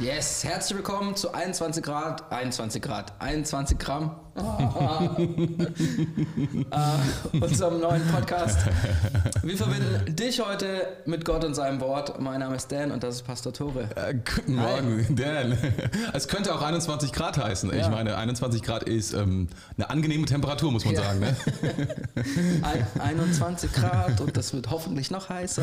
Yes, herzlich willkommen zu 21 Grad, 21 Grad, 21 Gramm, äh, unserem neuen Podcast. Wir verbinden dich heute mit Gott und seinem Wort. Mein Name ist Dan und das ist Pastor Tore. Äh, guten Morgen, Hi. Dan. Es könnte auch 21 Grad heißen. Ja. Ich meine, 21 Grad ist ähm, eine angenehme Temperatur, muss man ja. sagen. Ne? 21 Grad und das wird hoffentlich noch heißer.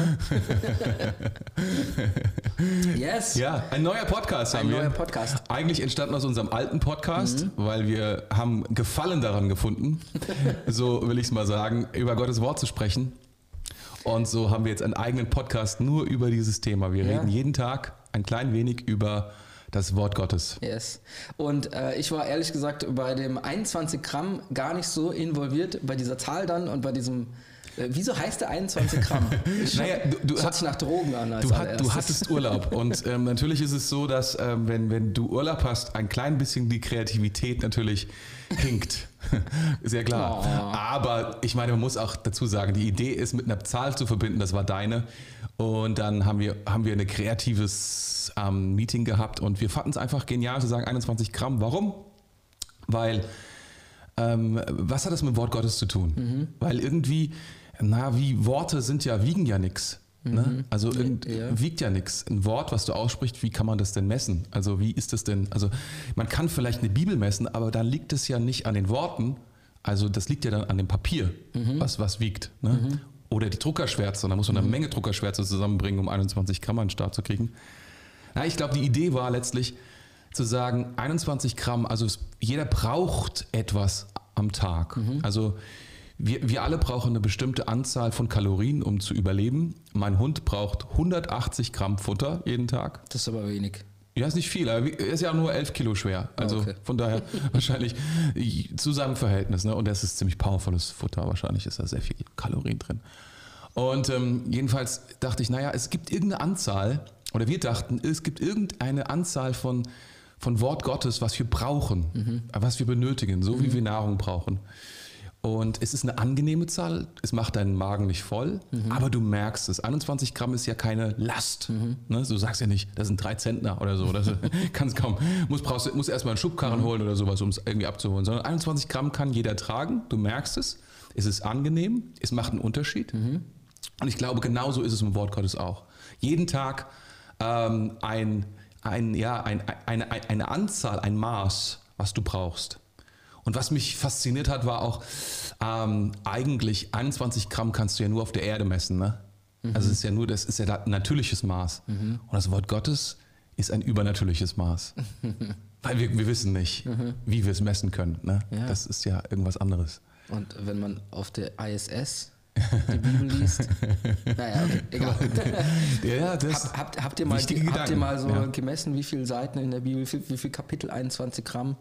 yes. Ja, ein neuer Podcast. Podcast haben Ein wir. neuer Podcast. Eigentlich entstanden aus unserem alten Podcast, mhm. weil wir haben Gefallen daran gefunden, so will ich es mal sagen, über Gottes Wort zu sprechen. Und so haben wir jetzt einen eigenen Podcast nur über dieses Thema. Wir ja. reden jeden Tag ein klein wenig über das Wort Gottes. Yes. Und äh, ich war ehrlich gesagt bei dem 21 Gramm gar nicht so involviert bei dieser Zahl dann und bei diesem wieso heißt der 21 Gramm? Ich naja, du, du sich nach Drogen an. du, hat, du hattest Urlaub und ähm, natürlich ist es so, dass ähm, wenn, wenn du Urlaub hast, ein klein bisschen die Kreativität natürlich hinkt. Sehr klar. Oh. Aber ich meine, man muss auch dazu sagen, die Idee ist mit einer Zahl zu verbinden, das war deine. Und dann haben wir, haben wir ein kreatives ähm, Meeting gehabt und wir fanden es einfach genial zu sagen 21 Gramm. Warum? Weil ähm, was hat das mit dem Wort Gottes zu tun? Mhm. Weil irgendwie na, wie Worte sind ja, wiegen ja nichts. Ne? Mhm. Also irgend, ja. wiegt ja nichts. Ein Wort, was du aussprichst, wie kann man das denn messen? Also wie ist das denn? Also man kann vielleicht eine Bibel messen, aber dann liegt es ja nicht an den Worten. Also das liegt ja dann an dem Papier, mhm. was, was wiegt. Ne? Mhm. Oder die Druckerschwärze. Da muss man eine mhm. Menge Druckerschwärze zusammenbringen, um 21 Gramm an den Start zu kriegen. Na, ich glaube, die Idee war letztlich zu sagen, 21 Gramm, also jeder braucht etwas am Tag. Mhm. Also wir, wir alle brauchen eine bestimmte Anzahl von Kalorien, um zu überleben. Mein Hund braucht 180 Gramm Futter jeden Tag. Das ist aber wenig. Ja, ist nicht viel, aber er ist ja nur 11 Kilo schwer. Also okay. von daher wahrscheinlich zu seinem Verhältnis. Ne? Und das ist ziemlich powervolles Futter. Wahrscheinlich ist da sehr viel Kalorien drin. Und ähm, jedenfalls dachte ich, naja, es gibt irgendeine Anzahl, oder wir dachten, es gibt irgendeine Anzahl von, von Wort Gottes, was wir brauchen, mhm. was wir benötigen, so mhm. wie wir Nahrung brauchen. Und es ist eine angenehme Zahl, es macht deinen Magen nicht voll, mhm. aber du merkst es. 21 Gramm ist ja keine Last. Mhm. Ne? Du sagst ja nicht, das sind drei Zentner oder so. Das kannst kaum. Muss, brauchst, muss erstmal einen Schubkarren mhm. holen oder sowas, um es irgendwie abzuholen. Sondern 21 Gramm kann jeder tragen, du merkst es. Es ist angenehm, es macht einen Unterschied. Mhm. Und ich glaube, genauso ist es im Wort Gottes auch. Jeden Tag ähm, ein, ein, ja, ein, eine, eine Anzahl, ein Maß, was du brauchst. Und was mich fasziniert hat, war auch, ähm, eigentlich 21 Gramm kannst du ja nur auf der Erde messen. Ne? Mhm. Also es ist ja nur, das ist ja ein natürliches Maß. Mhm. Und das Wort Gottes ist ein übernatürliches Maß. Weil wir, wir wissen nicht, mhm. wie wir es messen können. Ne? Ja. Das ist ja irgendwas anderes. Und wenn man auf der ISS die Bibel liest. naja, okay, egal. ja, das Hab, habt, habt, ihr mal, habt ihr mal so ja. gemessen, wie viele Seiten in der Bibel, wie, wie viel Kapitel, 21 Gramm?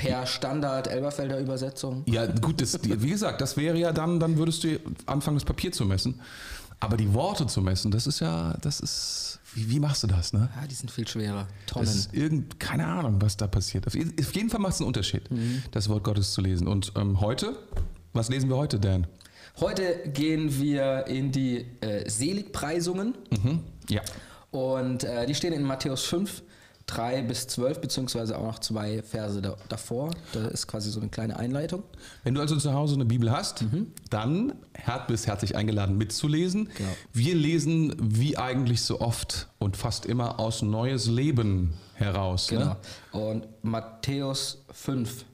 Per Standard Elberfelder Übersetzung. Ja, gut, das, wie gesagt, das wäre ja dann, dann würdest du anfangen, das Papier zu messen. Aber die Worte zu messen, das ist ja, das ist, wie, wie machst du das, ne? Ja, die sind viel schwerer. Tonnen. Das ist irgend, keine Ahnung, was da passiert. Auf, jeden Fall macht es einen Unterschied, mhm. das Wort Gottes zu lesen. Und ähm, heute, was lesen wir heute, Dan? Heute gehen wir in die äh, Seligpreisungen. Mhm. Ja. Und äh, die stehen in Matthäus 5, 3 bis 12, beziehungsweise auch noch zwei Verse da, davor. Da ist quasi so eine kleine Einleitung. Wenn du also zu Hause eine Bibel hast, mhm. dann bist herzlich eingeladen mitzulesen. Genau. Wir lesen wie eigentlich so oft und fast immer aus Neues Leben heraus. Ne? Genau. Ne? Und Matthäus 5.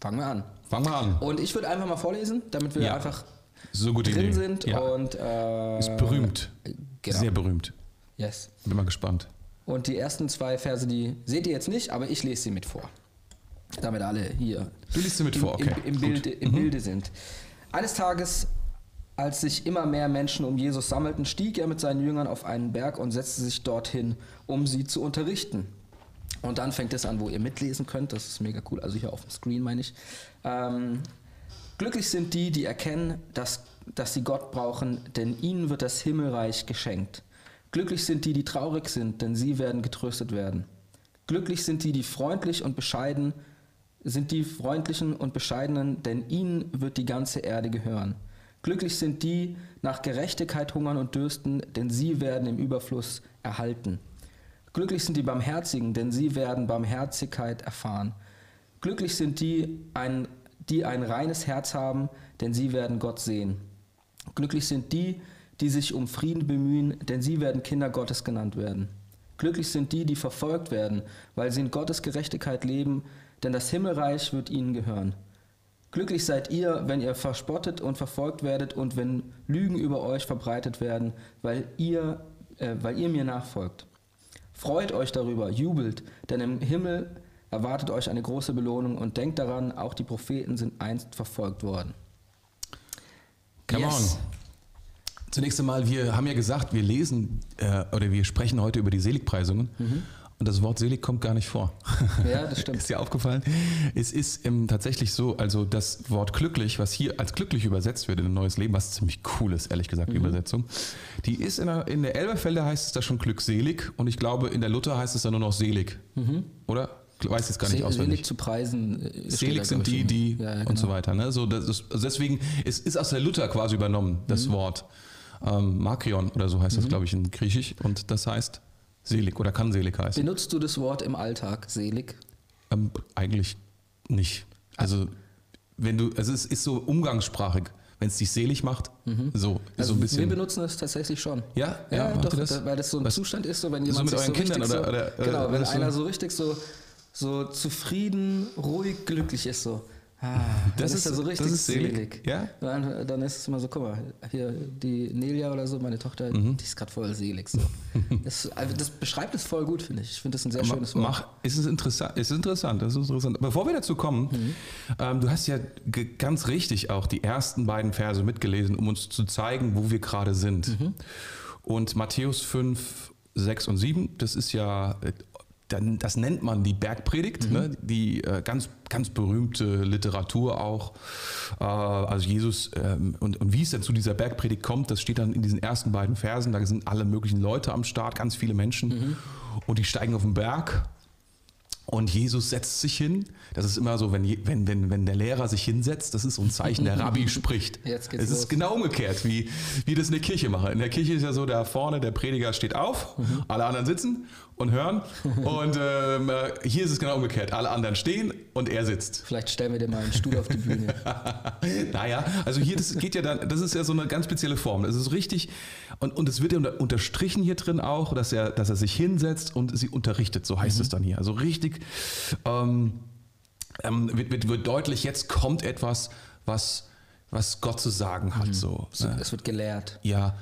Fangen wir an. Fangen wir an. Und ich würde einfach mal vorlesen, damit wir ja. einfach so drin Idee. sind. Ja. Und, äh, ist berühmt. Genau. Sehr berühmt. Yes. Bin mal gespannt. Und die ersten zwei Verse, die seht ihr jetzt nicht, aber ich lese sie mit vor. Damit alle hier du liest sie mit im, vor, okay. im, im, Bilde, im mhm. Bilde sind. Eines Tages, als sich immer mehr Menschen um Jesus sammelten, stieg er mit seinen Jüngern auf einen Berg und setzte sich dorthin, um sie zu unterrichten. Und dann fängt es an, wo ihr mitlesen könnt. Das ist mega cool. Also hier auf dem Screen meine ich. Ähm, Glücklich sind die, die erkennen, dass, dass sie Gott brauchen, denn ihnen wird das Himmelreich geschenkt. Glücklich sind die, die traurig sind, denn sie werden getröstet werden. Glücklich sind die, die freundlich und bescheiden sind die freundlichen und bescheidenen, denn ihnen wird die ganze Erde gehören. Glücklich sind die nach Gerechtigkeit hungern und dürsten, denn sie werden im Überfluss erhalten. Glücklich sind die Barmherzigen, denn sie werden Barmherzigkeit erfahren. Glücklich sind die, ein, die ein reines Herz haben, denn sie werden Gott sehen. Glücklich sind die, die sich um Frieden bemühen, denn sie werden Kinder Gottes genannt werden. Glücklich sind die, die verfolgt werden, weil sie in Gottes Gerechtigkeit leben, denn das Himmelreich wird ihnen gehören. Glücklich seid ihr, wenn ihr verspottet und verfolgt werdet und wenn Lügen über euch verbreitet werden, weil ihr, äh, weil ihr mir nachfolgt. Freut euch darüber, jubelt, denn im Himmel erwartet euch eine große Belohnung und denkt daran, auch die Propheten sind einst verfolgt worden. Come yes. on. Zunächst einmal, wir haben ja gesagt, wir lesen äh, oder wir sprechen heute über die Seligpreisungen. Mhm. Und das Wort selig kommt gar nicht vor. Ja, das stimmt. ist dir aufgefallen? Es ist ähm, tatsächlich so, also das Wort glücklich, was hier als glücklich übersetzt wird in ein neues Leben, was ziemlich cool ist, ehrlich gesagt, die mhm. Übersetzung, die ist in der, in der Elberfelder heißt es da schon glückselig und ich glaube, in der Luther heißt es da nur noch selig. Mhm. Oder? Ich weiß jetzt gar nicht auswendig. Selig zu preisen. Äh, selig sind die, die ja, ja, genau. und so weiter. Ne? So, das also deswegen, es ist aus der Luther quasi übernommen, das mhm. Wort. Ähm, Makrion oder so heißt das, mhm. glaube ich, in Griechisch. Und das heißt Selig oder kann selig heißen. Benutzt du das Wort im Alltag, selig? Ähm, eigentlich nicht. Also, wenn du, also es ist so umgangssprachig, wenn es dich selig macht, mhm. so, also so ein bisschen. Wir benutzen es tatsächlich schon. Ja, ja, ja doch, das? weil das so ein Was? Zustand ist, so wenn jemand so mit euren so Kindern oder, oder, oder, Genau, wenn einer so richtig so, so zufrieden, ruhig, glücklich ist, so. Ah, das ist ja so richtig das ist selig. selig. Ja? Dann, dann, ist es immer so, guck mal, hier die Nelia oder so, meine Tochter, mhm. die ist gerade voll selig. So. das, also das beschreibt es voll gut, finde ich. Ich finde das ein sehr schönes Wort. Mach, ist es interessant, ist interessant, ist interessant. Bevor wir dazu kommen, mhm. ähm, du hast ja ganz richtig auch die ersten beiden Verse mitgelesen, um uns zu zeigen, wo wir gerade sind. Mhm. Und Matthäus 5, 6 und 7, das ist ja äh, dann, das nennt man die Bergpredigt, mhm. ne? die äh, ganz, ganz berühmte Literatur auch. Äh, also Jesus ähm, und, und wie es denn zu dieser Bergpredigt kommt, das steht dann in diesen ersten beiden Versen. Da sind alle möglichen Leute am Start, ganz viele Menschen. Mhm. Und die steigen auf den Berg und Jesus setzt sich hin. Das ist immer so, wenn, wenn, wenn, wenn der Lehrer sich hinsetzt, das ist so ein Zeichen, der Rabbi spricht. Jetzt geht's es ist los. genau umgekehrt, wie, wie das in der Kirche mache. In der Kirche ist ja so, da vorne der Prediger steht auf, mhm. alle anderen sitzen und hören. Und ähm, äh, hier ist es genau umgekehrt. Alle anderen stehen und er sitzt. Vielleicht stellen wir dir mal einen Stuhl auf die Bühne. naja, also hier, das geht ja dann, das ist ja so eine ganz spezielle Form. Das ist richtig, und, und es wird ja unterstrichen hier drin auch, dass er, dass er sich hinsetzt und sie unterrichtet, so heißt mhm. es dann hier. Also richtig ähm, ähm, wird, wird, wird deutlich, jetzt kommt etwas, was, was Gott zu sagen hat. Mhm. So, ne? Es wird gelehrt. Ja,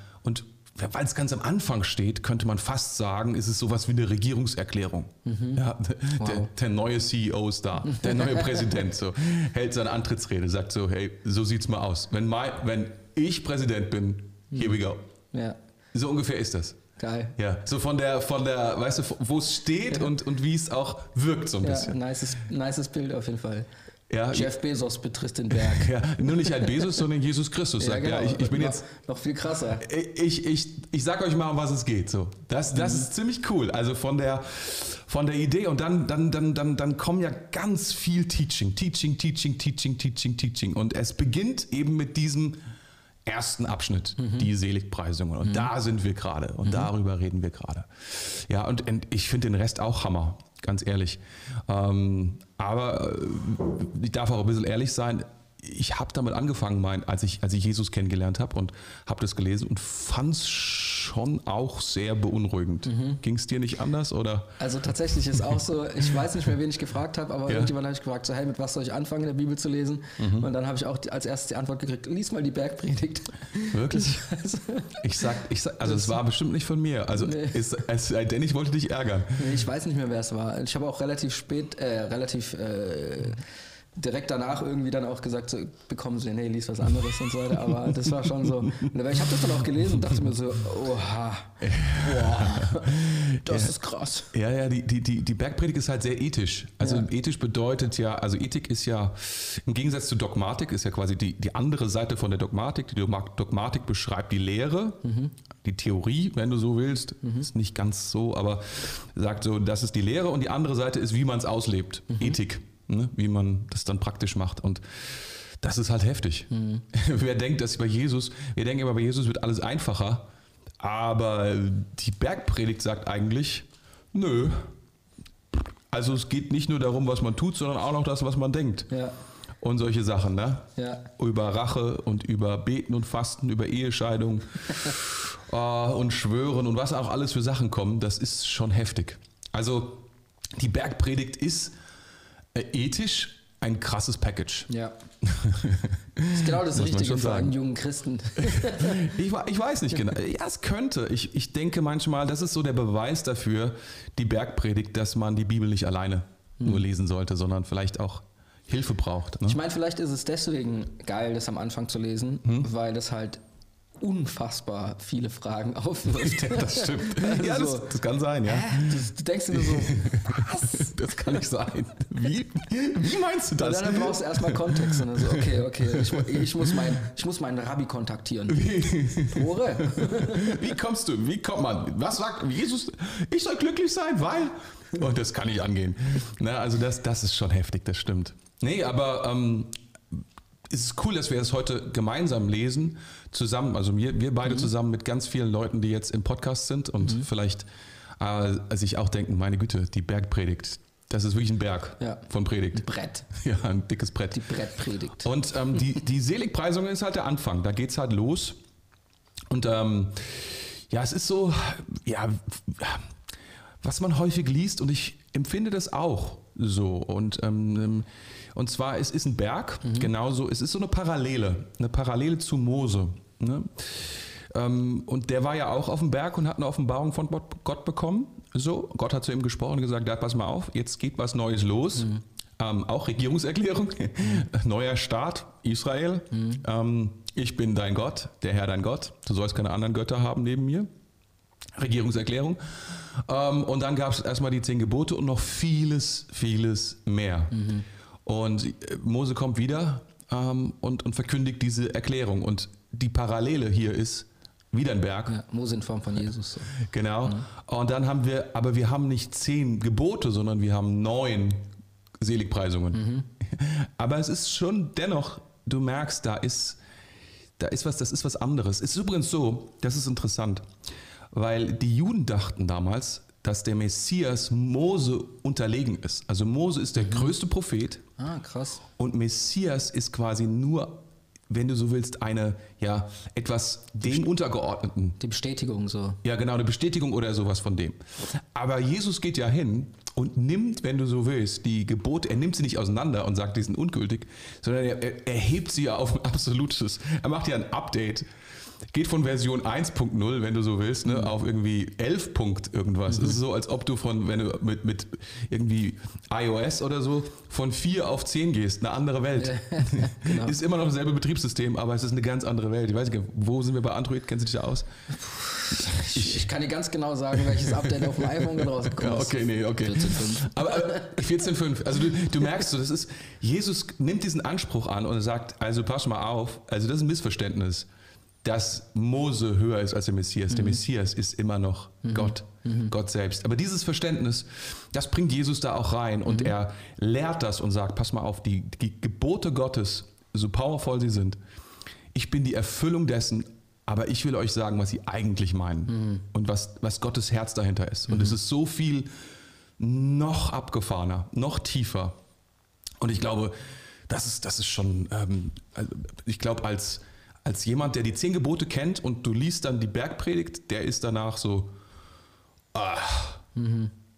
weil es ganz am Anfang steht, könnte man fast sagen, ist es sowas wie eine Regierungserklärung. Mhm. Ja, wow. der, der, neue CEO ist da, der neue Präsident so, hält seine Antrittsrede, sagt so, hey, so sieht's mal aus. Wenn, mein, wenn ich Präsident bin, here we go. Ja. So ungefähr ist das. Geil. Ja, so von der, von der, weißt du, wo es steht ja. und, und wie es auch wirkt so ein ja, bisschen. Nices, nices Bild auf jeden Fall. Ja, Jeff Bezos betritt den Berg. Ja, nur nicht ein Bezos, sondern Jesus Christus sagt, ja, genau. ja ich, ich, bin noch, jetzt noch viel krasser. Ich, ich, ich sag euch mal, um was es geht. So, das, das mhm. ist ziemlich cool. Also von der, von der Idee und dann, dann, dann, dann, dann kommen ja ganz viel Teaching, Teaching, Teaching, Teaching, Teaching, Teaching und es beginnt eben mit diesem ersten Abschnitt, mhm. die Seligpreisungen und mhm. da sind wir gerade und mhm. darüber reden wir gerade. Ja, und, und ich finde den Rest auch Hammer ganz ehrlich. Ähm, aber äh, ich darf auch ein bisschen ehrlich sein, ich habe damit angefangen, mein, als, ich, als ich Jesus kennengelernt habe und habe das gelesen und fand es schon auch sehr beunruhigend. Mhm. Ging es dir nicht anders? Oder? Also tatsächlich ist auch so, ich weiß nicht mehr, wen ich gefragt habe, aber ja. irgendjemand habe ich gefragt, so hey, mit was soll ich anfangen, in der Bibel zu lesen? Mhm. Und dann habe ich auch als erstes die Antwort gekriegt, lies mal die Bergpredigt. Wirklich? ich sag, ich sag also es war bestimmt nicht von mir. Also nee. es, es, denn ich wollte dich ärgern. Nee, ich weiß nicht mehr, wer es war. Ich habe auch relativ spät, äh, relativ äh, direkt danach irgendwie dann auch gesagt, so, bekommen Sie, nee, lies was anderes und so weiter. Aber das war schon so. Ich habe das dann auch gelesen und dachte mir so, oha, boah, das ja. ist krass. Ja, ja, die, die, die, die Bergpredigt ist halt sehr ethisch. Also ja. ethisch bedeutet ja, also Ethik ist ja im Gegensatz zu Dogmatik, ist ja quasi die, die andere Seite von der Dogmatik. Die Dogmatik beschreibt die Lehre, mhm. die Theorie, wenn du so willst. Mhm. Ist nicht ganz so, aber sagt so, das ist die Lehre und die andere Seite ist, wie man es auslebt. Mhm. Ethik ne? wie man das dann praktisch macht. Und das ist halt heftig. Mhm. Wer denkt, dass bei Jesus, wir denken immer, bei Jesus wird alles einfacher, aber die Bergpredigt sagt eigentlich, Nö. Also es geht nicht nur darum, was man tut, sondern auch noch das, was man denkt. Ja. Und solche Sachen, ne? Ja. Über Rache und über Beten und Fasten, über Ehescheidung äh, und Schwören und was auch alles für Sachen kommen, das ist schon heftig. Also die Bergpredigt ist ethisch ein krasses Package. Ja. Das ist genau das Richtige für einen jungen Christen. Ich, ich weiß nicht genau. Ja, es könnte. Ich, ich denke manchmal, das ist so der Beweis dafür, die Bergpredigt, dass man die Bibel nicht alleine nur lesen sollte, sondern vielleicht auch Hilfe braucht. Ne? Ich meine, vielleicht ist es deswegen geil, das am Anfang zu lesen, Hm? weil es halt unfassbar viele Fragen aufwirft. das stimmt. Ja, Also, das, das kann sein, ja. Du, du denkst dir nur so, was? Das kann nicht sein. Wie, wie meinst du Und das? dann brauchst du erstmal Kontext. Und dann so, okay, okay, ich, ich, muss mein, ich muss meinen Rabbi kontaktieren. Tore? Wie kommst du? Wie kommt man? Was sagt Jesus? Ich soll glücklich sein, weil. Und das kann nicht angehen. Na, also das, das ist schon heftig, das stimmt. Nee, aber ähm, es ist cool, dass wir es heute gemeinsam lesen, zusammen, also wir, wir beide zusammen mit ganz vielen Leuten, die jetzt im Podcast sind und vielleicht äh, sich auch denken, meine Güte, die Bergpredigt, das ist wirklich ein Berg Ja. von Predigt. Brett. Ja, ein dickes Brett. Die Brettpredigt. Und ähm, die, die Seligpreisung ist halt der Anfang. Da geht es halt los. Und ähm, ja, es ist so, ja, was man häufig liest und ich empfinde das auch so. Und, ähm, und zwar, es ist ein Berg, genauso, es ist so eine Parallele, eine Parallele zu Mose. Ne? Ähm, und der war ja auch auf dem Berg und hat eine Offenbarung von Gott bekommen. So, Gott hat zu ihm gesprochen und gesagt, ja, pass mal auf, jetzt geht was Neues los. Ähm, auch Regierungserklärung, neuer Staat, Israel. Ähm, ich bin dein Gott, der Herr dein Gott. Du sollst keine anderen Götter haben neben mir. Regierungserklärung. Ähm, und dann gab es erstmal die zehn Gebote und noch vieles, vieles mehr. Und äh, Mose kommt wieder ähm, und, und verkündigt diese Erklärung. Und die Parallele hier ist wieder ein Berg. Ja, Mose in Form von Jesus. So. Genau. Und dann haben wir, aber wir haben nicht zehn Gebote, sondern wir haben neun Seligpreisungen. Aber es ist schon dennoch, du merkst, da ist, da ist was, das ist was anderes. Es ist übrigens so, das ist interessant, weil die Juden dachten damals, dass der Messias Mose unterlegen ist. Also Mose ist der größte Prophet Ah, krass. und Messias ist quasi nur, wenn du so willst, eine, ja, etwas dem untergeordneten. Die Bestätigung so. Ja, genau, eine Bestätigung oder sowas von dem. Aber Jesus geht ja hin und nimmt, wenn du so willst, die Gebote, er nimmt sie nicht auseinander und sagt, die sind ungültig, sondern er, er, er hebt sie ja auf ein absolutes. Er macht ja ein Update. Geht von Version 1.0, wenn du so willst, ne, auf irgendwie 11. Punkt irgendwas. Es ist so, als ob du von, wenn du mit, mit irgendwie iOS oder so, von 4 auf 10 gehst, eine andere Welt. genau. Ist immer noch dasselbe Betriebssystem, aber es ist eine ganz andere Welt. Ich weiß nicht, wo sind wir bei Android? Kennst du dich da aus? Ich, ich kann dir ganz genau sagen, welches Update auf dem iPhone rausgekommen Ja, ist. okay, nee, okay. 14.5. Aber äh, 14,5. Also du, du merkst so, das ist, Jesus nimmt diesen Anspruch an und sagt, also pass mal auf, also das ist ein Missverständnis, dass Mose höher ist als der Messias. Der Messias ist immer noch Gott, Gott selbst. Aber dieses Verständnis, das bringt Jesus da auch rein und er lehrt das und sagt, pass mal auf, die, die Gebote Gottes, so powerful sie sind, ich bin die Erfüllung dessen, aber ich will euch sagen, was sie eigentlich meinen und was, was Gottes Herz dahinter ist. Und es ist so viel noch abgefahrener, noch tiefer. Und ich glaube, das ist, das ist schon, ähm, also ich glaube, als, als jemand, der die zehn Gebote kennt und du liest dann die Bergpredigt, der ist danach so, ah,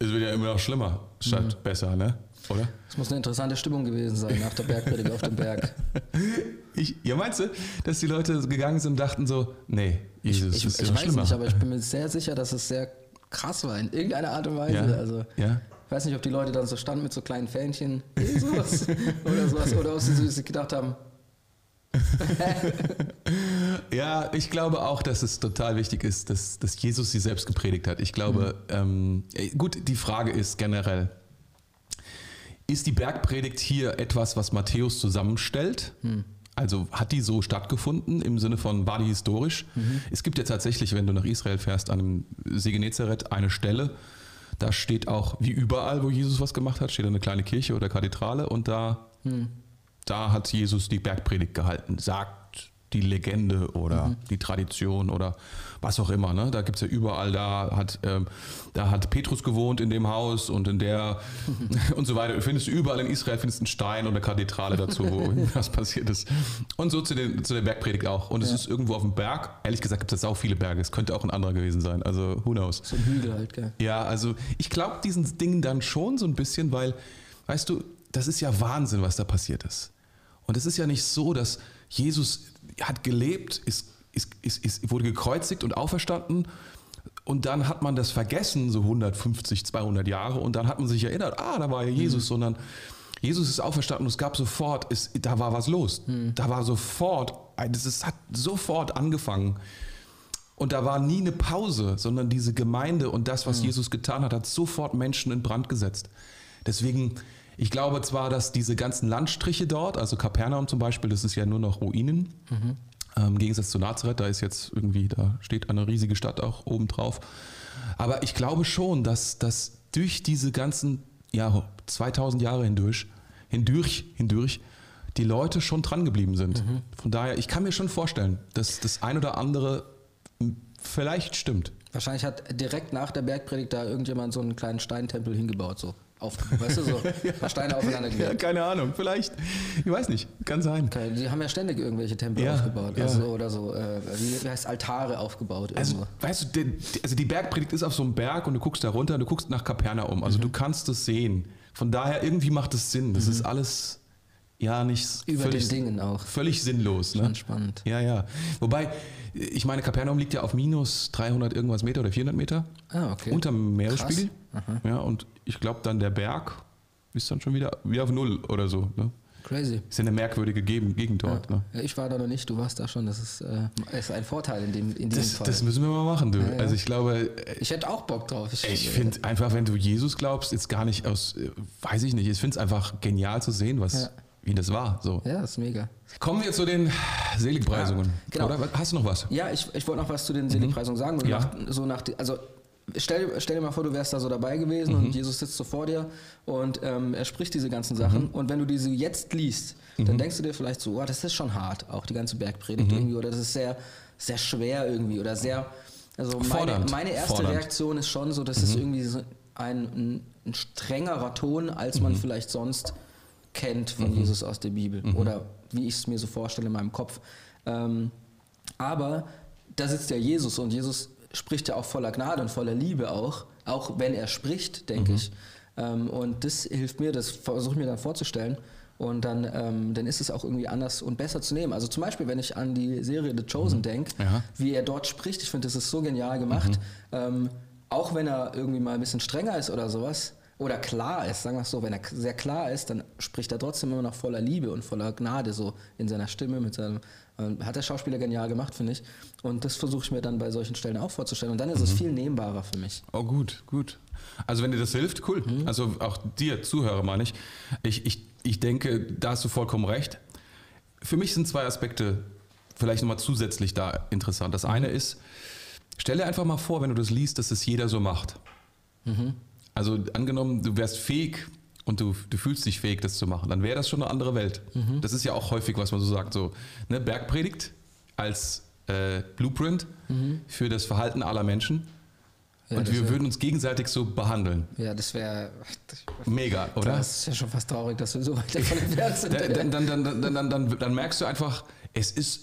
es wird ja immer noch schlimmer, statt besser, ne? Oder? Es muss eine interessante Stimmung gewesen sein nach der Bergpredigt auf dem Berg. Ich, ja, meinst du, dass die Leute gegangen sind und dachten so, nee, Jesus, Ich, das ist ich ja weiß schlimmer. nicht, aber ich bin mir sehr sicher, dass es sehr krass war in irgendeiner Art und Weise. ja, Also ja. ich weiß nicht, ob die Leute dann so standen mit so kleinen Fähnchen Jesus oder sowas oder ob sie sich gedacht haben, Ja, ich glaube auch, dass es total wichtig ist, dass, dass Jesus sie selbst gepredigt hat. Ich glaube, ähm, äh, gut, die Frage ist generell, ist die Bergpredigt hier etwas, was Matthäus zusammenstellt? Also hat die so stattgefunden im Sinne von, war die historisch? Es gibt ja tatsächlich, wenn du nach Israel fährst, an dem See Genezareth eine Stelle, da steht auch, wie überall, wo Jesus was gemacht hat, steht eine kleine Kirche oder Kathedrale und da, da hat Jesus die Bergpredigt gehalten, sagt die Legende oder mhm. die Tradition oder was auch immer. Ne? Da gibt es ja überall, da hat, ähm, da hat Petrus gewohnt in dem Haus und in der und so weiter. Du findest überall in Israel findest einen Stein und eine Kathedrale dazu, wo was passiert ist. Und so zu, den, zu der Bergpredigt auch. Und es ist irgendwo auf dem Berg. Ehrlich gesagt gibt es auch viele Berge. Es könnte auch ein anderer gewesen sein. Also who knows. So ein Hügel halt, gell? Ja, also ich glaube diesen Dingen dann schon so ein bisschen, weil, weißt du, das ist ja Wahnsinn, was da passiert ist. Und es ist ja nicht so, dass Jesus hat gelebt, ist, ist, ist, ist, wurde gekreuzigt und auferstanden und dann hat man das vergessen, so 150, 200 Jahre und dann hat man sich erinnert, ah, da war ja Jesus, mhm. sondern Jesus ist auferstanden und es gab sofort, es, da war was los. Mhm. Da war sofort, es hat sofort angefangen. Und da war nie eine Pause, sondern diese Gemeinde und das, was mhm. Jesus getan hat, hat sofort Menschen in Brand gesetzt. Deswegen, ich glaube zwar, dass diese ganzen Landstriche dort, also Kapernaum zum Beispiel, das ist ja nur noch Ruinen. Mhm. Ähm, Im Gegensatz zu Nazareth, da ist jetzt irgendwie, da steht eine riesige Stadt auch oben drauf. Aber ich glaube schon, dass, dass durch diese ganzen ja, 2000 Jahre hindurch, hindurch, hindurch, die Leute schon dran geblieben sind. Mhm. Von daher, ich kann mir schon vorstellen, dass das ein oder andere vielleicht stimmt. Wahrscheinlich hat direkt nach der Bergpredigt da irgendjemand so einen kleinen Steintempel hingebaut, so auf, weißt du, so ja. Steine aufeinander gelegt. Ja, keine Ahnung, vielleicht. Ich weiß nicht, kann sein. Okay, die haben ja ständig irgendwelche Tempel ja, aufgebaut. Ja. Also, oder so, äh, wie, heißt Altare aufgebaut. Also, irgendwo. weißt du, die, also die Bergpredigt ist auf so einem Berg und du guckst da runter und du guckst nach Kapernaum. Also mhm. du kannst es sehen. Von daher, irgendwie macht es Sinn. Das mhm. ist alles ja nicht Über völlig, den Dingen auch. Völlig sinnlos. Ne? spannend. Ja, ja. Wobei, ich meine, Kapernaum liegt ja auf minus 300 irgendwas Meter oder 400 Meter. Ah, okay. Unter dem Meeresspiegel. Ja, und ich glaube dann der Berg ist dann schon wieder, wieder auf Null oder so. Ne? Crazy. Ist ja eine merkwürdige Gegend dort. Ja. Ne? Ja, ich war da noch nicht, du warst da schon. Das ist, äh, ist ein Vorteil in dem, in diesem das, Fall. Das müssen wir mal machen, du. Ja, also ich glaube. Ich hätte auch Bock drauf. Ich, ich finde einfach, wenn du Jesus glaubst, jetzt gar nicht aus, äh, weiß ich nicht, ich finde es einfach genial zu sehen, was wie das war. So. Ja, das ist mega. Kommen wir zu den Seligpreisungen. Ja, genau. Oder hast du noch was? Ja, ich, ich wollte noch was zu den Seligpreisungen sagen. Und ja. nach, so nach, also stell, stell dir mal vor, du wärst da so dabei gewesen mhm. und Jesus sitzt so vor dir und ähm, er spricht diese ganzen Sachen. Mhm. Und wenn du diese jetzt liest, mhm. dann denkst du dir vielleicht so, oh, das ist schon hart, auch die ganze Bergpredigt mhm. irgendwie, oder das ist sehr, sehr schwer irgendwie oder sehr. Also meine, meine erste Fordernd. Reaktion ist schon so, dass es mhm. irgendwie so ein, ein, strengerer Ton, als man mhm. vielleicht sonst kennt von mhm. Jesus aus der Bibel mhm. oder wie ich es mir so vorstelle in meinem Kopf. Ähm, aber da sitzt ja Jesus und Jesus spricht ja auch voller Gnade und voller Liebe auch, auch wenn er spricht, denke mhm. ich. Ähm, und das hilft mir, das versuche ich mir dann vorzustellen. Und dann, ähm, dann ist es auch irgendwie anders und besser zu nehmen. Also zum Beispiel, wenn ich an die Serie The Chosen mhm. denke, ja. wie er dort spricht, ich finde, das ist so genial gemacht. Mhm. Ähm, auch wenn er irgendwie mal ein bisschen strenger ist oder sowas, oder klar ist, sagen wir es so, wenn er sehr klar ist, dann spricht er trotzdem immer noch voller Liebe und voller Gnade so in seiner Stimme, mit seinem, äh, hat der Schauspieler genial gemacht, finde ich. Und das versuche ich mir dann bei solchen Stellen auch vorzustellen. Und dann ist mhm. es viel nehmbarer für mich. Oh, gut, gut. Also wenn dir das hilft, cool. Mhm. Also auch dir, Zuhörer, meine ich. ich. Ich ich denke, da hast du vollkommen recht. Für mich sind zwei Aspekte vielleicht nochmal zusätzlich da interessant. Das eine ist, stell dir einfach mal vor, wenn du das liest, dass es jeder so macht. Mhm. Also angenommen, du wärst fähig und du, du fühlst dich fähig, das zu machen, dann wäre das schon eine andere Welt. Mhm. Das ist ja auch häufig, was man so sagt, so ne, Bergpredigt als äh, Blueprint mhm. für das Verhalten aller Menschen. Ja, und wir wär, würden uns gegenseitig so behandeln. Ja, das wäre mega, oder? Das ist ja schon fast traurig, dass wir so weit davon entfernt sind. dann, dann, dann, dann, dann, dann, merkst du einfach, es ist,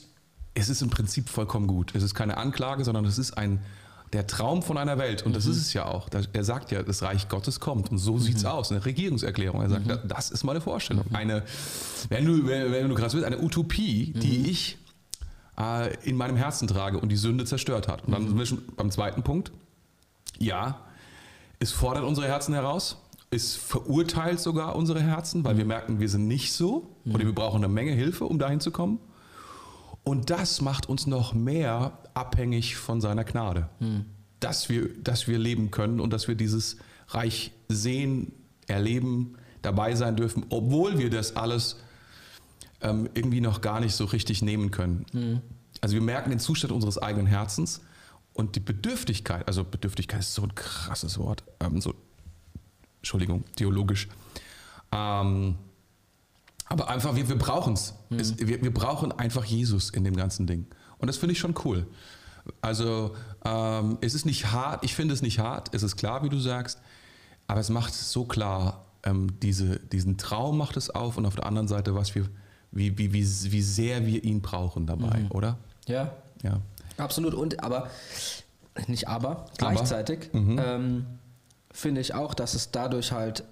es ist im Prinzip vollkommen gut. Es ist keine Anklage, sondern es ist ein, der Traum von einer Welt, und das mhm. ist es ja auch. Er sagt ja, das Reich Gottes kommt. Und so mhm. sieht es aus. Eine Regierungserklärung. Er sagt, mhm. das ist meine Vorstellung. Mhm. Eine, wenn du, wenn, wenn du krass willst, eine Utopie, die mhm. ich äh, in meinem Herzen trage und die Sünde zerstört hat. Und dann sind wir schon beim zweiten Punkt. Ja, es fordert unsere Herzen heraus. Es verurteilt sogar unsere Herzen, weil wir merken, wir sind nicht so oder wir brauchen eine Menge Hilfe, um dahin zu kommen. Und das macht uns noch mehr abhängig von seiner Gnade. Hm. Dass, wir, dass wir leben können und dass wir dieses Reich sehen, erleben, dabei sein dürfen, obwohl wir das alles ähm, irgendwie noch gar nicht so richtig nehmen können. Hm. Also wir merken den Zustand unseres eigenen Herzens und die Bedürftigkeit, also Bedürftigkeit ist so ein krasses Wort, ähm, so, Entschuldigung, theologisch. Ähm, Aber einfach, wir, wir brauchen es. Mhm. Wir, wir brauchen einfach Jesus in dem ganzen Ding. Und das finde ich schon cool. Also ähm, es ist nicht hart, ich finde es nicht hart, es ist klar, wie du sagst, aber es macht es so klar, ähm, diese, diesen Traum macht es auf und auf der anderen Seite, was wir, wie, wie, wie, wie sehr wir ihn brauchen dabei, mhm. oder? Ja. Ja. Absolut. Und aber, nicht aber, gleichzeitig mhm. ähm, finde ich auch, dass es dadurch halt,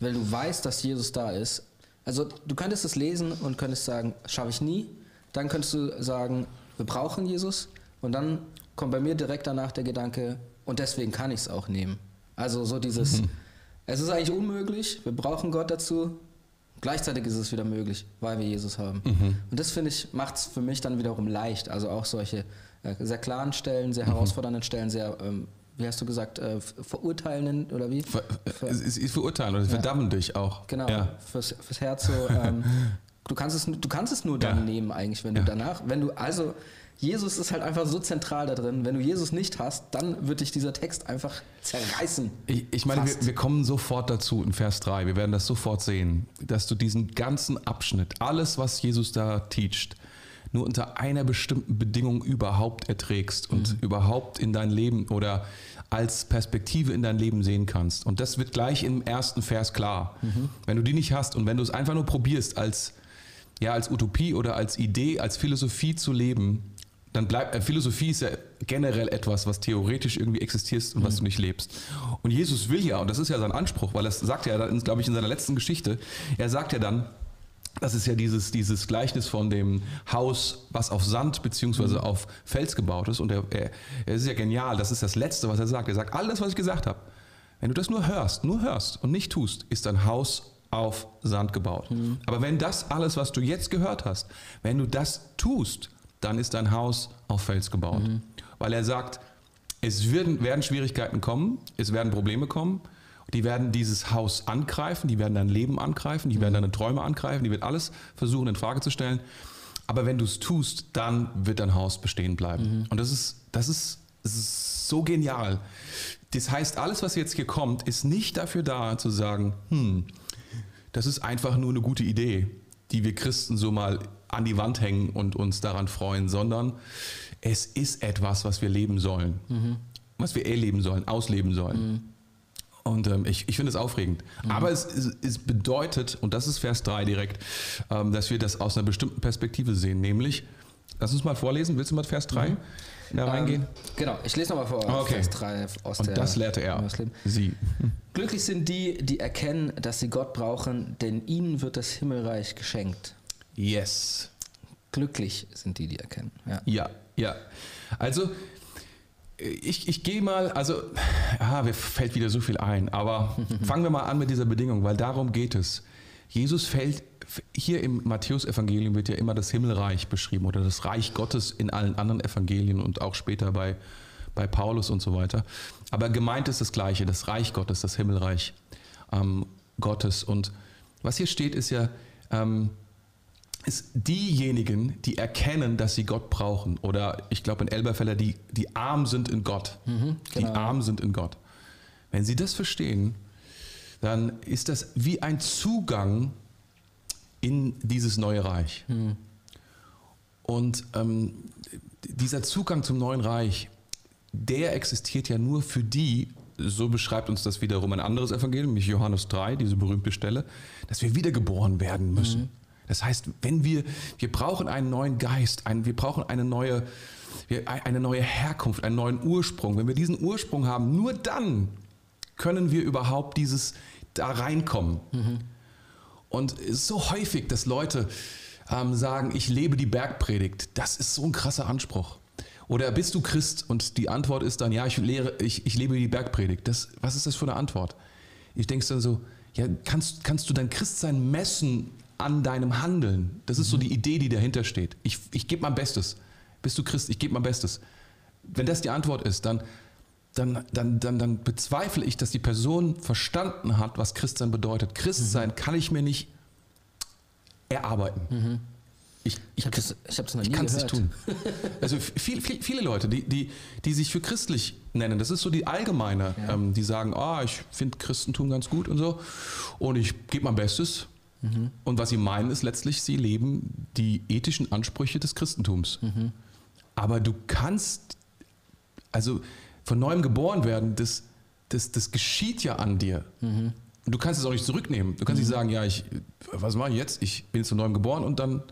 weil du weißt, dass Jesus da ist, also du könntest es lesen und könntest sagen, schaffe ich nie. Dann könntest du sagen, wir brauchen Jesus. Und dann kommt bei mir direkt danach der Gedanke, und deswegen kann ich es auch nehmen. Also so dieses, mhm. es ist eigentlich unmöglich, wir brauchen Gott dazu. Gleichzeitig ist es wieder möglich, weil wir Jesus haben. Mhm. Und das finde ich, macht es für mich dann wiederum leicht. Also auch solche äh, sehr klaren Stellen, sehr mhm. herausfordernden Stellen, sehr ähm, wie hast du gesagt, äh, verurteilenden oder wie? Ver, Ver es ist verurteilen oder ja. verdammen dich auch. Genau, ja. fürs, fürs Herz so. Ähm, du, kannst es, du kannst es nur dann ja. nehmen eigentlich, wenn du danach, wenn du, also Jesus ist halt einfach so zentral da drin. Wenn du Jesus nicht hast, dann wird dich dieser Text einfach zerreißen. Ich, ich meine, wir, wir, kommen sofort dazu in Vers 3, wir werden das sofort sehen, dass du diesen ganzen Abschnitt, alles, was Jesus da teacht, nur unter einer bestimmten Bedingung überhaupt erträgst und mhm. überhaupt in dein Leben oder als Perspektive in dein Leben sehen kannst. Und das wird gleich im ersten Vers klar. Mhm. Wenn du die nicht hast und wenn du es einfach nur probierst als ja, als Utopie oder als Idee, als Philosophie zu leben, dann bleibt, äh, Philosophie ist ja generell etwas, was theoretisch irgendwie existiert und was mhm. du nicht lebst. Und Jesus will ja, und das ist ja sein Anspruch, weil das sagt er ja, glaube ich, in seiner letzten Geschichte, er sagt ja dann, das ist ja dieses, dieses Gleichnis von dem Haus, was auf Sand beziehungsweise mhm. auf Fels gebaut ist. Und er, er, er ist ja genial, das ist das Letzte, was er sagt. Er sagt, alles, was ich gesagt habe, wenn du das nur hörst, nur hörst und nicht tust, ist dein Haus auf Sand gebaut. Mhm. Aber wenn das alles, was du jetzt gehört hast, wenn du das tust, dann ist dein Haus auf Fels gebaut. Mhm. Weil er sagt, es werden, werden Schwierigkeiten kommen, es werden Probleme kommen, die werden dieses Haus angreifen, die werden dein Leben angreifen, die mhm. werden deine Träume angreifen, die werden alles versuchen in Frage zu stellen. Aber wenn du es tust, dann wird dein Haus bestehen bleiben. Mhm. Und das ist, das ist, das ist so genial. Das heißt, alles, was jetzt hier kommt, ist nicht dafür da zu sagen, hm, das ist einfach nur eine gute Idee, die wir Christen so mal an die Wand hängen und uns daran freuen, sondern es ist etwas, was wir leben sollen. Mhm. Was wir erleben sollen, ausleben sollen. Mhm. Und ähm, ich, ich finde es aufregend. Mhm. Aber es, es, es, bedeutet, und das ist Vers 3 direkt, ähm, dass wir das aus einer bestimmten Perspektive sehen. Nämlich, lass uns mal vorlesen. Willst du mal Vers 3 mhm. Da reingehen? Ähm, genau, ich lese nochmal vor. Okay. Vers 3 aus und der. Das lehrte er. Sie. Glücklich sind die, die erkennen, dass sie Gott brauchen, denn ihnen wird das Himmelreich geschenkt. Yes. Glücklich sind die, die erkennen. Ja, ja. ja. Also, ich, ich gehe mal, also, ja, mir fällt wieder so viel ein, aber fangen wir mal an mit dieser Bedingung, weil darum geht es. Jesus fällt, hier im Matthäus-Evangelium wird ja immer das Himmelreich beschrieben oder das Reich Gottes in allen anderen Evangelien und auch später bei, bei Paulus und so weiter. Aber gemeint ist das Gleiche, das Reich Gottes, das Himmelreich ähm, Gottes. Und was hier steht, ist ja, ähm, ist diejenigen, die erkennen, dass sie Gott brauchen. Oder ich glaube in Elberfeller, die, die arm sind in Gott. Mhm, genau. Die arm sind in Gott. Wenn sie das verstehen, dann ist das wie ein Zugang in dieses neue Reich. Mhm. Und ähm, dieser Zugang zum neuen Reich, der existiert ja nur für die, so beschreibt uns das wiederum ein anderes Evangelium, nämlich Johannes 3, diese berühmte Stelle, dass wir wiedergeboren werden müssen. Mhm. Das heißt, wenn wir, wir brauchen einen neuen Geist, ein, wir brauchen eine neue, eine neue Herkunft, einen neuen Ursprung. Wenn wir diesen Ursprung haben, nur dann können wir überhaupt dieses da reinkommen. Mhm. Und es ist so häufig, dass Leute ähm, sagen, ich lebe die Bergpredigt. Das ist so ein krasser Anspruch. Oder bist du Christ? Und die Antwort ist dann, ja, ich, lehre, ich, ich lebe die Bergpredigt. Das, was ist das für eine Antwort? Ich denke dann so, ja, kannst, kannst du dein Christsein messen an deinem Handeln. Das ist mhm. so die Idee, die dahinter steht. Ich, ich gebe mein Bestes. Bist du Christ? Ich gebe mein Bestes. Wenn das die Antwort ist, dann, dann, dann, dann, dann bezweifle ich, dass die Person verstanden hat, was Christsein bedeutet. Christsein mhm. kann ich mir nicht erarbeiten. Mhm. Ich, ich, ich, ich habe es noch nie Ich kann es nicht tun. Also viel, viel, viele Leute, die, die, die sich für christlich nennen, das ist so die allgemeine, ja. ähm, die sagen, ah, ich finde Christentum ganz gut und so und ich gebe mein Bestes Mhm. Und was sie meinen, ist letztlich, sie leben die ethischen Ansprüche des Christentums. Mhm. Aber du kannst, also von neuem geboren werden, das, das, das geschieht ja an dir. Mhm. Du kannst es auch nicht zurücknehmen. Du kannst nicht mhm. sagen, ja, ich, was mache ich jetzt? Ich bin zu neuem geboren und dann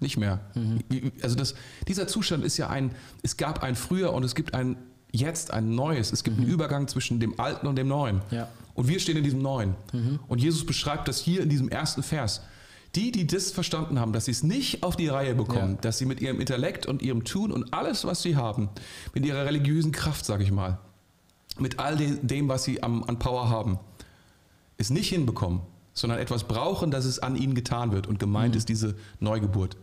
nicht mehr. Mhm. Also das, dieser Zustand ist ja ein, es gab ein früher und es gibt ein jetzt ein neues. Es gibt einen mhm. Übergang zwischen dem Alten und dem Neuen. Ja. Und wir stehen in diesem Neuen. Mhm. Und Jesus beschreibt das hier in diesem ersten Vers. Die, die das verstanden haben, dass sie es nicht auf die Reihe bekommen, ja. dass sie mit ihrem Intellekt und ihrem Tun und alles, was sie haben, mit ihrer religiösen Kraft, sage ich mal, mit all dem, was sie am, an Power haben, es nicht hinbekommen, sondern etwas brauchen, dass es an ihnen getan wird. Und gemeint mhm. ist diese Neugeburt.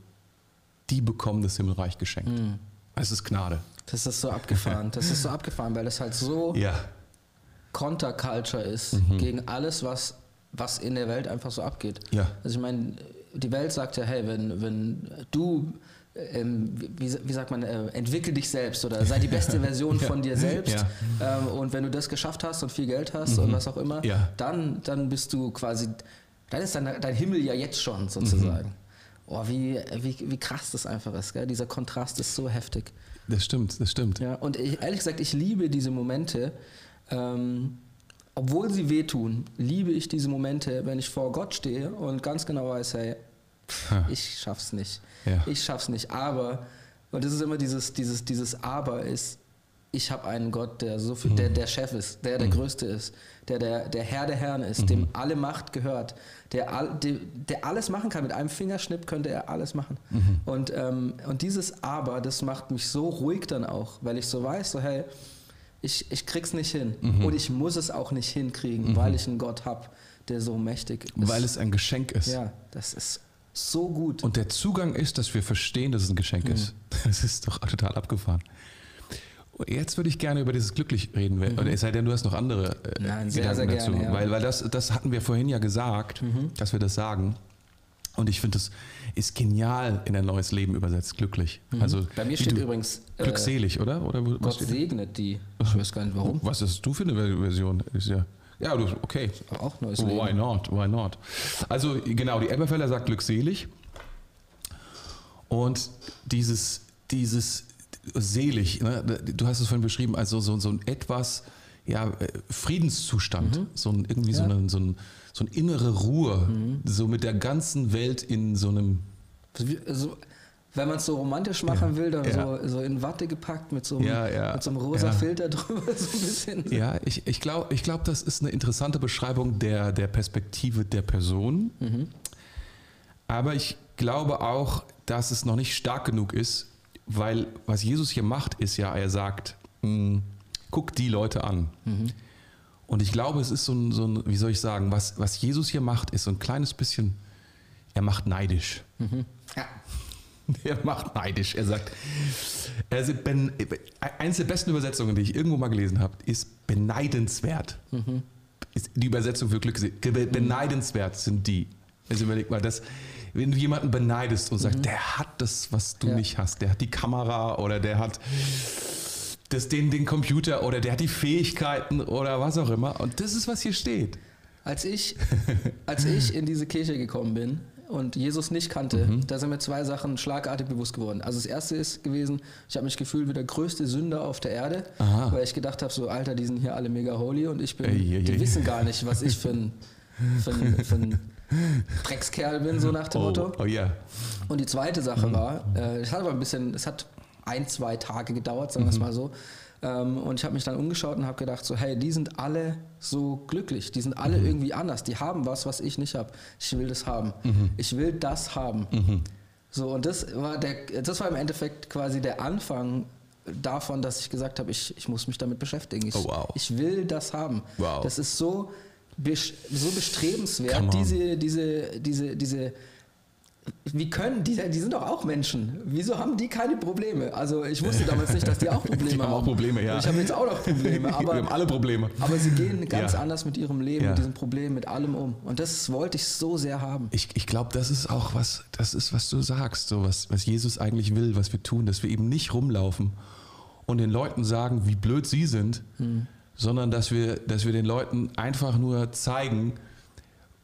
Die bekommen das Himmelreich geschenkt. Mhm. Es ist Gnade. Das ist so abgefahren. Das ist so abgefahren, weil das halt so ja. Counterculture ist mhm. gegen alles, was, was in der Welt einfach so abgeht. Ja. Also ich meine, die Welt sagt ja, hey, wenn, wenn du ähm, wie, wie, sagt man, äh, entwickel dich selbst oder sei die beste Version ja. von dir selbst. Ja. Ähm, und wenn du das geschafft hast und viel Geld hast mhm. und was auch immer, ja. dann, dann bist du quasi, dann ist dein, dein Himmel ja jetzt schon sozusagen. Mhm. Oh, wie, wie, wie krass das einfach ist. Gell? Dieser Kontrast ist so heftig. Das stimmt, das stimmt. Ja, und ich, ehrlich gesagt, ich liebe diese Momente. Ähm, obwohl sie wehtun, liebe ich diese Momente, wenn ich vor Gott stehe und ganz genau weiß, hey, ich schaff's nicht. Ja. Ich schaff's nicht. Aber, und das ist immer dieses, dieses, dieses Aber ist, ich habe einen Gott, der so viel, mhm. der der Chef ist, der der mhm. Größte ist, der der, der Herr der Herren ist, mhm. dem alle Macht gehört, der, all, der, der, alles machen kann. Mit einem Fingerschnipp könnte er alles machen. Mhm. Und, ähm, und dieses Aber, das macht mich so ruhig dann auch, weil ich so weiß, so hey, ich, ich krieg's nicht hin. Mhm. Und ich muss es auch nicht hinkriegen, mhm. weil ich einen Gott habe, der so mächtig ist. Weil es ein Geschenk ist. Ja, das ist so gut. Und der Zugang ist, dass wir verstehen, dass es ein Geschenk mhm. ist. Das ist doch total abgefahren. Jetzt würde ich gerne über dieses Glücklich reden, mhm. es sei denn, du hast noch andere äh, Nein, sehr, Gedanken sehr dazu. Gerne, ja. Weil, weil das, das hatten wir vorhin ja gesagt, mhm. dass wir das sagen. Und ich finde, das ist genial in ein neues Leben übersetzt, glücklich. Mhm. Also, Bei mir steht du, übrigens äh, glückselig, oder? oder Gott segnet die. Ich weiß gar nicht warum. Was ist du für eine Version? Ist ja ja, okay. Auch neues Leben. Why not? Why not? Also genau, die Elberfeller sagt glückselig. Und dieses, dieses selig, ne? du hast es vorhin beschrieben, also so, so ein etwas ja, äh, Friedenszustand, mhm. so ein, irgendwie ja. so, eine, so, ein, so eine innere Ruhe, mhm. so mit der ganzen Welt in so einem. Also, wenn man es so romantisch machen ja, will, dann ja. so, so in Watte gepackt mit so einem, ja, mit so einem rosa Filter drüber, so ein bisschen. Ja, ich, ich glaube, ich glaub, das ist eine interessante Beschreibung der, der Perspektive der Person. Mhm. Aber ich glaube auch, dass es noch nicht stark genug ist, weil was Jesus hier macht, ist ja, er sagt, mh, hm, guck die Leute an. Mhm. Und ich glaube, es ist so ein, so ein, wie soll ich sagen, was, was Jesus hier macht, ist so ein kleines bisschen, er macht neidisch. Mhm. Ja. Er macht neidisch. Er sagt, also ben, eines der besten Übersetzungen, die ich irgendwo mal gelesen habe, ist beneidenswert. Mhm. Ist die Übersetzung für Glück. Beneidenswert sind die. Also überleg mal, das, wenn du jemanden beneidest und sagst, mhm. der hat das, was du ja. nicht hast, der hat die Kamera oder der hat das, den, den Computer oder der hat die Fähigkeiten oder was auch immer. Und das ist, was hier steht. Als ich, als ich in diese Kirche gekommen bin, und Jesus nicht kannte, mhm. da sind mir zwei Sachen schlagartig bewusst geworden. Also das erste ist gewesen, ich habe mich gefühlt wie der größte Sünder auf der Erde, Aha. weil ich gedacht habe, so Alter, die sind hier alle mega holy und ich bin, ey, ey, die ey. wissen gar nicht, was ich für ein, für ein, für ein Dreckskerl bin, so nach dem oh, Motto. Oh ja. Und die zweite Sache mhm. war, äh, es hat aber ein bisschen, es hat ein, zwei Tage gedauert, sagen wir es mhm. mal so. Ähm, und ich habe mich dann umgeschaut und habe gedacht, so, hey, die sind alle so glücklich, die sind alle mhm. irgendwie anders, die haben was, was ich nicht habe. Ich will das haben. Mhm. Ich will das haben. Mhm. So, und das war, der, das war im Endeffekt quasi der Anfang davon, dass ich gesagt habe, ich, ich muss mich damit beschäftigen. Ich, oh, wow. ich will das haben. Wow. Das ist so, so bestrebenswert, diese, diese, diese, diese wie können die, die sind doch auch Menschen. Wieso haben die keine Probleme? Also ich wusste damals nicht, dass die auch Probleme die haben. auch Probleme, ja. Ich habe jetzt auch noch Probleme. Aber, Wir haben alle Probleme. Aber sie gehen ganz ja. anders mit ihrem Leben, ja. mit diesem Problem, mit allem um. Und das wollte ich so sehr haben. Ich, ich glaube, das ist auch was, das ist, was du sagst, so was, was Jesus eigentlich will, was wir tun, dass wir eben nicht rumlaufen und den Leuten sagen, wie blöd sie sind, hm. sondern dass wir, dass wir den Leuten einfach nur zeigen,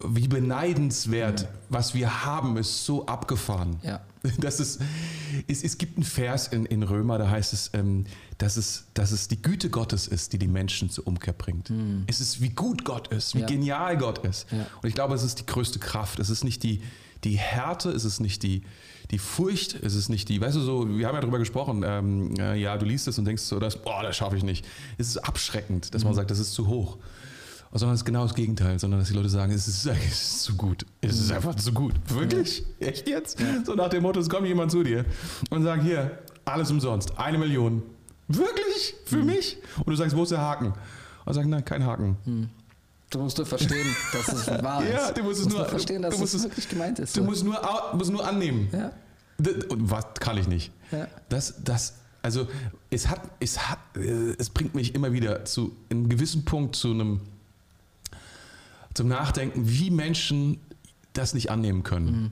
wie beneidenswert, ja. was wir haben, ist so abgefahren. Ja. Das ist, es, es gibt einen Vers in, in Römer, da heißt es, ähm, dass es, dass es die Güte Gottes ist, die die Menschen zur Umkehr bringt. Mhm. Es ist, wie gut Gott ist, wie ja. genial Gott ist. Ja. Und ich glaube, es ist die größte Kraft. Es ist nicht die, die Härte, es ist nicht die, die Furcht, es ist nicht die, weißt du so, wir haben ja darüber gesprochen, ähm, ja, du liest es und denkst so, das, boah, das schaffe ich nicht. Es ist abschreckend, dass mhm. man sagt, das ist zu hoch sondern es ist genau das Gegenteil, sondern dass die Leute sagen, es ist, es ist zu gut. Es ist einfach zu gut. Wirklich? Ja. Echt jetzt? Ja. So nach dem Motto, es kommt jemand zu dir und sagt, hier, alles umsonst, eine Million. Wirklich? Für mhm. mich? Und du sagst, wo ist der Haken? Und sagen, nein, kein Haken. Mhm. Du musst nur verstehen, dass es wahr ist. Ja, du musst es nur, nur verstehen, dass musst es wirklich gemeint ist. Du musst nur, musst nur annehmen. Ja. Und was kann ich nicht? Ja. Das, das, also es hat, es hat, äh, es bringt mich immer wieder zu einem gewissen Punkt zu einem zum Nachdenken, wie Menschen das nicht annehmen können. Mhm.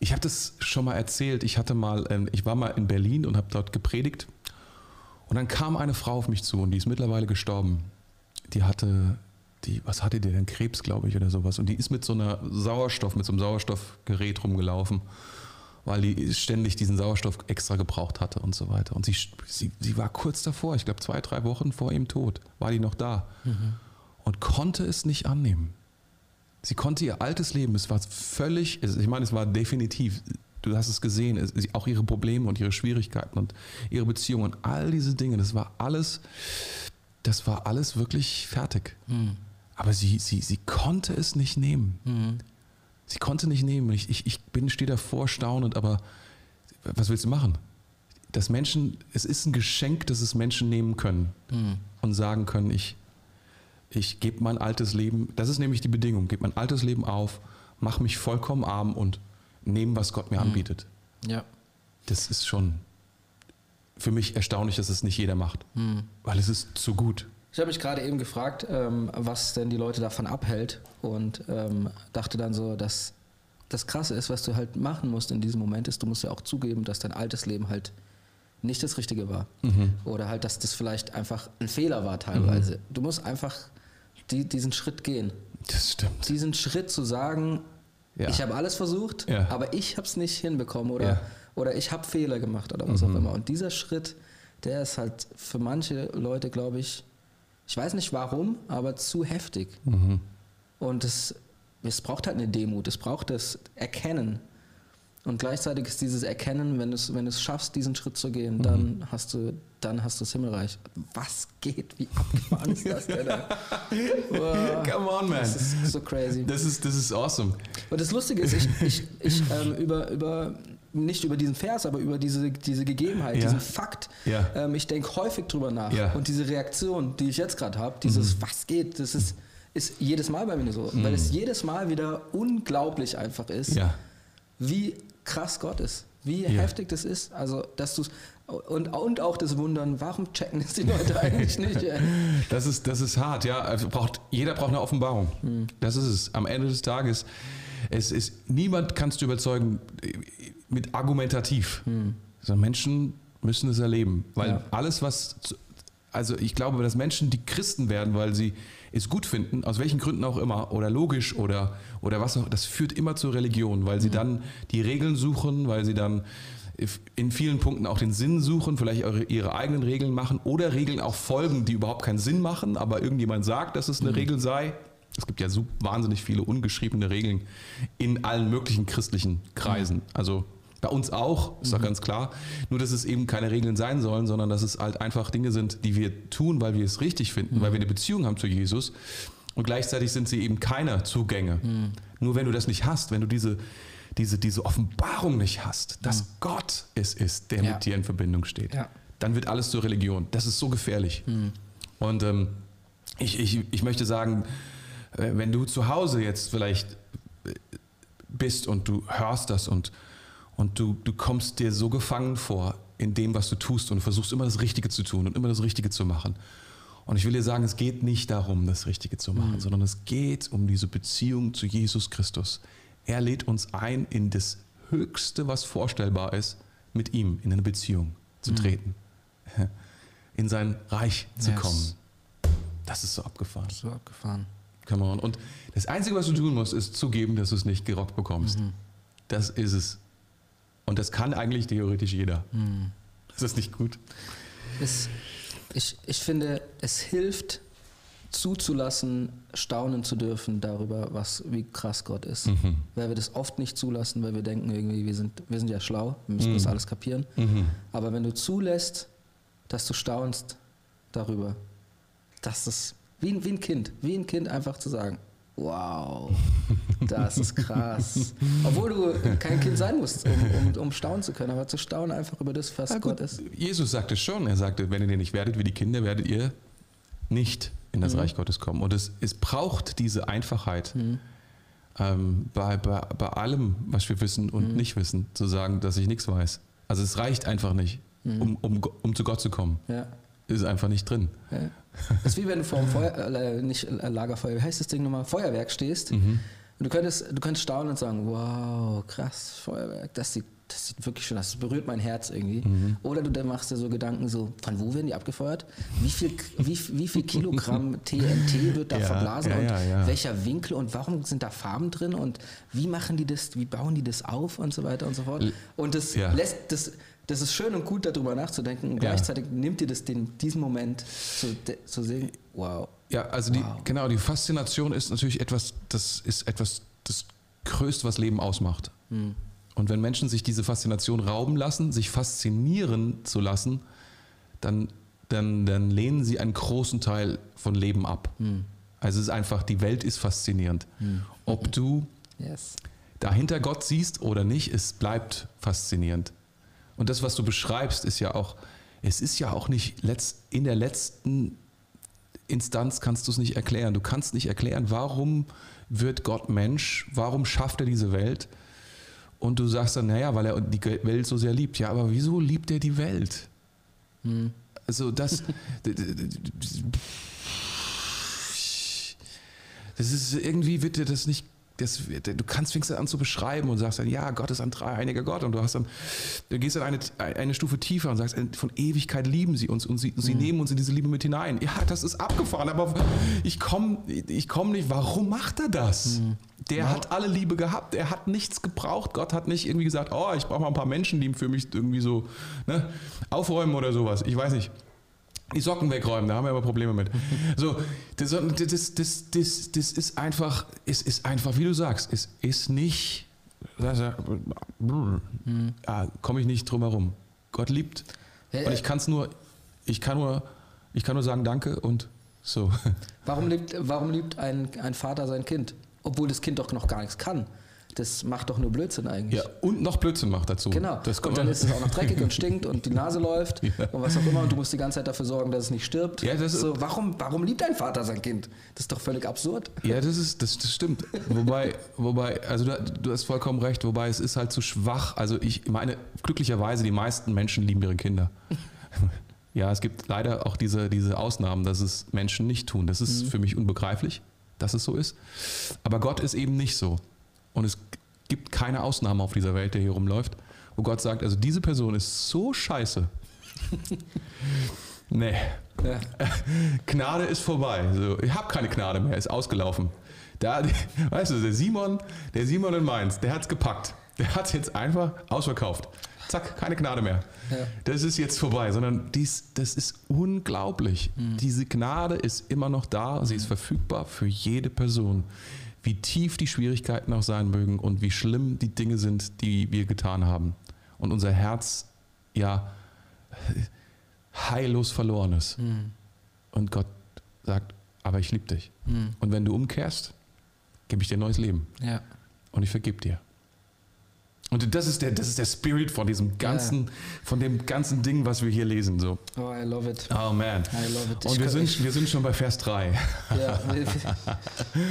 Ich habe das schon mal erzählt. Ich hatte mal, ähm, ich war mal in Berlin und habe dort gepredigt. Und dann kam eine Frau auf mich zu und die ist mittlerweile gestorben. Die hatte, die, was hatte die denn? Krebs, glaube ich, oder sowas. Und die ist mit so einer Sauerstoff, mit so einem Sauerstoffgerät rumgelaufen, weil die ständig diesen Sauerstoff extra gebraucht hatte und so weiter. Und sie, sie, sie war kurz davor, ich glaube zwei, drei Wochen vor ihrem Tod, war die noch da mhm. und konnte es nicht annehmen. Sie konnte ihr altes Leben, es war völlig, ich meine, es war definitiv, du hast es gesehen, auch ihre Probleme und ihre Schwierigkeiten und ihre Beziehungen, all diese Dinge, das war alles, das war alles wirklich fertig. Mhm. Aber sie, sie, sie konnte es nicht nehmen. Mhm. Sie konnte nicht nehmen. Ich, ich, ich bin, stehe davor staunend, aber was willst du machen? Das Menschen, es ist ein Geschenk, dass es Menschen nehmen können mhm. und sagen können, ich, ich gebe mein altes Leben, das ist nämlich die Bedingung, gebe mein altes Leben auf, mache mich vollkommen arm und nehme, was Gott mir mhm. anbietet. Ja. Das ist schon für mich erstaunlich, dass es nicht jeder macht, mhm. weil es ist zu gut. Ich habe mich gerade eben gefragt, ähm, was denn die Leute davon abhält und ähm, dachte dann so, dass das Krasse ist, was du halt machen musst in diesem Moment, ist, du musst ja auch zugeben, dass dein altes Leben halt nicht das Richtige war. Mhm. Oder halt, dass das vielleicht einfach ein Fehler war teilweise. Mhm. Du musst einfach die, diesen Schritt gehen. Das stimmt. Diesen Schritt zu sagen, ja. ich habe alles versucht, ja. aber ich habe es nicht hinbekommen oder, ja. oder ich habe Fehler gemacht oder was mhm. auch immer. Und dieser Schritt, der ist halt für manche Leute, glaube ich, ich weiß nicht warum, aber zu heftig. Mhm. Und es, es braucht halt eine Demut, es braucht das Erkennen, und gleichzeitig ist dieses Erkennen, wenn du es wenn schaffst, diesen Schritt zu gehen, mhm. dann hast du dann hast du das Himmelreich. Was geht? Wie abgefahren ist das denn? wow. Come on, man. Das ist so crazy. Das ist, das ist awesome. Und das Lustige ist, ich, ich, ich ähm, über, über, nicht über diesen Vers, aber über diese, diese Gegebenheit, ja. diesen Fakt. Ja. Ähm, ich denke häufig drüber nach. Ja. Und diese Reaktion, die ich jetzt gerade habe, dieses mhm. Was geht, das ist, ist jedes Mal bei mir so. Mhm. Weil es jedes Mal wieder unglaublich einfach ist, wie krass Gott ist. Wie ja. heftig das ist. Also, dass du und, und auch das Wundern, warum checken es die Leute eigentlich nicht? das, ist, das ist hart, ja. Also braucht, jeder braucht eine Offenbarung. Hm. Das ist es. Am Ende des Tages, es ist, niemand kannst du überzeugen mit argumentativ. Hm. Sondern Menschen müssen es erleben. Weil ja. alles, was. Also ich glaube, dass Menschen, die Christen werden, weil sie es gut finden, aus welchen Gründen auch immer, oder logisch oder, oder was auch, das führt immer zur Religion, weil sie mhm. dann die Regeln suchen, weil sie dann in vielen Punkten auch den Sinn suchen, vielleicht ihre eigenen Regeln machen oder Regeln auch folgen, die überhaupt keinen Sinn machen, aber irgendjemand sagt, dass es eine mhm. Regel sei. Es gibt ja so wahnsinnig viele ungeschriebene Regeln in allen möglichen christlichen Kreisen. Mhm. Also bei uns auch, ist doch mhm. ganz klar. Nur, dass es eben keine Regeln sein sollen, sondern dass es halt einfach Dinge sind, die wir tun, weil wir es richtig finden, mhm. weil wir eine Beziehung haben zu Jesus. Und gleichzeitig sind sie eben keine Zugänge. Mhm. Nur wenn du das nicht hast, wenn du diese, diese, diese Offenbarung nicht hast, dass mhm. Gott es ist, der ja. mit dir in Verbindung steht, ja. dann wird alles zur Religion. Das ist so gefährlich. Mhm. Und ähm, ich, ich, ich möchte sagen, äh, wenn du zu Hause jetzt vielleicht äh, bist und du hörst das und und du, du kommst dir so gefangen vor in dem, was du tust und versuchst immer das Richtige zu tun und immer das Richtige zu machen. Und ich will dir sagen, es geht nicht darum, das Richtige zu machen, mhm. sondern es geht um diese Beziehung zu Jesus Christus. Er lädt uns ein, in das Höchste, was vorstellbar ist, mit ihm in eine Beziehung zu mhm. treten, in sein Reich zu yes. kommen. Das ist so abgefahren. So abgefahren. Come on. Und das Einzige, was du tun musst, ist zugeben, dass du es nicht gerockt bekommst. Mhm. Das ist es. Und das kann eigentlich theoretisch jeder. Mhm. Ist das nicht gut? Es, ich, ich finde, es hilft zuzulassen, staunen zu dürfen darüber, was, wie krass Gott ist. Mhm. Weil wir das oft nicht zulassen, weil wir denken irgendwie, wir sind, wir sind ja schlau, wir müssen mhm. das alles kapieren. Mhm. Aber wenn du zulässt, dass du staunst darüber, dass das wie, wie ein Kind, wie ein Kind einfach zu sagen, wow, das ist krass. Obwohl du kein Kind sein musst, um, um, um staunen zu können, aber zu staunen einfach über das, was Gott ist. Jesus sagte schon, er sagte, wenn ihr nicht werdet wie die Kinder, werdet ihr nicht in das mhm. Reich Gottes kommen. Und es, es braucht diese Einfachheit. Mhm. Ähm, bei, bei, bei allem, was wir wissen und mhm. nicht wissen, zu sagen, dass ich nichts weiß. Also es reicht einfach nicht, mhm. um, um, um zu Gott zu kommen. Ja. Ist einfach nicht drin. Ja. Das ist wie wenn du vor dem Feuer, äh, nicht Lagerfeuer, wie heißt das Ding nochmal, Feuerwerk stehst. Mhm. Und du könntest, du könntest staunen und sagen, wow, krass, Feuerwerk, das sieht, das sieht wirklich schön aus, das berührt mein Herz irgendwie. Mhm. Oder du machst dir so Gedanken so, von wo werden die abgefeuert? Wie viel, wie, wie viel Kilogramm TNT wird da ja, verblasen ja, ja, und welcher Winkel und warum sind da Farben drin und wie machen die das, wie bauen die das auf und so weiter und so fort. Und das lässt, das, das ist schön und gut, darüber nachzudenken. Und gleichzeitig nimmt dir das den, diesen Moment zu, zu sehen. Wow. Ja, also wow. die, genau, die Faszination ist natürlich etwas, das ist etwas das Größte, was Leben ausmacht. Hm. Und wenn Menschen sich diese Faszination rauben lassen, sich faszinieren zu lassen, dann, dann, dann lehnen sie einen großen Teil von Leben ab. Hm. Also es ist einfach, die Welt ist faszinierend. Hm. Ob du yes. dahinter Gott siehst oder nicht, es bleibt faszinierend. Und das, was du beschreibst, ist ja auch, es ist ja auch nicht letzt, in der letzten Instanz kannst du es nicht erklären. Du kannst nicht erklären, warum wird Gott Mensch, warum schafft er diese Welt? Und du sagst dann, naja, weil er die Welt so sehr liebt. Ja, aber wieso liebt er die Welt? Hm. Also das, das ist irgendwie wird dir das nicht das, du kannst fängst an zu beschreiben und sagst dann, ja, Gott ist ein dreieiniger Gott und du hast dann, du gehst dann eine, eine Stufe tiefer und sagst, von Ewigkeit lieben sie uns und sie, mhm. sie nehmen uns in diese Liebe mit hinein. Ja, das ist abgefahren, aber ich komme ich komm nicht, warum macht er das? Mhm. Der wow. hat alle Liebe gehabt, er hat nichts gebraucht. Gott hat nicht irgendwie gesagt, oh, ich brauche mal ein paar Menschen, die für mich irgendwie so ne, aufräumen oder sowas. Ich weiß nicht die Socken wegräumen, da haben wir aber Probleme mit. So, das, das, das, das, das ist einfach, es ist einfach, wie du sagst, es ist nicht, mhm. komme ich nicht drum herum. Gott liebt. Und ich kann es nur, ich kann nur, ich kann nur sagen Danke und so. Warum liebt, warum liebt ein, ein Vater sein Kind? Obwohl das Kind doch noch gar nichts kann das macht doch nur Blödsinn eigentlich. Ja, und noch Blödsinn macht dazu. Genau. und dann ist es auch noch dreckig und stinkt und die Nase läuft ja. und was auch immer und du musst die ganze Zeit dafür sorgen, dass es nicht stirbt. Ja, das so, warum, warum liebt ein Vater sein Kind? Das ist doch völlig absurd. Ja, das ist, das, das stimmt. wobei, wobei, also du, du hast vollkommen recht, wobei es ist halt zu schwach. Also ich meine, glücklicherweise, die meisten Menschen lieben ihre Kinder. Ja, es gibt leider auch diese, diese Ausnahmen, dass es Menschen nicht tun. Das ist mhm. für mich unbegreiflich, dass es so ist. Aber Gott ist eben nicht so. Und es gibt keine Ausnahme auf dieser Welt, der hier rumläuft, wo Gott sagt, also diese Person ist so scheiße. nee. Ja. Gnade ist vorbei. So, ich habe keine Gnade mehr, ist ausgelaufen. Da, weißt du, der Simon, der Simon in Mainz, der hat es gepackt. Der hat es jetzt einfach ausverkauft. Zack, keine Gnade mehr. Ja. Das ist jetzt vorbei, sondern dies, das ist unglaublich. Mhm. Diese Gnade ist immer noch da, sie ist verfügbar für jede Person wie tief die Schwierigkeiten auch sein mögen und wie schlimm die Dinge sind, die wir getan haben. Und unser Herz ja heillos verloren ist. Mhm. Und Gott sagt, aber ich liebe dich. Mhm. Und wenn du umkehrst, gebe ich dir neues Leben. Ja. Und ich vergib dir. Und das ist der, das ist der Spirit von diesem ganzen, yeah. von dem ganzen Ding, was wir hier lesen. So. Oh, I love it. Oh man. I love it. Und wir sind, wir sind schon bei Vers 3. Ja, wir,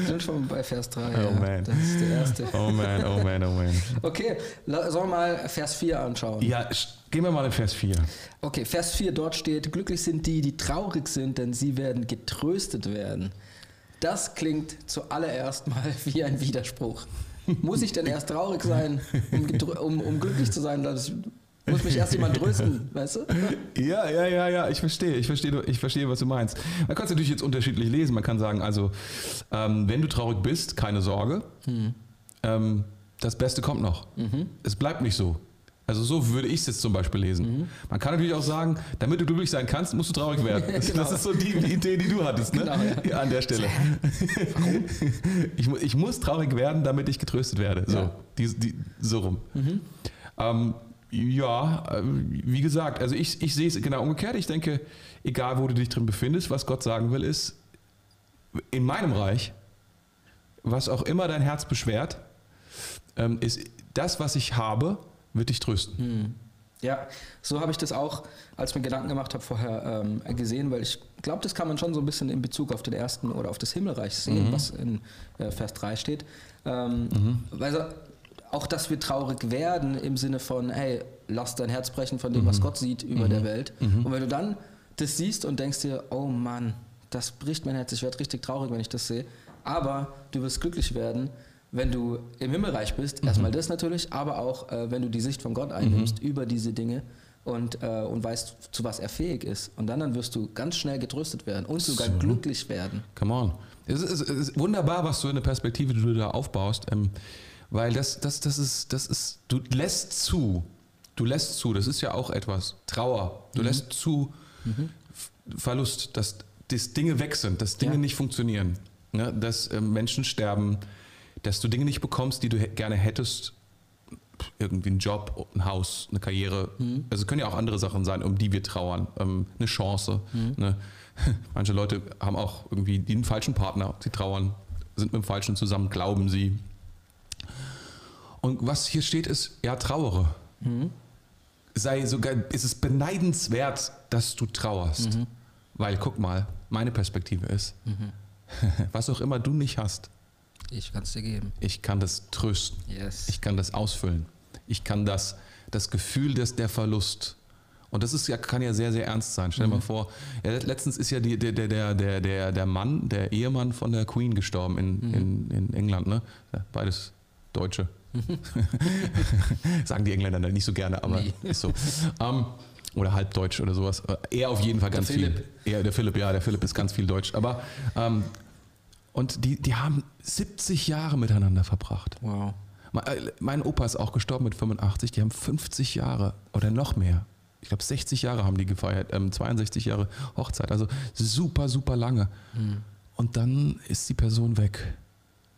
sind schon bei Vers 3. Oh ja. man. Das ist der erste. Oh man, oh man, oh man. Okay, sollen wir mal Vers 4 anschauen? Ja, gehen wir mal in Vers 4. Okay, Vers 4, dort steht, glücklich sind die, die traurig sind, denn sie werden getröstet werden. Das klingt zuallererst mal wie ein Widerspruch. Muss ich denn erst traurig sein, um, um, um glücklich zu sein? Das, Muss mich erst jemand trösten, weißt du? Ja, ja, ja, ja, ich verstehe, ich verstehe, ich verstehe, was du meinst. Man kann es natürlich jetzt unterschiedlich lesen. Man kann sagen, also, ähm, wenn du traurig bist, keine Sorge. Hm. Ähm, das Beste kommt noch. Mhm. Es bleibt nicht so. Also so würde ich es jetzt zum Beispiel lesen. Mhm. Man kann natürlich auch sagen, damit du glücklich sein kannst, musst du traurig werden. genau. Das ist so die Idee, die du hattest, ne? Genau, ja. an der Stelle. Warum? Ich, ich, muss traurig werden, damit ich getröstet werde. So, ja. die, die, so rum. Mhm. Ähm, ja, äh, wie gesagt, also ich, ich sehe es genau umgekehrt. Ich denke, egal wo du dich drin befindest, was Gott sagen will, ist, in meinem Reich, was auch immer dein Herz beschwert, ähm, ist das, was ich habe, wird dich trösten. Hm. Ja, so habe ich das auch, als ich mir Gedanken gemacht habe, vorher ähm, gesehen, weil ich glaube, das kann man schon so ein bisschen in Bezug auf den ersten oder auf das Himmelreich sehen, mhm. was in äh, Vers 3 steht. Ähm, mhm. Weil auch, dass wir traurig werden im Sinne von, hey, lass dein Herz brechen von dem, mhm. was Gott sieht über mhm. der Welt. Mhm. Und wenn du dann das siehst und denkst dir, oh Mann, das bricht mein Herz, ich werde richtig traurig, wenn ich das sehe. Aber du wirst glücklich werden, wenn du im Himmelreich bist, mhm. erstmal das natürlich, aber auch, äh, wenn du die Sicht von Gott einnimmst mhm. über diese Dinge und, äh, und weißt, zu was er fähig ist. Und dann, dann wirst du ganz schnell getröstet werden und sogar so, glücklich werden. Come on. Es ist, es ist, wunderbar, was du in der Perspektive, die du da aufbaust, ähm, weil das, das, das, ist, das ist, du lässt zu, du lässt zu, das ist ja auch etwas, Trauer, du mhm. lässt zu mhm. Verlust, dass, dass Dinge weg sind, dass Dinge ja. nicht funktionieren, ne? dass äh, Menschen sterben, dass du Dinge nicht bekommst, die du gerne hättest, irgendwie einen Job, ein Haus, eine Karriere. Mhm. Also es können ja auch andere Sachen sein, um die wir trauern. Ähm, eine Chance. Mhm. Ne? Manche Leute haben auch irgendwie den falschen Partner. Sie trauern, sind mit dem Falschen zusammen, glauben sie. Und was hier steht ist, ja, trauere. Mhm. Sei sogar, ist es beneidenswert, dass du trauerst. Mhm. Weil, guck mal, meine Perspektive ist, mhm. was auch immer du nicht hast, ich kann es dir geben. Ich kann das trösten. Yes. Ich kann das ausfüllen. Ich kann das, das Gefühl des, der Verlust. Und das ist ja, kann ja sehr, sehr ernst sein. Stell dir mhm. mal vor, ja, letztens ist ja die, der, der, der, der, der Mann, der Ehemann von der Queen gestorben in, mhm. in, in England. Ne? Beides Deutsche. Sagen die Engländer nicht so gerne, aber nee. ist so. Um, ähm, oder halbdeutsch oder sowas. Er auf jeden Fall ganz der viel. Er, der Philipp, ja, der Philipp ist ganz viel Deutsch. Aber ähm, und die, die haben 70 Jahre miteinander verbracht. Wow. Äh, mein Opa ist auch gestorben mit 85. Die haben 50 Jahre oder noch mehr. Ich glaube, 60 Jahre haben die gefeiert, ähm, 62 Jahre Hochzeit. Also super, super lange. Mhm. Und dann ist die Person weg.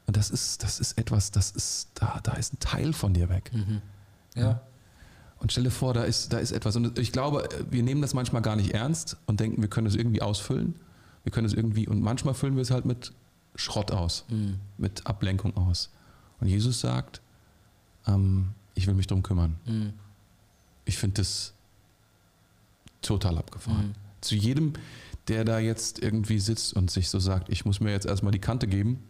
Und das ist, das ist etwas, das ist, da, da ist ein Teil von dir weg. Mhm. Ja. Und stell dir vor, da ist, da ist etwas. Und ich glaube, wir nehmen das manchmal gar nicht ernst und denken, wir können es irgendwie ausfüllen. Wir können es irgendwie, und manchmal füllen wir es halt mit Schrott aus, mhm. mit Ablenkung aus. Und Jesus sagt, ähm, ich will mich darum kümmern. Mhm. Ich finde das total abgefahren. Mhm. Zu jedem, der da jetzt irgendwie sitzt und sich so sagt, ich muss mir jetzt erstmal die Kante geben,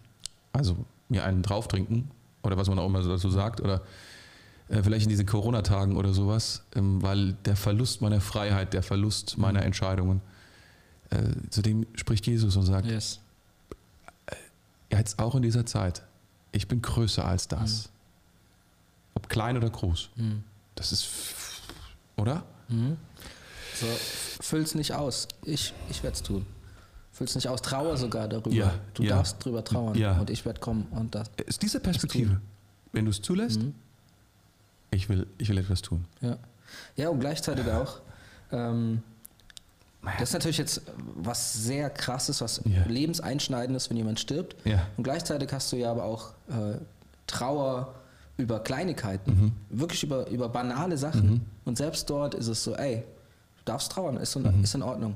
also mir einen drauf trinken oder was man auch immer dazu sagt oder äh, vielleicht in diesen Corona-Tagen oder sowas, ähm, weil der Verlust meiner Freiheit, der Verlust meiner mhm. Entscheidungen, äh, zu dem spricht Jesus und sagt, yes jetzt auch in dieser Zeit, ich bin größer als das. Mhm. Ob klein oder groß. Mhm. Das ist, oder? Mhm. So, füll's nicht aus. Ich, ich werde es tun. Füll's nicht aus. Trauer sogar darüber. Ja, du ja. darfst drüber trauern ja. und ich werde kommen und das. Ist diese Perspektive, wenn du es zulässt, mhm. ich, will, ich will etwas tun. Ja, ja und gleichzeitig auch. Ähm, das ist natürlich jetzt was sehr krasses, was yeah. lebenseinschneidendes, wenn jemand stirbt. Yeah. Und gleichzeitig hast du ja aber auch äh, Trauer über Kleinigkeiten, mhm. wirklich über, über banale Sachen. Mhm. Und selbst dort ist es so, ey, du darfst trauern, ist in, mhm. ist in Ordnung.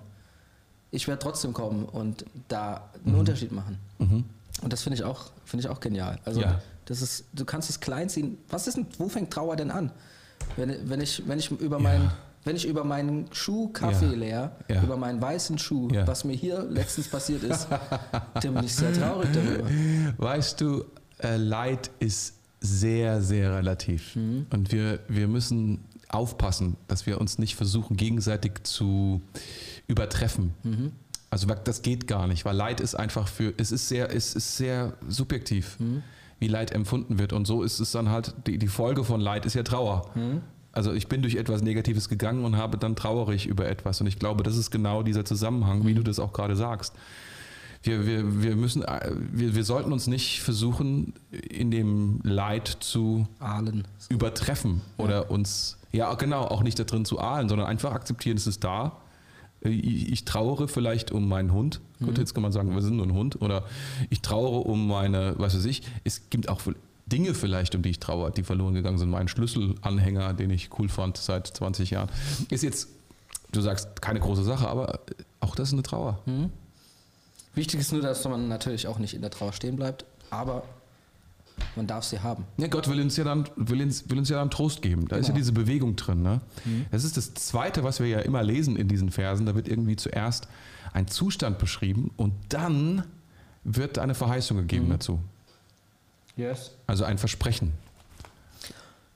Ich werde trotzdem kommen und da einen mhm. Unterschied machen. Mhm. Und das finde ich auch, finde ich auch genial. Also ja. das ist, du kannst es klein ziehen. Was ist denn, wo fängt Trauer denn an? Wenn, wenn ich, wenn ich über ja. meinen wenn ich über meinen Schuh Kaffee ja. leer, ja. über meinen weißen Schuh, ja. was mir hier letztens passiert ist, dann bin ich sehr traurig darüber. Weißt du, äh, Leid ist sehr, sehr relativ. Mhm. Und wir, wir müssen aufpassen, dass wir uns nicht versuchen, gegenseitig zu übertreffen. Mhm. Also das geht gar nicht, weil Leid ist einfach für, es ist sehr, es ist sehr subjektiv, mhm. wie Leid empfunden wird. Und so ist es dann halt, die, die Folge von Leid ist ja Trauer. Mhm. Also ich bin durch etwas Negatives gegangen und habe dann traurig über etwas. Und ich glaube, das ist genau dieser Zusammenhang, wie mhm. du das auch gerade sagst. Wir, wir, wir müssen, äh, wir, wir sollten uns nicht versuchen, in dem Leid zu ahlen. übertreffen oder ja. uns, ja genau, auch nicht da drin zu ahlen, sondern einfach akzeptieren, es ist da. Ich, ich trauere vielleicht um meinen Hund. Mhm. Gut, jetzt kann man sagen, wir sind nur ein Hund. Oder ich trauere um meine, was weiß ich. Es gibt auch Dinge vielleicht, um die ich trauere, die verloren gegangen sind. Mein Schlüsselanhänger, den ich cool fand seit 20 Jahren. Ist jetzt, du sagst, keine große Sache, aber auch das ist eine Trauer. Mhm. Wichtig ist nur, dass man natürlich auch nicht in der Trauer stehen bleibt, aber man darf sie haben. Ja, Gott will uns ja dann, will uns, will uns ja dann Trost geben. Da genau. ist ja genau. diese Bewegung drin. Ne? Mhm. Das ist das Zweite, was wir ja immer lesen in diesen Versen. Da wird irgendwie zuerst ein Zustand beschrieben und dann wird eine Verheißung gegeben mhm. dazu. Yes. Also ein Versprechen.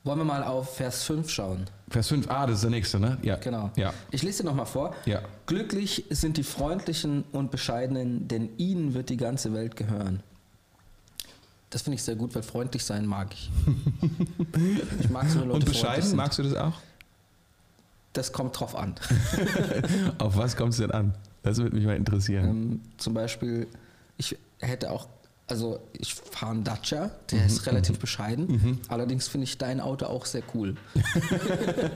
Wollen wir mal auf Vers 5 schauen? Vers 5, ah, das ist der nächste, ne? Ja. Genau. Ja. Ich lese dir nochmal vor. Ja. Glücklich sind die Freundlichen und Bescheidenen, denn ihnen wird die ganze Welt gehören. Das finde ich sehr gut, weil freundlich sein mag ich. ich mag so Leute Und bescheiden, magst du das auch? Das kommt drauf an. auf was kommt es denn an? Das würde mich mal interessieren. Ähm, zum Beispiel, ich hätte auch also ich fahre einen Dacia, der mhm, ist relativ mhm. bescheiden. Mhm. Allerdings finde ich dein Auto auch sehr cool.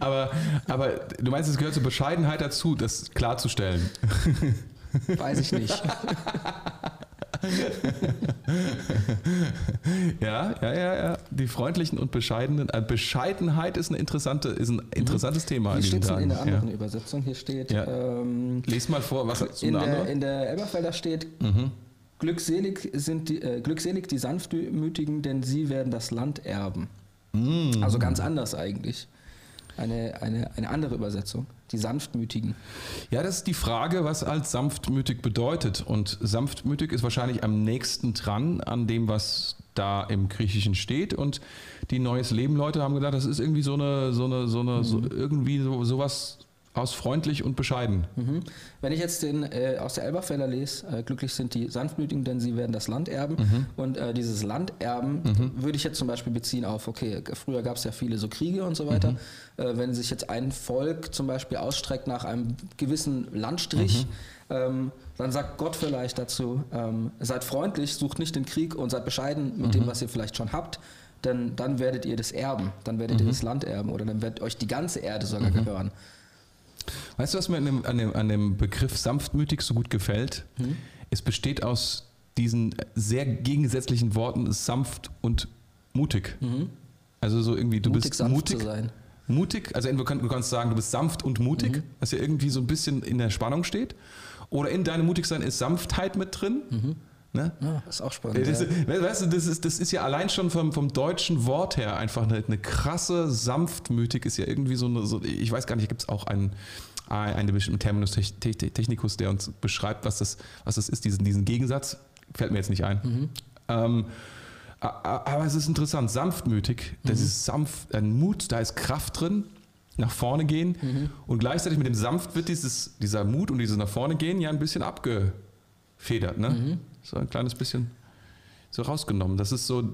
aber, aber du meinst, es gehört zur Bescheidenheit dazu, das klarzustellen? Weiß ich nicht. ja, ja, ja, ja. Die freundlichen und bescheidenen. Äh, Bescheidenheit ist, eine interessante, ist ein interessantes mhm. Thema. Hier steht es in der anderen ja. Übersetzung. Hier steht. Ja. Ähm, Lies mal vor, was in der, in der Elberfelder steht. Mhm. Glückselig sind die, äh, glückselig die Sanftmütigen, denn sie werden das Land erben. Mm. Also ganz anders eigentlich. Eine, eine, eine andere Übersetzung. Die Sanftmütigen. Ja, das ist die Frage, was als sanftmütig bedeutet. Und sanftmütig ist wahrscheinlich am nächsten dran an dem, was da im Griechischen steht. Und die Neues Leben Leute haben gedacht, das ist irgendwie so eine, so eine, so eine, mhm. so irgendwie so, sowas aus freundlich und bescheiden. Mhm. Wenn ich jetzt den äh, aus der Elberfelder lese, äh, glücklich sind die Sanftmütigen, denn sie werden das Land erben. Mhm. Und äh, dieses Land erben mhm. würde ich jetzt zum Beispiel beziehen auf, okay, früher gab es ja viele so Kriege und so weiter. Mhm. Äh, wenn sich jetzt ein Volk zum Beispiel ausstreckt nach einem gewissen Landstrich, mhm. ähm, dann sagt Gott vielleicht dazu, ähm, seid freundlich, sucht nicht den Krieg und seid bescheiden mit dem, mhm. was ihr vielleicht schon habt denn dann werdet ihr das erben, dann werdet ihr das Land erben oder dann wird euch die ganze Erde sogar gehören. Weißt du, was mir an dem, an dem, an dem Begriff sanftmütig so gut gefällt? Hm? Es besteht aus diesen sehr gegensätzlichen Worten sanft und mutig. Mhm. Also so irgendwie, du mutig, bist mutig. Zu sein. Mutig, also entweder du kannst sagen, du bist sanft und mutig, mhm. was ja irgendwie so ein bisschen in der Spannung steht. Oder in deinem Mutigsein ist Sanftheit mit drin. Mhm. Ne? Ja, das ist auch spannend. Das, ja. Weißt du, das ist, das ist ja allein schon vom, vom deutschen Wort her einfach eine, eine krasse, sanftmütig ist ja irgendwie so eine, so, ich weiß gar nicht, gibt es auch einen, einen bestimmten Terminus technicus, der uns beschreibt, was das, was das ist, diesen, diesen Gegensatz. Fällt mir jetzt nicht ein. Mhm. Ähm, aber es ist interessant, sanftmütig, das mhm. ist sanft, ein Mut, da ist Kraft drin, nach vorne gehen mhm. und gleichzeitig mit dem sanft wird dieses, dieser Mut und dieses nach vorne gehen ja ein bisschen abgefedert. Ne? So ein kleines bisschen so rausgenommen. Das ist so,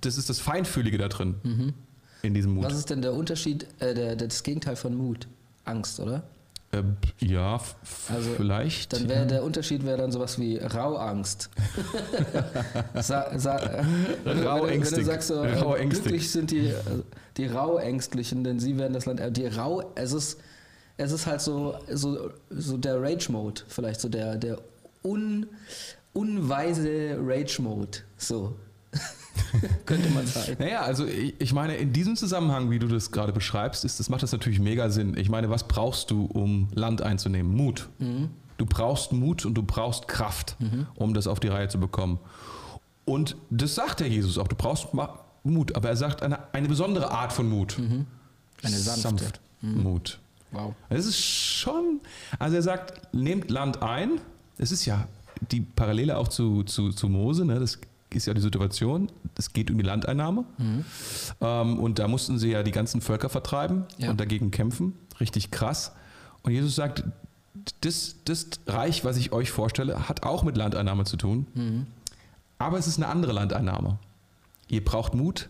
das ist das Feinfühlige da drin mhm. in diesem Mut. Was ist denn der Unterschied, äh, der, das Gegenteil von Mut? Angst, oder? Äh, ja, also, vielleicht. Dann wäre ja. der Unterschied wäre dann sowas wie Rauangst. sa, sa, Rauängstig. Wenn, du sagst so, äh, glücklich sind die, die Rauängstlichen, denn sie werden das Land. Die Rau, es ist, es ist halt so, so, so der Rage-Mode, vielleicht so der, der un, unweise Rage-Mode. So. Könnte man sagen. Naja, also ich, ich, meine, in diesem Zusammenhang, wie du das gerade beschreibst, ist, das macht das natürlich mega Sinn. Ich meine, was brauchst du, um Land einzunehmen? Mut. Mhm. Du brauchst Mut und du brauchst Kraft, mhm. um das auf die Reihe zu bekommen. Und das sagt der Jesus auch. Du brauchst Mut, aber er sagt eine, eine besondere Art von Mut. Mhm. Eine sanfte. Sanft mhm. Mut. Wow. Es ist schon, also er sagt, nehmt Land ein. Es ist ja die Parallele auch zu, zu, zu Mose, ne? das ist ja die Situation, es geht um die Landeinnahme. Mhm. Ähm, und da mussten sie ja die ganzen Völker vertreiben ja. und dagegen kämpfen. Richtig krass. Und Jesus sagt, das, das Reich, was ich euch vorstelle, hat auch mit Landeinnahme zu tun. Mhm. Aber es ist eine andere Landeinnahme. Ihr braucht Mut,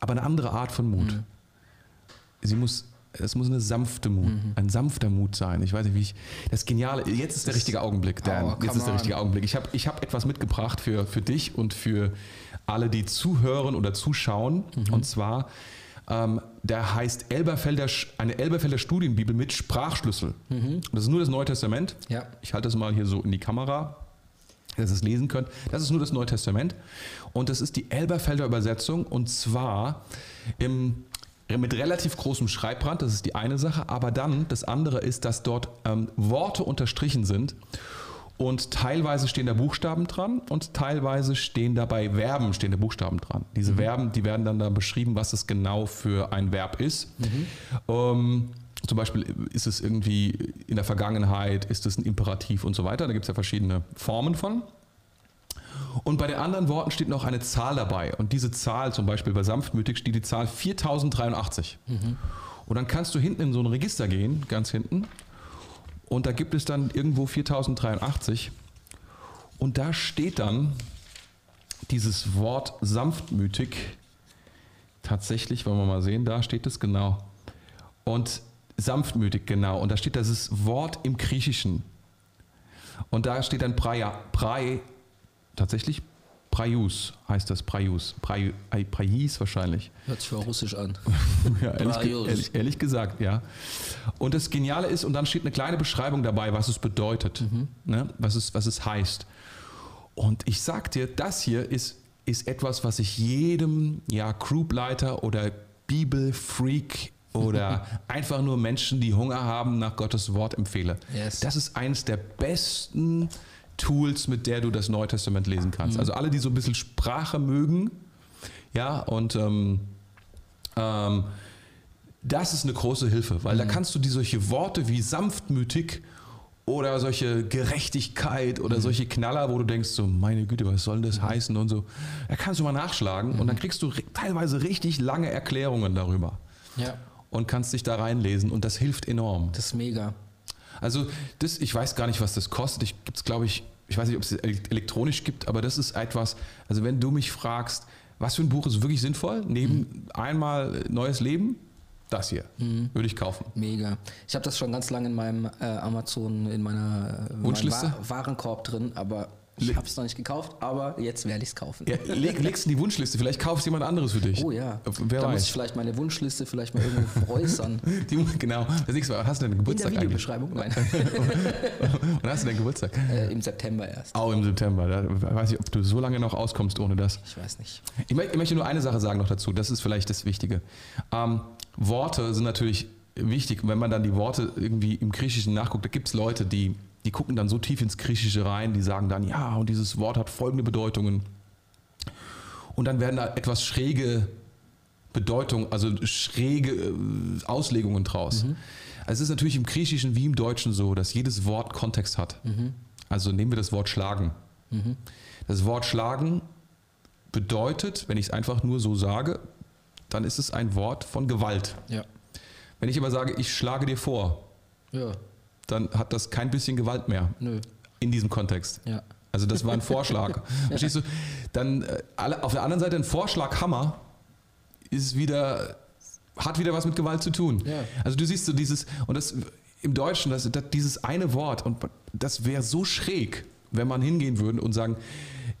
aber eine andere Art von Mut. Mhm. sie muss es muss eine sanfte Mut, mhm. ein sanfter Mut sein. Ich weiß nicht, wie ich. Das Geniale, jetzt ist der richtige Augenblick, Dan. Oh, jetzt ist der richtige Augenblick. Ich habe ich hab etwas mitgebracht für, für dich und für alle, die zuhören oder zuschauen. Mhm. Und zwar, ähm, der heißt Elberfelder, eine Elberfelder Studienbibel mit Sprachschlüssel. Mhm. Das ist nur das Neue Testament. Ja. Ich halte das mal hier so in die Kamera, dass ihr es lesen könnt. Das ist nur das Neue Testament. Und das ist die Elberfelder Übersetzung. Und zwar im mit relativ großem Schreibbrand, das ist die eine Sache, aber dann das andere ist, dass dort ähm, Worte unterstrichen sind und teilweise stehen da Buchstaben dran und teilweise stehen dabei Verben, stehen da Buchstaben dran. Diese mhm. Verben, die werden dann da beschrieben, was es genau für ein Verb ist. Mhm. Ähm, zum Beispiel ist es irgendwie in der Vergangenheit, ist es ein Imperativ und so weiter. Da gibt es ja verschiedene Formen von. Und bei den anderen Worten steht noch eine Zahl dabei. Und diese Zahl, zum Beispiel bei sanftmütig, steht die Zahl 4083. Mhm. Und dann kannst du hinten in so ein Register gehen, ganz hinten. Und da gibt es dann irgendwo 4083. Und da steht dann dieses Wort sanftmütig. Tatsächlich, wollen wir mal sehen, da steht es genau. Und sanftmütig, genau. Und da steht das Wort im Griechischen. Und da steht dann Praia, Prai, tatsächlich Praius heißt das, Praius. Praius wahrscheinlich. Hört sich auch russisch an. ja, ehrlich, ehrlich, ehrlich, gesagt, ja. Und das Geniale ist, und dann steht eine kleine Beschreibung dabei, was es bedeutet, mhm. ne? was, es, was es heißt. Und ich sag dir, das hier ist, ist etwas, was ich jedem ja, Groupleiter oder Bibelfreak oder einfach nur Menschen, die Hunger haben nach Gottes Wort empfehle. Yes. Das ist eines der besten Tools, mit der du das Neue Testament lesen kannst. Mhm. Also alle, die so ein bisschen Sprache mögen, ja, und ähm, ähm, das ist eine große Hilfe, weil mhm. da kannst du die solche Worte wie sanftmütig oder solche Gerechtigkeit oder mhm. solche Knaller, wo du denkst, so meine Güte, was soll das mhm. heißen und so, da kannst du mal nachschlagen und dann mhm. kriegst du teilweise richtig lange Erklärungen darüber. Ja. Und kannst dich da reinlesen und das hilft enorm. Das ist mega. Also das, ich weiß gar nicht, was das kostet. Ich gibt es, glaube ich, ich weiß nicht, ob es elektronisch gibt, aber das ist etwas, also wenn du mich fragst, was für ein Buch ist wirklich sinnvoll, neben mhm. einmal Neues Leben, das hier mhm. würde ich kaufen. Mega. Ich habe das schon ganz lange in meinem äh, Amazon, in meiner äh, Wunschliste? Warenkorb drin, aber ich habe es noch nicht gekauft, aber jetzt werde ich es kaufen. Ja, leg, legst in die Wunschliste, vielleicht kaufst jemand anderes für dich. Oh ja. Wer da weiß. muss ich vielleicht meine Wunschliste vielleicht mal irgendwo veräußern. Die, genau. Das nächste Mal, hast du deinen Geburtstag In der Videobeschreibung, nein. Und hast du deinen Geburtstag? Äh, Im September erst. Auch im September. Da weiß ich, ob du so lange noch auskommst ohne das. Ich weiß nicht. Ich, ich möchte nur eine Sache sagen noch dazu. Das ist vielleicht das Wichtige. Ähm, Worte sind natürlich wichtig. Wenn man dann die Worte irgendwie im Griechischen nachguckt, da gibt es Leute, die die gucken dann so tief ins Griechische rein, die sagen dann, ja, und dieses Wort hat folgende Bedeutungen. Und dann werden da etwas schräge Bedeutungen, also schräge äh, Auslegungen draus. Mhm. Also es ist natürlich im Griechischen wie im Deutschen so, dass jedes Wort Kontext hat. Mhm. Also nehmen wir das Wort schlagen. Mhm. Das Wort schlagen bedeutet, wenn ich es einfach nur so sage, dann ist es ein Wort von Gewalt. Ja. Wenn ich aber sage, ich schlage dir vor, ja dann hat das kein bisschen Gewalt mehr. Nö. In diesem Kontext. Ja. Also das war ein Vorschlag. Verstehst du? Dann äh, auf der anderen Seite ein Vorschlaghammer ist wieder, hat wieder was mit Gewalt zu tun. Ja. Also du siehst so dieses, und das im Deutschen, das, das dieses eine Wort, und das wäre so schräg, wenn man hingehen würde und sagen,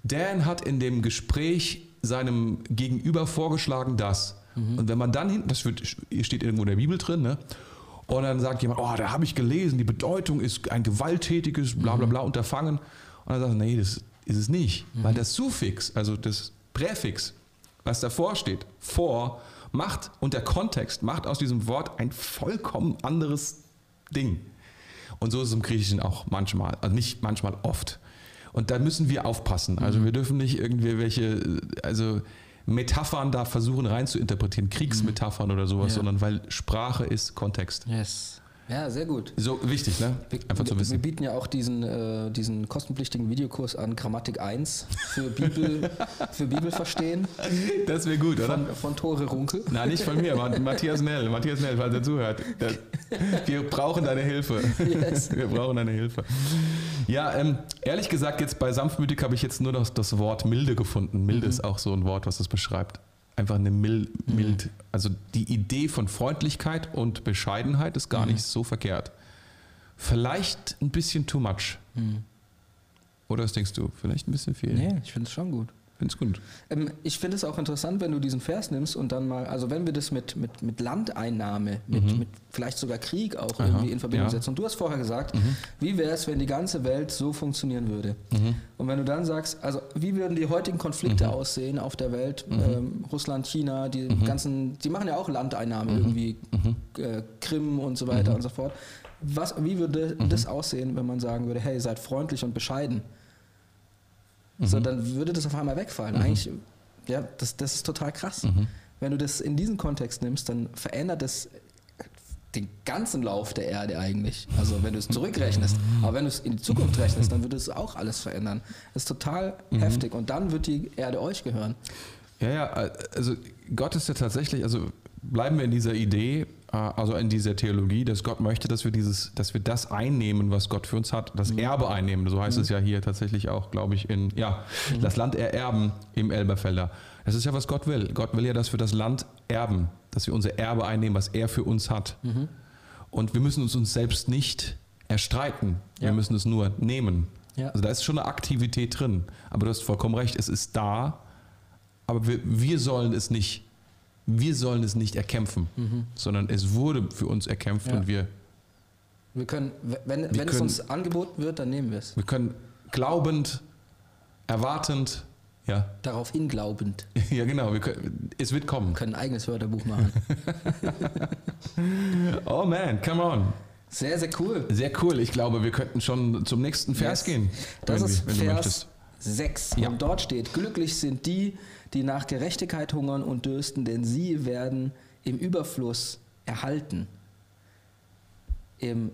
Dan hat in dem Gespräch seinem Gegenüber vorgeschlagen das. Mhm. Und wenn man dann hinten, das wird, steht irgendwo in der Bibel drin, ne? Und dann sagt jemand, oh, da habe ich gelesen, die Bedeutung ist ein gewalttätiges, bla bla bla Unterfangen. Und dann sagt er, nee, das ist es nicht. Mhm. Weil das Suffix, also das Präfix, was davor steht, vor, macht und der Kontext macht aus diesem Wort ein vollkommen anderes Ding. Und so ist es im Griechischen auch manchmal, also nicht manchmal oft. Und da müssen wir aufpassen. Also mhm. wir dürfen nicht irgendwie welche, also Metaphern da versuchen rein zu interpretieren, Kriegsmetaphern mhm. oder sowas, ja. sondern weil Sprache ist Kontext. Yes. Ja, sehr gut. So wichtig, ne? Einfach zu wissen. Wir bieten ja auch diesen, äh, diesen kostenpflichtigen Videokurs an, Grammatik 1 für Bibel, für Bibel verstehen. Das wäre gut, oder? Von, von Tore Runkel. Nein, nicht von mir, Matthias Nell. Matthias Nell, falls er zuhört. Wir brauchen deine Hilfe. Yes. Wir brauchen deine Hilfe. Ja, ähm, ehrlich gesagt, jetzt bei sanftmütig habe ich jetzt nur das, das Wort milde gefunden. Milde mhm. ist auch so ein Wort, was das beschreibt. einfach eine mild, mhm. mild, also die Idee von Freundlichkeit und Bescheidenheit ist gar mhm. nicht so verkehrt. Vielleicht ein bisschen too much. Mhm. Oder was denkst du? Vielleicht ein bisschen viel? Nee, ich finde es schon gut. Finde es gut. Ähm, ich finde es auch interessant, wenn du diesen Vers nimmst und dann mal, also wenn wir das mit, mit, mit Landeinnahme, mit, mhm. mit vielleicht sogar Krieg auch Aha, irgendwie in Verbindung ja. setzen. Und du hast vorher gesagt, mhm. wie wäre es, wenn die ganze Welt so funktionieren würde? Mhm. Und wenn du dann sagst, also wie würden die heutigen Konflikte mhm. aussehen auf der Welt? Mhm. Ähm, Russland, China, die mhm. ganzen, die machen ja auch Landeinnahme irgendwie, äh, Krim und so weiter und so fort. Was, wie würde das aussehen, wenn man sagen würde, hey, seid freundlich und bescheiden? Mhm. So, dann würde das auf einmal wegfallen. Mhm. Eigentlich, ja, das, das ist total krass. Mhm. Wenn du das in diesen Kontext nimmst, dann verändert das den ganzen Lauf der Erde eigentlich. Also wenn du es zurückrechnest. Mhm. Aber wenn du es in die Zukunft rechnest, dann würde es auch alles verändern. Das ist total mhm. heftig. Und dann wird die Erde euch gehören. Ja, ja, also Gott ist ja tatsächlich, also bleiben wir in dieser Idee, also in dieser Theologie, dass Gott möchte, dass wir dieses, dass wir das einnehmen, was Gott für uns hat, das mhm. Erbe einnehmen. So heißt mhm. es ja hier tatsächlich auch, glaube ich, in ja, mhm. das Land ererben im Elberfelder. Das ist ja, was Gott will. Gott will ja, dass wir das Land erben, dass wir unser Erbe einnehmen, was er für uns hat. Mhm. Und wir müssen uns uns selbst nicht erstreiten. Ja. Wir müssen es nur nehmen. Ja. Also da ist schon eine Aktivität drin. Aber du hast vollkommen recht, es ist da, aber wir, wir sollen es nicht wir sollen es nicht erkämpfen, mhm. sondern es wurde für uns erkämpft ja. und wir. Wir können, wenn, wir wenn können, es uns angeboten wird, dann nehmen wir es. Wir können glaubend, erwartend, ja. Darauf hinglaubend. Ja, genau. Können, es wird kommen. Wir können ein eigenes Wörterbuch machen. oh man, come on. Sehr, sehr cool. Sehr cool. Ich glaube, wir könnten schon zum nächsten Vers yes. gehen. Das ist wir, Vers 6. Ja. Und dort steht, glücklich sind die, die nach Gerechtigkeit hungern und dürsten, denn sie werden im Überfluss erhalten. Im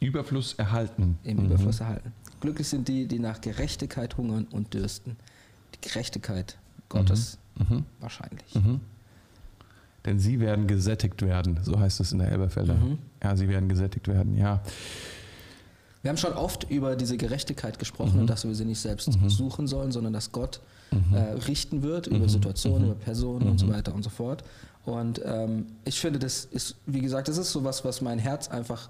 Überfluss erhalten. Im mhm. Überfluss erhalten. Glücklich sind die, die nach Gerechtigkeit hungern und dürsten. Die Gerechtigkeit Gottes mhm. Mhm. wahrscheinlich. Mhm. Denn sie werden gesättigt werden, so heißt es in der Elberfelder. Mhm. Ja, sie werden gesättigt werden, ja. Wir haben schon oft über diese Gerechtigkeit gesprochen mhm. und dass wir sie nicht selbst mhm. suchen sollen, sondern dass Gott mhm. äh, richten wird über mhm. Situationen, mhm. über Personen und so mhm. weiter und so fort. Und ähm, ich finde, das ist, wie gesagt, das ist so was, was mein Herz einfach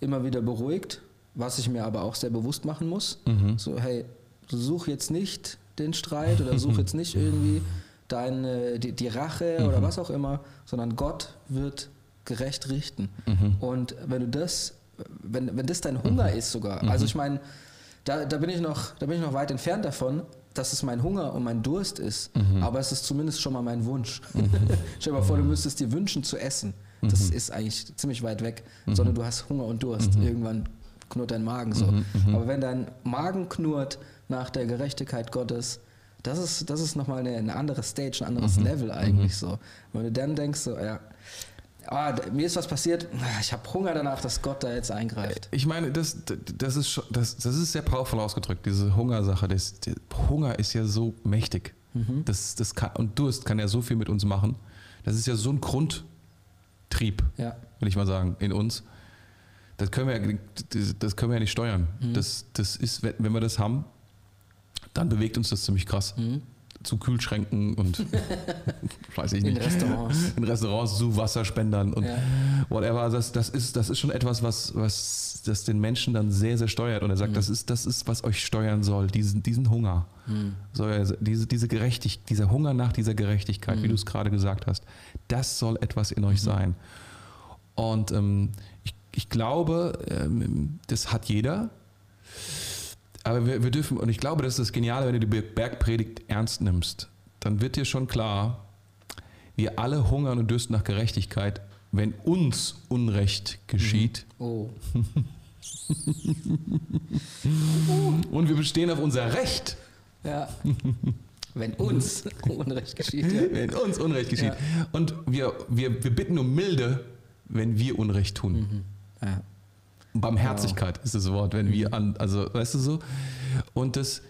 immer wieder beruhigt, was ich mir aber auch sehr bewusst machen muss. So, hey, such jetzt nicht den Streit oder such jetzt nicht irgendwie deine, die, die Rache oder was auch immer, sondern Gott wird gerecht richten. Und wenn du das wenn, wenn das dein Hunger mhm. ist sogar, mhm. also ich meine, da, da, bin ich noch, da bin ich noch weit entfernt davon, dass es mein Hunger und mein Durst ist, mhm. aber es ist zumindest schon mal mein Wunsch. Mhm. Stell dir mal vor, du müsstest dir wünschen zu essen. Das mhm. ist eigentlich ziemlich weit weg, mhm. sondern du hast Hunger und Durst. Irgendwann knurrt dein Magen so. Aber wenn dein Magen knurrt nach der Gerechtigkeit Gottes, das ist, das ist nochmal eine, eine andere Stage, ein anderes Level eigentlich so. Wenn du dann denkst, so, ja, ah, mir ist was passiert, ich habe Hunger danach, dass Gott da jetzt eingreift. Ich meine, das, das, ist, das, das ist sehr powerful ausgedrückt, diese Hungersache. Das, Hunger ist ja so mächtig. Mhm. Das, das kann, und Durst kann ja so viel mit uns machen. Das ist ja so ein Grundtrieb, ja. will ich mal sagen, in uns. Das können wir, das können wir ja nicht steuern. Mhm. Das, das ist, wenn wir das haben, dann bewegt uns das ziemlich krass. Mhm zu Kühlschränken und weiß ich nicht. In Restaurants. In Restaurants zu Wasserspendern und ja. whatever. Das, das, ist, das ist schon etwas, was, was das den Menschen dann sehr, sehr steuert. Und er sagt, mhm. das, ist, das ist, was euch steuern soll, diesen, diesen Hunger. Mhm. So, also diese, diese Gerechtig dieser Hunger nach dieser Gerechtigkeit, mhm. wie du es gerade gesagt hast, das soll etwas in euch mhm. sein. Und ähm, ich, ich glaube, ähm, das hat jeder. Aber wir, wir dürfen, und ich glaube, das ist das Geniale, wenn du die Bergpredigt ernst nimmst, dann wird dir schon klar, wir alle hungern und dürsten nach Gerechtigkeit, wenn uns Unrecht geschieht. Mhm. Oh. und wir bestehen auf unser Recht. Ja. Wenn uns Unrecht geschieht. Ja. Wenn uns Unrecht geschieht. Ja. Und wir, wir, wir bitten um Milde, wenn wir Unrecht tun. Mhm. Ja. Barmherzigkeit wow. ist das Wort, wenn wir an, also weißt du so? Und das,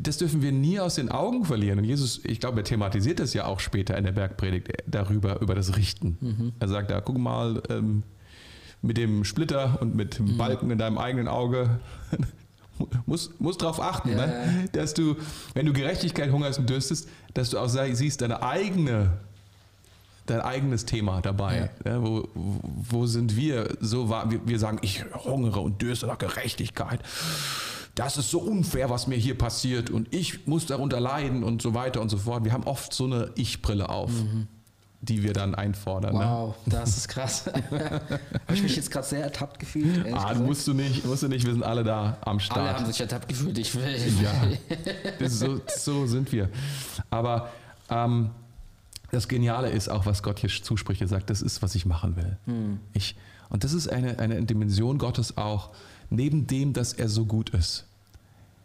das dürfen wir nie aus den Augen verlieren. Und Jesus, ich glaube, er thematisiert das ja auch später in der Bergpredigt darüber, über das Richten. Mhm. Er sagt da, guck mal, ähm, mit dem Splitter und mit dem mhm. Balken in deinem eigenen Auge muss, muss darauf achten, ja. ne? dass du, wenn du Gerechtigkeit hungerst und dürstest, dass du auch siehst, deine eigene, dein eigenes Thema dabei. Ja. Ja, wo, wo sind wir so, wir, wir sagen, ich hungere und dürste nach Gerechtigkeit. Das ist so unfair, was mir hier passiert und ich muss darunter leiden und so weiter und so fort. Wir haben oft so eine Ich-Brille auf. Mhm die wir dann einfordern. Ne? Wow, ne? das ist krass. Habe ich mich jetzt gerade sehr ertappt gefühlt. Ah, gesagt. musst du nicht, musst du nicht, wir sind alle da am Start. Alle haben sich ertappt gefühlt, ich will. Ja, so, so, sind wir. Aber ähm, das Geniale ist auch, was Gott hier zuspricht. Er sagt, das ist, was ich machen will. Hm. Ich, und das ist eine, eine Dimension Gottes auch. Neben dem, dass er so gut ist,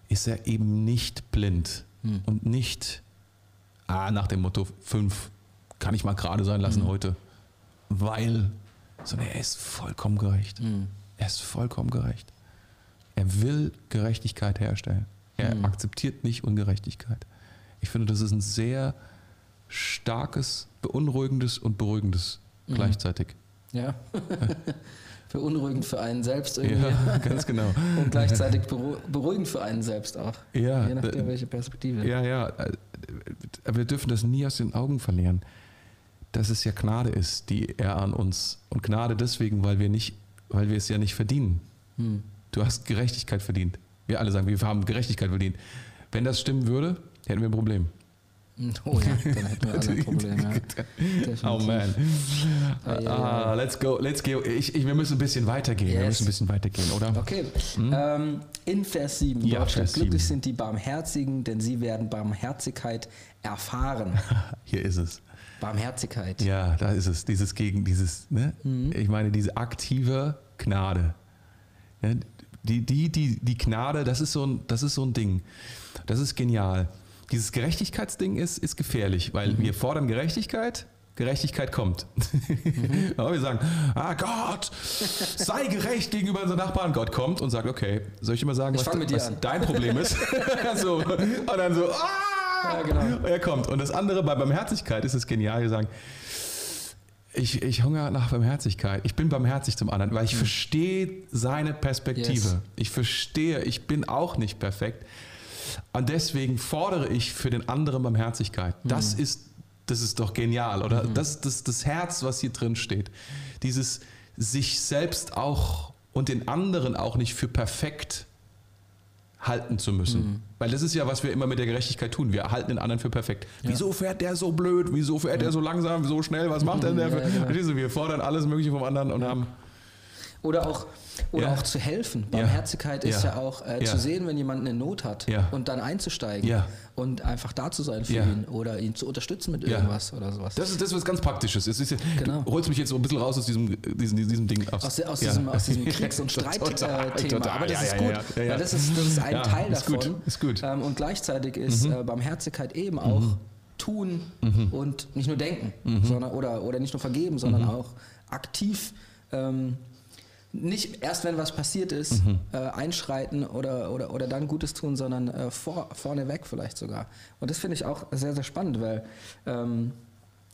ist er eben nicht blind hm. und nicht ah, nach dem Motto fünf kann ich mal gerade sein lassen mhm. heute. Weil, sondern er ist vollkommen gerecht. Mhm. Er ist vollkommen gerecht. Er will Gerechtigkeit herstellen. Er mhm. akzeptiert nicht Ungerechtigkeit. Ich finde, das ist ein sehr starkes, beunruhigendes und beruhigendes mhm. gleichzeitig. Ja. Beunruhigend für einen selbst irgendwie. Ja, ganz genau. und gleichzeitig beruhigend für einen selbst auch. Ja. Je nachdem, welche Perspektive. Ja, ja. Wir dürfen das nie aus den Augen verlieren dass es ja Gnade ist, die er an uns. Und Gnade deswegen, weil wir nicht, weil wir es ja nicht verdienen. Hm. Du hast Gerechtigkeit verdient. Wir alle sagen, wir haben Gerechtigkeit verdient. Wenn das stimmen würde, hätten wir ein Problem. Oh ja, dann hätten wir alle ein Problem, ja. Oh man. Ah, let's go, let's go. Ich, ich, wir müssen ein bisschen weitergehen. Yes. Wir müssen ein bisschen weitergehen, oder? Okay. Hm? Ähm, in Vers 7 ja, Vers glücklich 7. sind die Barmherzigen, denn sie werden Barmherzigkeit erfahren. Hier ist es. Barmherzigkeit. Ja, da ist es. Dieses gegen dieses, ne? Mhm. Ich meine, diese aktive Gnade. Die, die, die, die Gnade, das ist, so ein, das ist so ein Ding. Das ist genial. Dieses Gerechtigkeitsding ist, ist gefährlich, weil mhm. wir fordern Gerechtigkeit, Gerechtigkeit kommt. Mhm. Aber wir sagen, ah Gott, sei gerecht gegenüber unseren Nachbarn. Gott kommt und sagt, okay, soll ich immer sagen, ich was, was dein Problem ist? so, und dann so, ah! Ja, genau. Er kommt. Und das andere bei Barmherzigkeit ist es genial, wir sagen, ich, ich hungere nach Barmherzigkeit. Ich bin barmherzig zum anderen, weil ich mhm. verstehe seine Perspektive. Yes. Ich verstehe, ich bin auch nicht perfekt. Und deswegen fordere ich für den anderen Barmherzigkeit. Das mhm. ist, das ist doch genial, oder? Mhm. Das das, das Herz, was hier drin steht. Dieses sich selbst auch und den anderen auch nicht für perfekt halten zu müssen. Mhm. Weil das ist ja, was wir immer mit der Gerechtigkeit tun. Wir halten den anderen für perfekt. Ja. Wieso fährt der so blöd? Wieso fährt ja. der so langsam, so schnell? Was macht denn der? Ja, genau. Wir fordern alles Mögliche vom anderen und haben. Oder auch, oder ja. auch zu helfen. Barmherzigkeit ja. ist ja, auch äh, zu sehen, wenn jemand eine Not hat und dann einzusteigen und einfach da zu sein für ihn oder ihn zu unterstützen mit irgendwas oder sowas. Das ist das, was ganz praktisches ist. ist genau. Du holst mich jetzt so ein bisschen raus aus diesem, diesem, diesem Ding. Aus, aus, aus diesem, aus diesem Kriegs- und Streitthema. Äh, Aber das ist gut. Das, ist, das ist ein Teil ist davon. Gut. Ist gut. Ähm, und gleichzeitig ist mhm. äh, Barmherzigkeit eben auch mhm. tun mhm. und nicht nur denken, mhm. sondern, oder, oder nicht nur vergeben, sondern mhm. auch aktiv ähm, nicht erst, wenn was passiert ist, mhm. äh, einschreiten oder, oder, oder dann Gutes tun, sondern äh, vor, vorneweg vielleicht sogar. Und das finde ich auch sehr, sehr spannend, weil, ähm,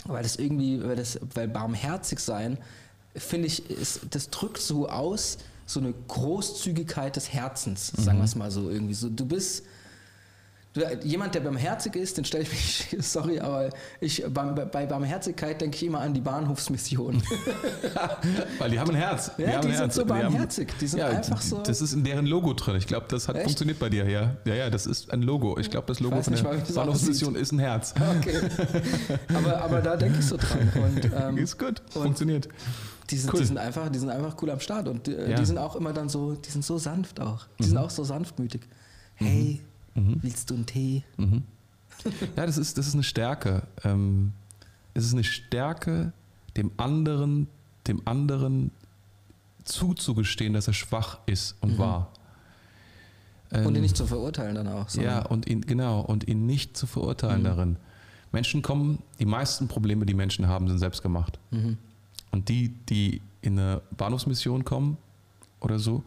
weil das irgendwie, weil, das, weil barmherzig sein, finde ich, ist, das drückt so aus, so eine Großzügigkeit des Herzens, sagen mhm. wir es mal so irgendwie. So, du bist jemand, der barmherzig ist, den stelle ich mich, sorry, aber ich, bei, bei Barmherzigkeit denke ich immer an die Bahnhofsmission. Weil die haben ein Herz. Die, ja, die sind Herz. so barmherzig. Die, sind ja, einfach so. Das ist in deren Logo drin. Ich glaube, das hat Echt? funktioniert bei dir, ja. Ja, ja, das ist ein Logo. Ich glaube, das Logo von der mal, Bahnhofsmission ist ein Herz. Okay. Aber, aber da denke ich so dran. Und, ähm, ist gut, funktioniert. Die sind, cool. die sind, einfach, die sind einfach cool am Start und die, ja. die sind auch immer dann so, die sind so sanft auch. Die mhm. sind auch so sanftmütig. Hey, mhm. Willst du einen Tee? Mhm. Ja, das ist, das ist eine Stärke. Ähm, es ist eine Stärke, dem anderen, dem anderen zuzugestehen, dass er schwach ist und mhm. war. Ähm, und ihn nicht zu verurteilen dann auch. Ja, und ihn, genau, und ihn nicht zu verurteilen mhm. darin. Menschen kommen, die meisten Probleme, die Menschen haben, sind selbst gemacht. Mhm. Und die, die in eine Bahnhofsmission kommen oder so,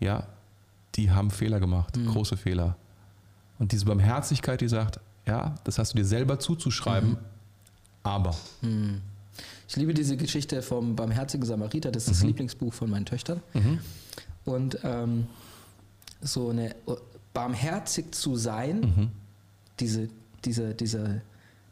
ja, die haben Fehler gemacht, mhm. große Fehler. Und diese Barmherzigkeit, die sagt, ja, das hast du dir selber zuzuschreiben, mhm. aber. Mhm. Ich liebe diese Geschichte vom barmherzigen Samariter, das ist das mhm. Lieblingsbuch von meinen Töchtern. Mhm. Und ähm, so eine barmherzig zu sein, mhm. diese, diese, diese,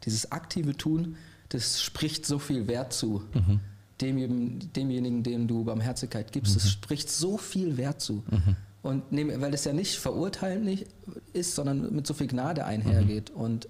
dieses aktive Tun, das spricht so viel Wert zu. Mhm. Dem, demjenigen, dem du Barmherzigkeit gibst, das mhm. spricht so viel Wert zu. Mhm. Und nehm, weil es ja nicht verurteilend ist, sondern mit so viel Gnade einhergeht. Mhm. Und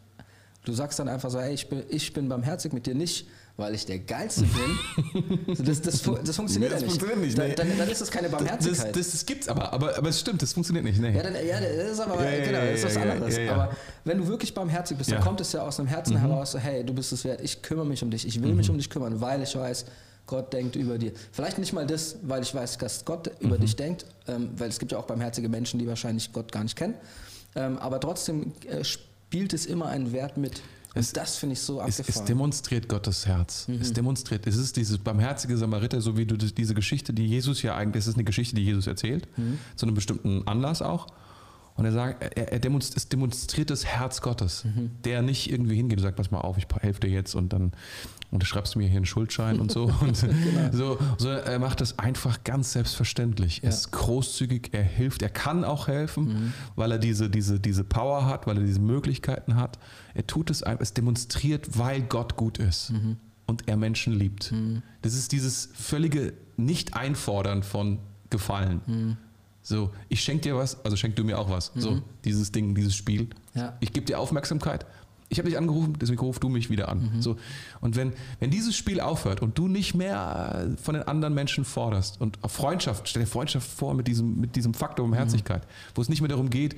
du sagst dann einfach so, hey, ich bin, ich bin barmherzig mit dir nicht, weil ich der Geilste bin. das, das, das, funktioniert nee, das ja nicht. Funktioniert nicht nee. dann, dann, ist das keine Barmherzigkeit. Das, das, das gibt's aber, aber, aber es stimmt, das funktioniert nicht. Nee. Ja, dann, ja, das ist aber, ja, genau, das ist was anderes. Aber wenn du wirklich barmherzig bist, dann kommt es ja aus dem Herzen mhm. heraus, hey, du bist es wert, ich kümmere mich um dich, ich will mhm. mich um dich kümmern, weil ich weiß, Gott denkt über dir. Vielleicht nicht mal das, weil ich weiß, dass Gott mhm. über dich denkt, ähm, weil es gibt ja auch barmherzige Menschen, die wahrscheinlich Gott gar nicht kennen. Ähm, aber trotzdem äh, spielt es immer einen Wert mit. Es, das finde ich so abgefahren. Es, es, demonstriert Gottes Herz. Mhm. Es demonstriert. Es ist dieses barmherzige Samariter, so wie du diese Geschichte, die Jesus ja eigentlich, es ist eine Geschichte, die Jesus erzählt, mhm. zu einem bestimmten Anlass auch. Und er sagt, er, er demonstriert, es demonstriert das Herz Gottes, mhm. der nicht irgendwie hingeht und sagt, pass mal auf, ich helfe dir jetzt und dann unterschreibst du mir hier einen Schuldschein und so. Und genau. so, so, er macht das einfach ganz selbstverständlich. Ja. Er ist großzügig, er hilft, er kann auch helfen, mhm. weil er diese, diese, diese Power hat, weil er diese Möglichkeiten hat. Er tut es einfach, es demonstriert, weil Gott gut ist mhm. und er Menschen liebt. Mhm. Das ist dieses völlige Nicht-Einfordern von Gefallen. So, ich schenke dir was, also schenk du mir auch was. So, mhm. dieses Ding, dieses Spiel. Ja. Ich gebe dir Aufmerksamkeit ich habe dich angerufen, deswegen ruf du mich wieder an. Mhm. So. Und wenn, wenn dieses Spiel aufhört und du nicht mehr von den anderen Menschen forderst und auf Freundschaft, stell dir Freundschaft vor mit diesem, mit diesem Faktor um Herzlichkeit, mhm. wo es nicht mehr darum geht,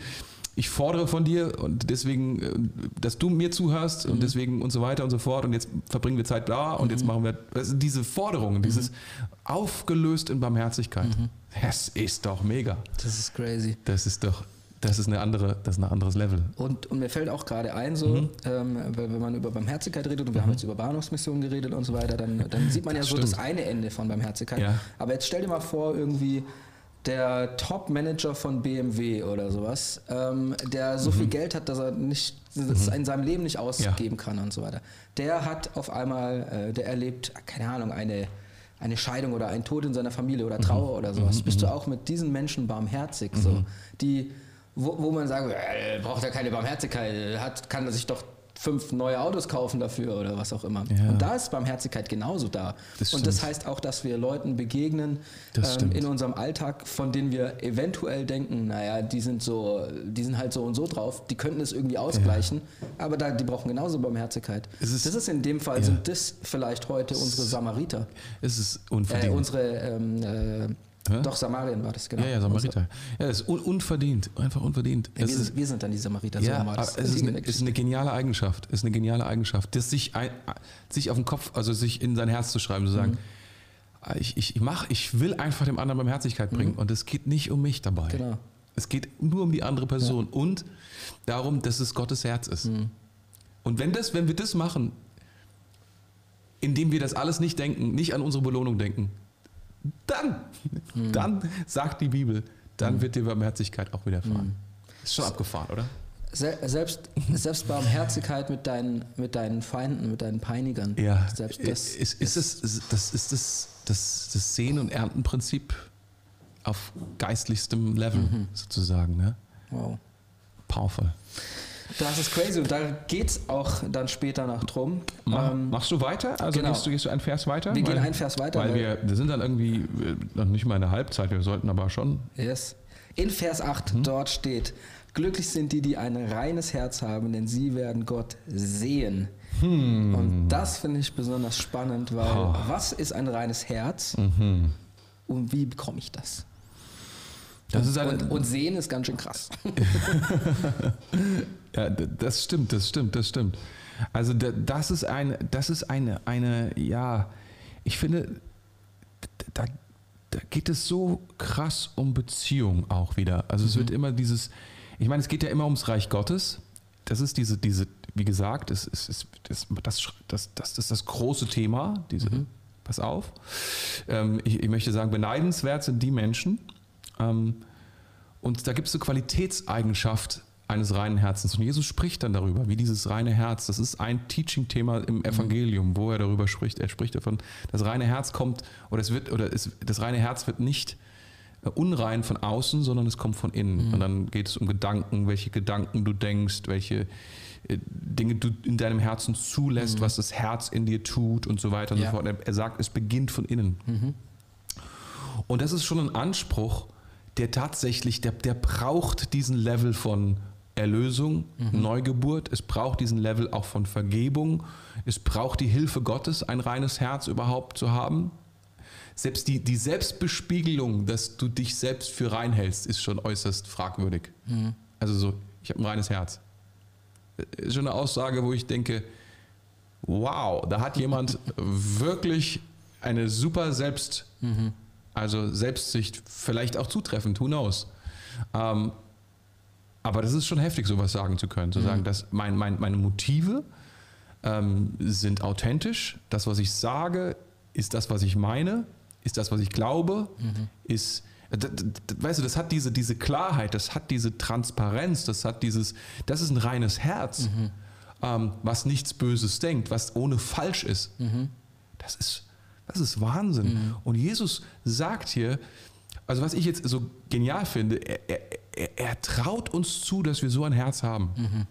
ich fordere von dir und deswegen, äh, dass du mir zuhörst mhm. und deswegen und so weiter und so fort und jetzt verbringen wir Zeit da und jetzt mhm. machen wir also diese Forderungen, dieses mhm. aufgelöst in Barmherzigkeit. Mhm. Das ist doch mega. Das ist crazy. Das ist doch das ist, eine andere, das ist ein anderes Level. Und, und mir fällt auch gerade ein, so, mhm. ähm, wenn man über Barmherzigkeit redet und wir mhm. haben jetzt über Bahnhofsmissionen geredet und so weiter, dann, dann sieht man ja so das eine Ende von Barmherzigkeit. Ja. Aber jetzt stell dir mal vor, irgendwie der Top-Manager von BMW oder sowas, ähm, der so mhm. viel Geld hat, dass er nicht, das mhm. in seinem Leben nicht ausgeben ja. kann und so weiter. Der hat auf einmal, äh, der erlebt, keine Ahnung, eine eine Scheidung oder ein Tod in seiner Familie oder Trauer mhm. oder sowas, mhm. bist du auch mit diesen Menschen barmherzig, so, mhm. die wo, wo man sagt, äh, braucht er keine Barmherzigkeit, hat, kann er sich doch fünf neue Autos kaufen dafür oder was auch immer. Ja. Und da ist Barmherzigkeit genauso da. Das und das heißt auch, dass wir Leuten begegnen ähm, in unserem Alltag, von denen wir eventuell denken, naja, die sind so, die sind halt so und so drauf, die könnten es irgendwie ausgleichen, ja. aber da, die brauchen genauso Barmherzigkeit. Ist, das ist in dem Fall, ja. sind das vielleicht heute unsere Samariter. Es ist. Äh, unsere ähm, äh, Hä? Doch, Samarien war das, genau. Ja, ja, Samariter. Ja, das ist un unverdient, einfach unverdient. Ja, wir, ist, wir, sind dann die Samariter. Ja, so es ist eine, ist eine, geniale Eigenschaft. Es ist eine geniale Eigenschaft, das sich, ein, sich auf den Kopf, also sich in sein Herz zu schreiben, zu sagen, mhm. Ich, ich, ich, mach, ich will einfach dem anderen Barmherzigkeit bringen mhm. und es geht nicht um mich dabei. Genau. Es geht nur um die andere Person ja. und darum, dass es Gottes Herz ist. Mhm. Und wenn, das, wenn wir das machen, indem wir das alles nicht denken, nicht an unsere Belohnung denken, dann, mhm. dann sagt die Bibel, dann mhm. wird dir Barmherzigkeit auch widerfahren. Mhm. Ist schon abgefahren, oder? selbst, selbst Barmherzigkeit mit deinen, mit deinen Feinden, mit deinen Peinigern. Ja, selbst das ist, ist, ist, das ist das, das, das Sehen- und Erntenprinzip auf geistlichstem Level mhm. sozusagen. Ne? Wow. Powerful. Das ist crazy und da geht es auch dann später noch drum. Mach, ähm, machst du weiter? Also genau. gehst, du, gehst du einen Vers weiter? Wir weil, gehen einen Vers weiter. Weil, weil wir, wir sind dann irgendwie äh, noch nicht mal in der Halbzeit, wir sollten aber schon. Yes. In Vers 8 hm? dort steht, glücklich sind die, die ein reines Herz haben, denn sie werden Gott sehen. Hm. Und das finde ich besonders spannend, weil oh. was ist ein reines Herz mhm. und wie bekomme ich das? Das ist eine, und, und, sehen ist ganz schön krass. ja, das stimmt, das stimmt, das stimmt. Also das ist eine, das ist eine, eine, ja, ich finde, da, da geht es so krass um Beziehung auch wieder. Also mhm. es wird immer dieses, ich meine, es geht ja immer ums Reich Gottes. Das ist diese, diese, wie gesagt, das ist, das, das, das, das ist das große Thema, diese, mhm. pass auf. Ähm, ich, ich möchte sagen, beneidenswert sind die Menschen, und da gibt es eine Qualitätseigenschaft eines reinen Herzens. Und Jesus spricht dann darüber, wie dieses reine Herz, das ist ein Teaching-Thema im. Evangelium, wo er darüber spricht. Er spricht davon, das reine Herz kommt, oder es wird, oder es, das reine Herz wird nicht unrein von außen, sondern es kommt von innen. Mhm. Und dann geht es um Gedanken, welche Gedanken du denkst, welche äh, Dinge du in deinem Herzen zulässt, mhm. was das Herz in dir tut und so weiter und ja. so fort. Er sagt, es beginnt von innen. Mhm. Und das ist schon ein Anspruch, der tatsächlich, der, der braucht diesen Level von Erlösung, mhm. Neugeburt, es braucht diesen Level auch von Vergebung, es braucht die Hilfe Gottes, ein reines Herz überhaupt zu haben. Selbst die, die Selbstbespiegelung, dass du dich selbst für rein hältst, ist schon äußerst fragwürdig. Mhm. Also so, ich habe ein reines Herz. Ist schon eine Aussage, wo ich denke, wow, da hat jemand wirklich eine super Selbst, mhm. Also Selbstsicht, vielleicht auch zutreffend, who knows. Ähm, aber das ist schon heftig, sowas sagen zu können. Zu mhm. sagen, dass mein, mein, meine Motive ähm, sind authentisch. Das, was ich sage, ist das, was ich meine, ist das, was ich glaube, mhm. ist. Weißt du, das hat diese, diese Klarheit, das hat diese Transparenz, das hat dieses, das ist ein reines Herz, mhm. ähm, was nichts Böses denkt, was ohne falsch ist. Mhm. Das ist, das ist Wahnsinn. Mhm. Und Jesus sagt hier, also was ich jetzt so genial finde, er, er, er, traut uns zu, dass wir so ein Herz haben. Mhm.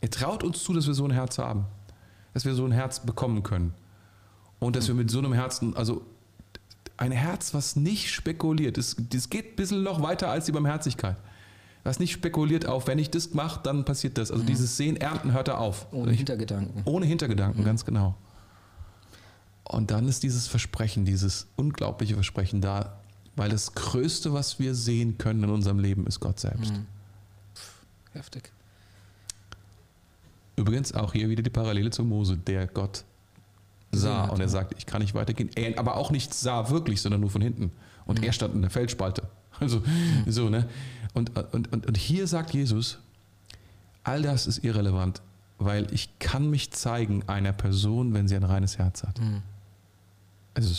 Er traut uns zu, dass wir so ein Herz haben. Dass wir so ein Herz bekommen können. Und dass mhm. wir mit so einem Herzen, also ein Herz, was nicht spekuliert, das, das geht ein bisschen noch weiter als die Barmherzigkeit. Was nicht spekuliert auf, wenn ich das mache, dann passiert das. Also mhm. dieses Sehen, Ernten hört er auf. Ohne Hintergedanken. Ohne Hintergedanken, mhm. ganz genau. Und dann ist dieses Versprechen, dieses unglaubliche Versprechen da, weil das Größte, was wir sehen können in unserem Leben, ist Gott selbst. Mhm. Heftig. Übrigens auch hier wieder die Parallele zu Mose, der Gott sah und er sagt, ich kann nicht weitergehen. Er aber auch nicht sah wirklich, sondern nur von hinten. Und mhm. er stand in der Felsspalte. Also mhm. so, ne? Und, und, und, und hier sagt Jesus, all das ist irrelevant, weil ich kann mich zeigen einer Person, wenn sie ein reines Herz hat. Mhm. Also,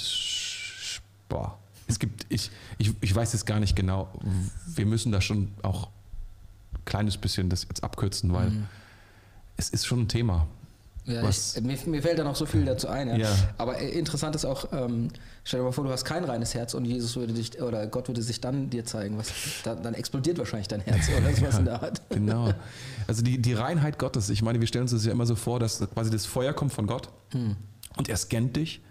boah es gibt, ich, ich, ich weiß jetzt gar nicht genau, wir müssen da schon auch ein kleines bisschen das jetzt abkürzen, weil mhm. es ist schon ein Thema. Ja, ich, mir, mir, fällt da noch so viel dazu ein. Ja. ja. Aber äh, interessant ist auch, ähm, stell dir mal vor, du hast kein reines Herz und Jesus würde dich, oder Gott würde sich dann dir zeigen, was, dann, dann explodiert wahrscheinlich dein Herz oder was ja, in der Art. Genau. Also die, die Reinheit Gottes, ich meine, wir stellen uns das ja immer so vor, dass quasi das Feuer kommt von Gott hm. und er scannt dich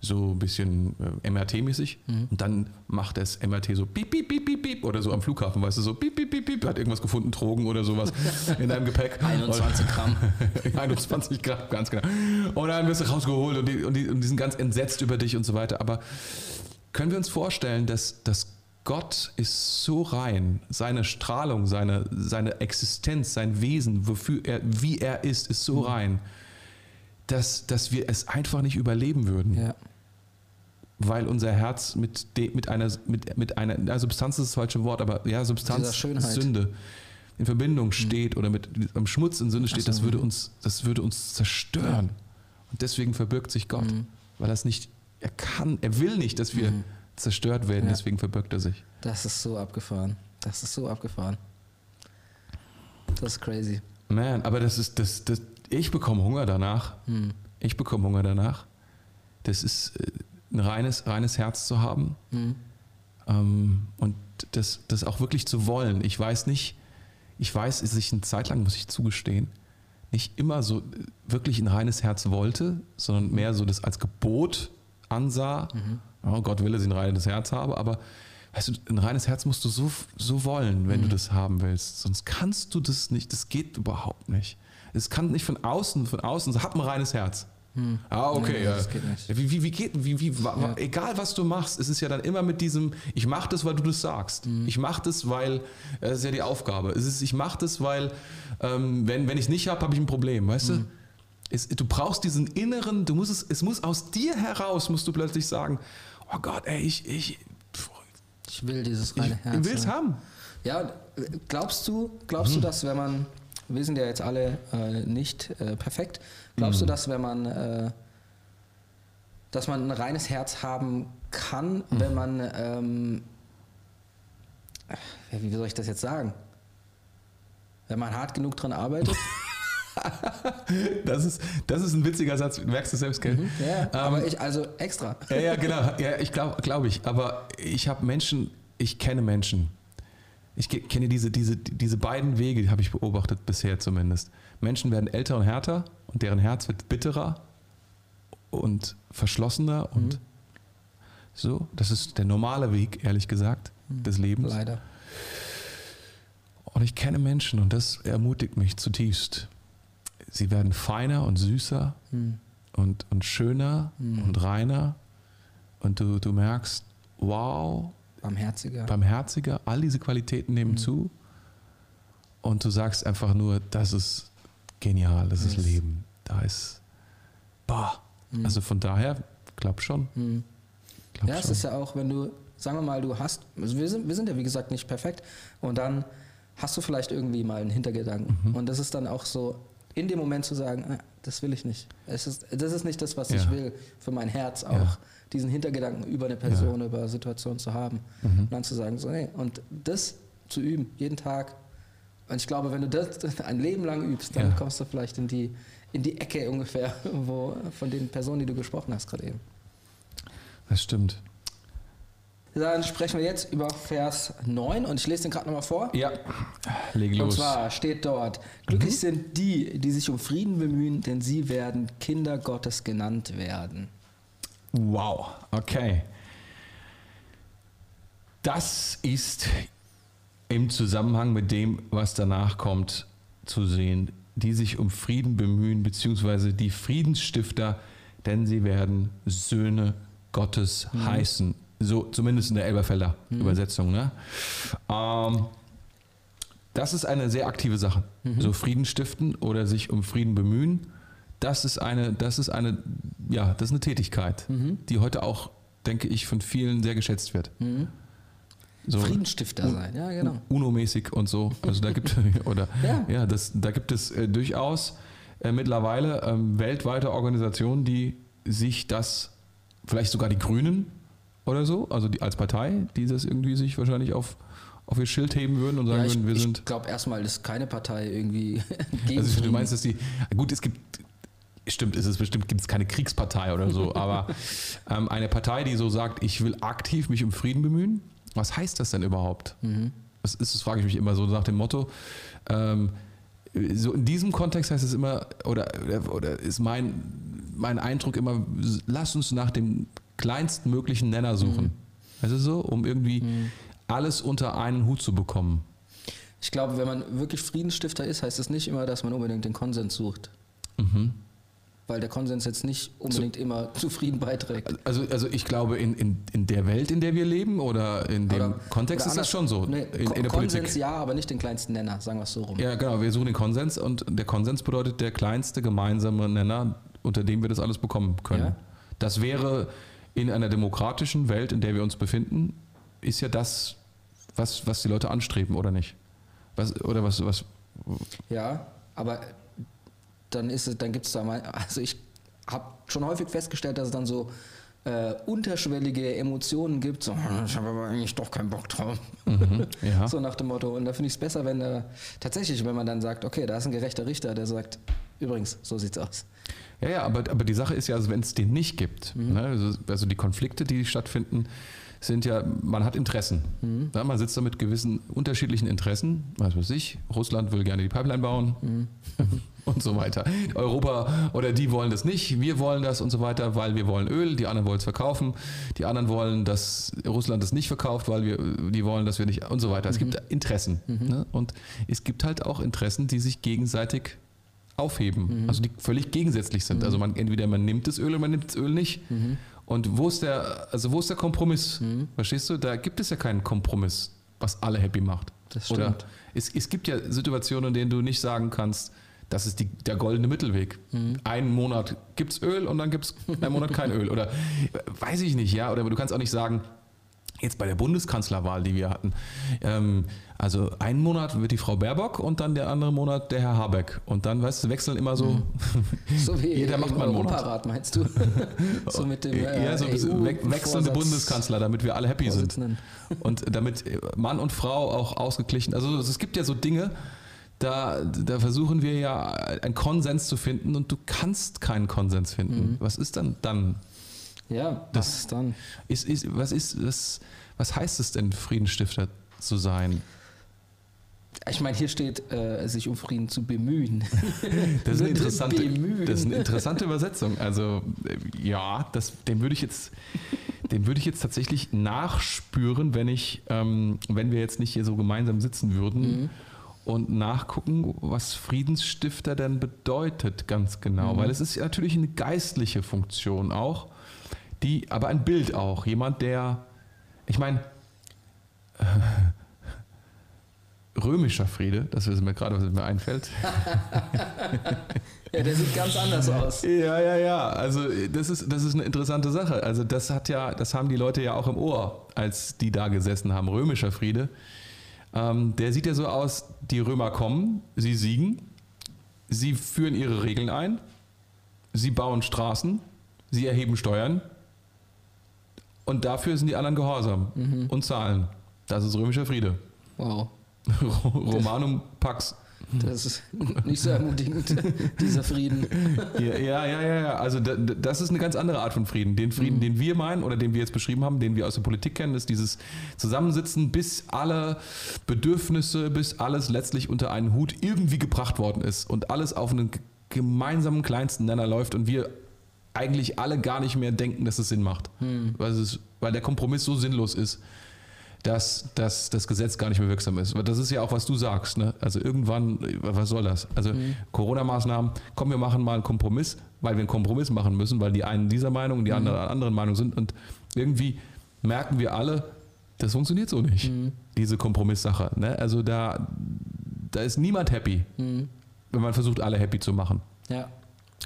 so ein bisschen äh, MRT-mäßig. Mhm. Und dann macht das MRT so piep, piep, piep, piep, piep oder so am Flughafen, weißt du, so piep, piep, piep, piep, hat irgendwas gefunden, Drogen oder sowas in deinem Gepäck. 21 Gramm. 21 Gramm, ganz genau. Und dann wirst du rausgeholt und die, und, die, und die sind ganz entsetzt über dich und so weiter. Aber können wir uns vorstellen, dass, dass Gott ist so rein, seine Strahlung, seine, seine Existenz, sein Wesen, wofür er, wie er ist, ist so mhm. Dass, dass wir es einfach nicht überleben würden. Ja. Weil unser Herz mit, de, mit, einer, mit, mit einer, na, Substanz ist das falsche Wort, aber ja, Substanz ist Sünde in Verbindung mhm. steht mhm. oder mit einem Schmutz in Sünde steht, so, das würde uns, das würde uns zerstören. Und deswegen verbirgt sich Gott, mhm. weil er es nicht, er kann, er will nicht, dass wir mhm. zerstört werden, ja. deswegen verbirgt er sich. Das ist so abgefahren. Das ist so abgefahren. Das ist crazy. Man, aber das ist, das, das, ich bekomme Hunger danach. Hm. Ich bekomme Hunger danach. Das ist äh, ein reines, reines Herz zu haben hm. ähm, und das, das auch wirklich zu wollen. Ich weiß nicht, ich weiß, dass ich eine Zeit lang, muss ich zugestehen, nicht immer so äh, wirklich ein reines Herz wollte, sondern mehr so das als Gebot ansah. Mhm. Oh Gott will, dass ich ein reines Herz habe, aber weißt du, ein reines Herz musst du so, so wollen, wenn mhm. du das haben willst. Sonst kannst du das nicht, das geht überhaupt nicht. Es kann nicht von außen, von außen, so hab ein reines Herz. Hm. Ah, okay. Ja, das geht nicht. Wie, wie, wie geht, wie, wie, ja. egal was du machst, es ist ja dann immer mit diesem, ich mach das, weil du das sagst. Mhm. Ich mach das, weil, das ist ja die Aufgabe. Es ist, ich mach das, weil, ähm, wenn, wenn ich es nicht habe, habe ich ein Problem, weißt mhm. du? Es, du brauchst diesen inneren, du musst es, es muss aus dir heraus, musst du plötzlich sagen, oh Gott, ey, ich, ich, ich will dieses reine Herz. Ich will es haben. Ja, glaubst du, glaubst mhm. du, dass wenn man wir sind ja jetzt alle äh, nicht äh, perfekt. Glaubst mhm. du, dass wenn man, äh, dass man ein reines Herz haben kann, mhm. wenn man, ähm, wie soll ich das jetzt sagen? Wenn man hart genug dran arbeitet? das, ist, das ist ein witziger Satz, merkst du selbst, gell? Mhm, ja, ähm, aber ich, also extra. Ja, ja, genau, ja, ich glaube glaub ich. Aber ich habe Menschen, ich kenne Menschen. Ich kenne diese, diese, diese beiden Wege, die habe ich beobachtet bisher zumindest. Menschen werden älter und härter und deren Herz wird bitterer und verschlossener mhm. und so. Das ist der normale Weg, ehrlich gesagt, mhm. des Lebens. Leider. Und ich kenne Menschen und das ermutigt mich zutiefst. Sie werden feiner und süßer mhm. und, und schöner mhm. und reiner. Und du, du merkst, wow. Barmherziger. Barmherziger. All diese Qualitäten nehmen mhm. zu. Und du sagst einfach nur, das ist genial, das yes. ist Leben. Da ist, bah. Mhm. Also von daher, glaub schon. Mhm. Glaub ja, schon. es ist ja auch, wenn du, sagen wir mal, du hast, also wir sind, wir sind ja wie gesagt nicht perfekt. Und dann hast du vielleicht irgendwie mal einen Hintergedanken. Mhm. Und das ist dann auch so, in dem Moment zu sagen, ah, das will ich nicht. Es ist, das ist nicht das, was ja. ich will für mein Herz auch, ja. diesen Hintergedanken über eine Person, ja. über eine Situation zu haben. Mhm. Und dann zu sagen, so, nee, und das zu üben, jeden Tag. Und ich glaube, wenn du das ein Leben lang übst, dann kommst du vielleicht in die, in die Ecke ungefähr, wo, von den Personen, die du gesprochen hast gerade eben. Das stimmt. Dann sprechen wir jetzt über Vers 9 und ich lese den gerade nochmal vor. Ja, leg los. Und zwar steht dort, glücklich mhm. sind die, die sich um Frieden bemühen, denn sie werden Kinder Gottes genannt werden. Wow, okay. Das ist im Zusammenhang mit dem, was danach kommt, zu sehen, die sich um Frieden bemühen, beziehungsweise die Friedensstifter, denn sie werden Söhne Gottes mhm. heißen. So, zumindest in der Elberfelder mhm. Übersetzung. Ne? Ähm, das ist eine sehr aktive Sache. Mhm. So Frieden stiften oder sich um Frieden bemühen. Das ist eine, das ist eine, ja, das ist eine Tätigkeit, mhm. die heute auch, denke ich, von vielen sehr geschätzt wird. Mhm. So Friedensstifter sein, ja, genau. UNO-mäßig und so. Also da gibt oder ja, ja das, da gibt es äh, durchaus äh, mittlerweile ähm, weltweite Organisationen, die sich das, vielleicht sogar die Grünen, oder so, also die, als Partei, die das irgendwie sich wahrscheinlich auf, auf ihr Schild heben würden und sagen ja, ich, würden, wir sind. Ich glaube erstmal ist keine Partei irgendwie gegen. Also du meinst, dass die. Gut, es gibt. Stimmt, ist es bestimmt, gibt es keine Kriegspartei oder so, aber ähm, eine Partei, die so sagt, ich will aktiv mich um Frieden bemühen, was heißt das denn überhaupt? Mhm. Was ist das, frage ich mich immer so nach dem Motto. Ähm, so in diesem Kontext heißt es immer, oder, oder ist mein, mein Eindruck immer, lass uns nach dem kleinstmöglichen Nenner suchen. Mhm. Also so, um irgendwie mhm. alles unter einen Hut zu bekommen. Ich glaube, wenn man wirklich Friedensstifter ist, heißt es nicht immer, dass man unbedingt den Konsens sucht. Mhm. Weil der Konsens jetzt nicht unbedingt zu, immer zu Frieden beiträgt. Also, also ich glaube, in, in, in der Welt, in der wir leben oder in dem oder, Kontext oder ist das schon so. Nee, in, in der Konsens Politik. ja, aber nicht den kleinsten Nenner, sagen wir es so rum. Ja, genau, wir suchen den Konsens und der Konsens bedeutet der kleinste gemeinsame Nenner, unter dem wir das alles bekommen können. Ja? Das wäre in einer demokratischen Welt, in der wir uns befinden, ist ja das, was, was die Leute anstreben, oder nicht? Was, oder was, was? Ja, aber dann ist es, dann gibt es da mal, also ich habe schon häufig festgestellt, dass es dann so äh, unterschwellige Emotionen gibt, so, hm, ich habe aber eigentlich doch keinen Bock drauf. Mhm, ja. So nach dem Motto. Und da finde ich es besser, wenn äh, tatsächlich, wenn man dann sagt, okay, da ist ein gerechter Richter, der sagt, übrigens, so sieht's aus. Ja, ja, aber, aber die Sache ist ja, also wenn es den nicht gibt, mhm. ne, also, also, die Konflikte, die stattfinden, sind ja, man hat Interessen. Mhm. Ja, man sitzt da mit gewissen unterschiedlichen Interessen. Was weiß ich, Russland will gerne die Pipeline bauen mhm. und so weiter. Europa oder die wollen das nicht, wir wollen das und so weiter, weil wir wollen Öl, die anderen wollen es verkaufen, die anderen wollen, dass Russland das nicht verkauft, weil wir, die wollen, dass wir nicht und so weiter. Es gibt mhm. Interessen. Mhm. Ne? Und es gibt halt auch Interessen, die sich gegenseitig aufheben, mhm. also die völlig gegensätzlich sind. Mhm. Also man entweder man nimmt das Öl oder man nimmt das Öl nicht. Mhm. Und wo ist der, also wo ist der Kompromiss? Mhm. Verstehst du? Da gibt es ja keinen Kompromiss, was alle happy macht. Das stimmt. Oder es, es gibt ja Situationen, in denen du nicht sagen kannst, das ist die, der goldene Mittelweg. Mhm. Einen Monat gibt es Öl und dann gibt es einen Monat kein Öl. Oder weiß ich nicht, ja. Oder du kannst auch nicht sagen, jetzt bei der Bundeskanzlerwahl, die wir hatten, ähm, also einen Monat wird die Frau Baerbock und dann der andere Monat der Herr Habeck. Und dann, weißt du, wechseln immer so. Mhm. So wie jeder macht mal einen Monat. meinst du? so mit dem äh, ja, so we wechselnde Bundeskanzler, damit wir alle happy sind. Und damit Mann und Frau auch ausgeglichen. Also es gibt ja so Dinge, da, da versuchen wir ja einen Konsens zu finden und du kannst keinen Konsens finden. Mhm. Was ist dann dann? Ja, das was ist dann? Ist, ist, was, ist, was, was heißt es denn, Friedensstifter zu sein? Ich meine, hier steht, äh, sich um Frieden zu bemühen. Das ist eine interessante, das ist eine interessante Übersetzung. Also äh, ja, das, dem würde ich jetzt, dem würde ich jetzt tatsächlich nachspüren, wenn ich, ähm, wenn wir jetzt nicht hier so gemeinsam sitzen würden. Mhm und nachgucken, was Friedensstifter denn bedeutet, ganz genau. Mhm. Weil es ist natürlich eine geistliche Funktion auch, die, aber ein Bild auch. Jemand, der, ich meine, römischer Friede, das ist mir gerade, was mir einfällt. ja, der sieht ganz anders aus. Ja, ja, ja. Also das ist, das ist eine interessante Sache. Also das hat ja, das haben die Leute ja auch im Ohr, als die da gesessen haben. Römischer Friede. Ähm, der sieht ja so aus, die Römer kommen, sie siegen, sie führen ihre Regeln ein, sie bauen Straßen, sie erheben Steuern und dafür sind die anderen gehorsam mhm. und zahlen. Das ist römischer Friede. Wow. Romanum Pax. Das ist nicht so ermutigend, dieser Frieden. Ja, ja, ja, ja. Also das ist eine ganz andere Art von Frieden. Den Frieden, mhm. den wir meinen oder den wir jetzt beschrieben haben, den wir aus der Politik kennen, ist dieses Zusammensitzen, bis alle Bedürfnisse, bis alles letztlich unter einen Hut irgendwie gebracht worden ist und alles auf einen gemeinsamen kleinsten Nenner läuft und wir eigentlich alle gar nicht mehr denken, dass es Sinn macht. Mhm. Weil, es, weil der Kompromiss so sinnlos ist dass, dass das Gesetz gar nicht mehr wirksam ist. Das ist ja auch, was du sagst. Ne? Also irgendwann, was soll das? Also mhm. Corona-Maßnahmen, komm, wir machen mal einen Kompromiss, weil wir einen Kompromiss machen müssen, weil die einen dieser Meinung, die mhm. anderen anderen Meinung sind. Und irgendwie merken wir alle, das funktioniert so nicht, mhm. diese Kompromisssache. Ne? Also da, da ist niemand happy, mhm. wenn man versucht, alle happy zu machen. Ja.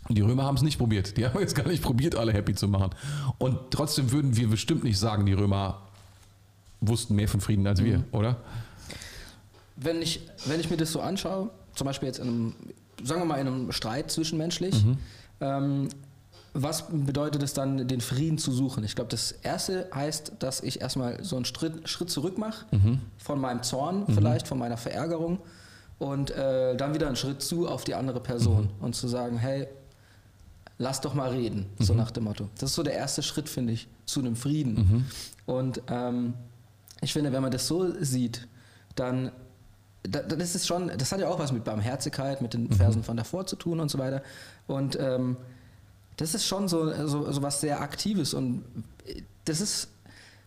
Und die Römer haben es nicht probiert. Die haben jetzt gar nicht probiert, alle happy zu machen. Und trotzdem würden wir bestimmt nicht sagen, die Römer wussten mehr von Frieden als wir, mhm. oder? Wenn ich, wenn ich mir das so anschaue, zum Beispiel jetzt in einem, sagen wir mal, in einem Streit zwischenmenschlich, mhm. ähm, was bedeutet es dann, den Frieden zu suchen? Ich glaube, das erste heißt, dass ich erstmal so einen Schritt, Schritt zurück mache, mhm. von meinem Zorn mhm. vielleicht, von meiner Verärgerung und äh, dann wieder einen Schritt zu auf die andere Person mhm. und zu sagen, hey, lass doch mal reden, so nach dem Motto. Das ist so der erste Schritt, finde ich, zu einem Frieden. Und ähm, ich finde, wenn man das so sieht, dann das ist schon, das hat ja auch was mit Barmherzigkeit, mit den mhm. Versen von davor zu tun und so weiter. Und ähm, das ist schon so, so, so was sehr Aktives und das ist,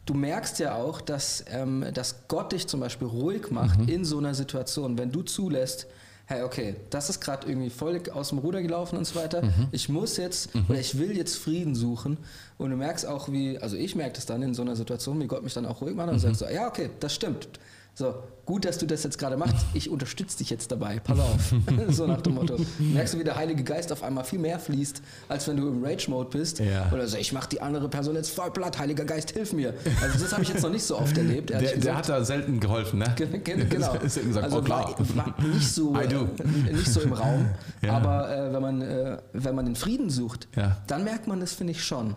du merkst ja auch, dass, ähm, dass Gott dich zum Beispiel ruhig macht mhm. in so einer Situation, wenn du zulässt, hey, okay, das ist gerade irgendwie voll aus dem Ruder gelaufen und so weiter. Mhm. Ich muss jetzt mhm. oder ich will jetzt Frieden suchen. Und du merkst auch, wie, also ich merke das dann in so einer Situation, wie Gott mich dann auch ruhig macht und mhm. sagt so, ja, okay, das stimmt. So, gut, dass du das jetzt gerade machst. Ich unterstütze dich jetzt dabei. Pass auf. so nach dem Motto. Merkst du, wie der Heilige Geist auf einmal viel mehr fließt, als wenn du im Rage-Mode bist. Ja. Oder so, ich mache die andere Person jetzt voll platt. Heiliger Geist, hilf mir. Also das habe ich jetzt noch nicht so oft erlebt. Der, der, hat da selten geholfen, ne? genau. gesagt, also oh, war, war, nicht, so, äh, nicht so im Raum. Ja. Aber äh, wenn, man, äh, wenn man den Frieden sucht, ja. dann merkt man das, finde ich schon.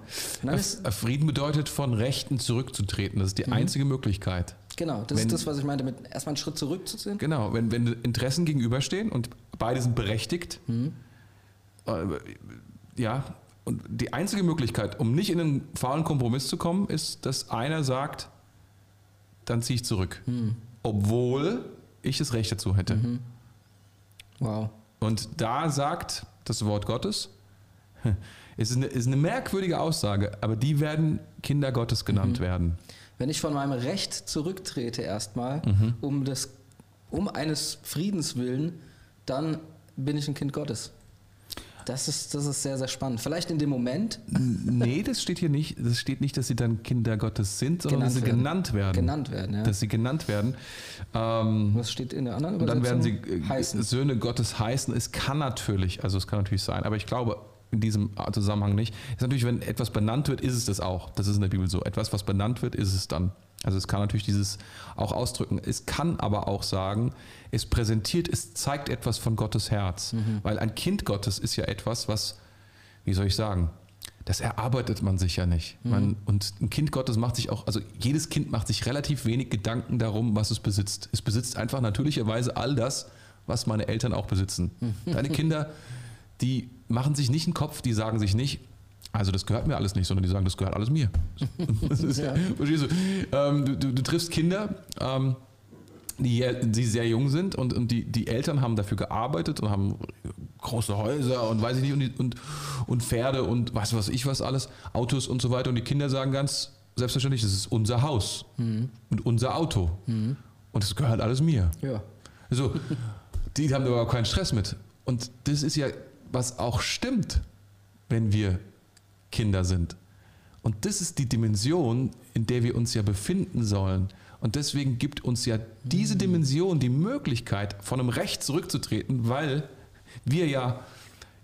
Frieden bedeutet, von Rechten zurückzutreten. Das ist die mhm. einzige Möglichkeit. Genau, das wenn, ist das, was ich meinte, mit erstmal einen Schritt zurückzuziehen. Genau, wenn, wenn Interessen gegenüberstehen und beide sind berechtigt, mhm. äh, ja, und die einzige Möglichkeit, um nicht in einen faulen Kompromiss zu kommen, ist, dass einer sagt, dann ziehe ich zurück. Mhm. Obwohl ich das Recht dazu hätte. Mhm. Wow. Und da sagt das Wort Gottes, es ist eine, ist eine merkwürdige Aussage, aber die werden Kinder Gottes genannt mhm. werden. Wenn ich von meinem Recht zurücktrete erstmal, mhm. um, des, um eines Friedens willen, dann bin ich ein Kind Gottes. Das ist, das ist sehr, sehr spannend. Vielleicht in dem Moment. Nee, das steht hier nicht. Das steht nicht, dass sie dann Kinder Gottes sind, sondern genannt dass sie werden. genannt werden. Genannt werden, ja. Dass sie genannt werden. Ähm, Was steht in der anderen Übersetzung? Dann werden sie äh, heißen. Söhne Gottes heißen. Es kann natürlich, also es kann natürlich sein, aber ich glaube, in diesem Zusammenhang nicht. Ist natürlich, wenn etwas benannt wird, ist es das auch. Das ist in der Bibel so. Etwas, was benannt wird, ist es dann. Also es kann natürlich dieses auch ausdrücken. Es kann aber auch sagen, es präsentiert, es zeigt etwas von Gottes Herz. Mhm. Weil ein Kind Gottes ist ja etwas, was, wie soll ich sagen, das erarbeitet man sich ja nicht. Mhm. Man, und ein Kind Gottes macht sich auch, also jedes Kind macht sich relativ wenig Gedanken darum, was es besitzt. Es besitzt einfach natürlicherweise all das, was meine Eltern auch besitzen. Deine Kinder, die machen sich nicht einen Kopf, die sagen sich nicht, also das gehört mir alles nicht, sondern die sagen, das gehört alles mir. ist, ja. Verstehst du? Ähm, du, du? du? triffst Kinder, ähm, die, die sehr jung sind und, und die, die Eltern haben dafür gearbeitet und haben große Häuser und weiß ich nicht und, und, und Pferde und was weiß ich was alles, Autos und so weiter. Und die Kinder sagen ganz selbstverständlich, das ist unser Haus mhm. und unser Auto. Mhm. Und das gehört alles mir. Ja. Also, die haben aber keinen Stress mit. Und das ist ja, was auch stimmt, wenn wir Kinder sind. Und das ist die Dimension, in der wir uns ja befinden sollen. Und deswegen gibt uns ja diese mhm. Dimension die Möglichkeit, von einem Recht zurückzutreten, weil wir ja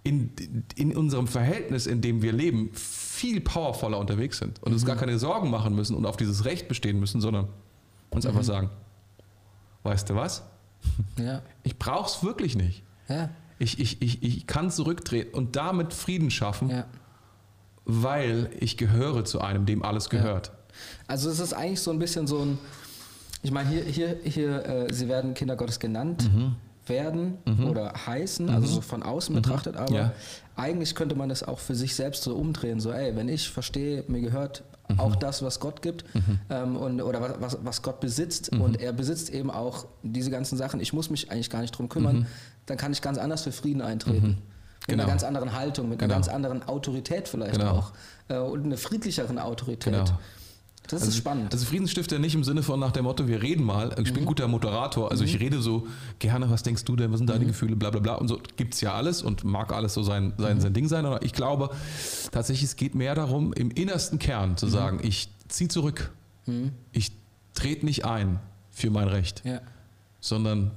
in, in unserem Verhältnis, in dem wir leben, viel powervoller unterwegs sind und uns gar mhm. keine Sorgen machen müssen und auf dieses Recht bestehen müssen, sondern uns mhm. einfach sagen, weißt du was? Ja. Ich brauche es wirklich nicht. Ja. Ich, ich, ich, ich kann zurücktreten und damit Frieden schaffen. Ja weil ich gehöre zu einem, dem alles gehört. Ja. Also es ist eigentlich so ein bisschen so ein, ich meine, hier, hier, hier, äh, sie werden Kinder Gottes genannt. Mhm werden mhm. oder heißen, also mhm. so von außen mhm. betrachtet, aber ja. eigentlich könnte man das auch für sich selbst so umdrehen, so ey, wenn ich verstehe, mir gehört mhm. auch das, was Gott gibt mhm. ähm, und, oder was, was Gott besitzt mhm. und er besitzt eben auch diese ganzen Sachen, ich muss mich eigentlich gar nicht drum kümmern, dann kann ich ganz anders für Frieden eintreten. Mit genau. einer ganz anderen Haltung, mit genau. einer ganz anderen Autorität vielleicht genau. auch. Äh, und einer friedlicheren Autorität. Genau. Das also, ist spannend. Also Friedensstifter nicht im Sinne von nach dem Motto, wir reden mal. Ich mhm. bin ein guter Moderator, also mhm. ich rede so gerne, was denkst du denn, was sind deine mhm. Gefühle, bla bla bla. Und so gibt es ja alles und mag alles so sein, sein, mhm. sein Ding sein. Aber ich glaube tatsächlich, es geht mehr darum, im innersten Kern zu mhm. sagen, ich ziehe zurück. Mhm. Ich trete nicht ein für mein Recht. Ja. Sondern.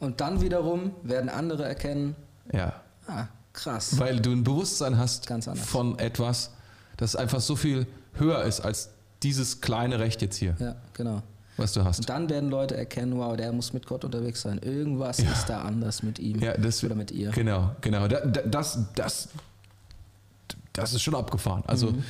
Und dann wiederum werden andere erkennen. Ja. Ah, Krass. Weil du ein Bewusstsein hast von etwas, das einfach so viel höher ist als dieses kleine Recht jetzt hier. Ja, genau. Was du hast. Und dann werden Leute erkennen, wow, der muss mit Gott unterwegs sein. Irgendwas ja. ist da anders mit ihm ja, das, oder mit ihr. Genau, genau. Das, das, das ist schon abgefahren. Also mhm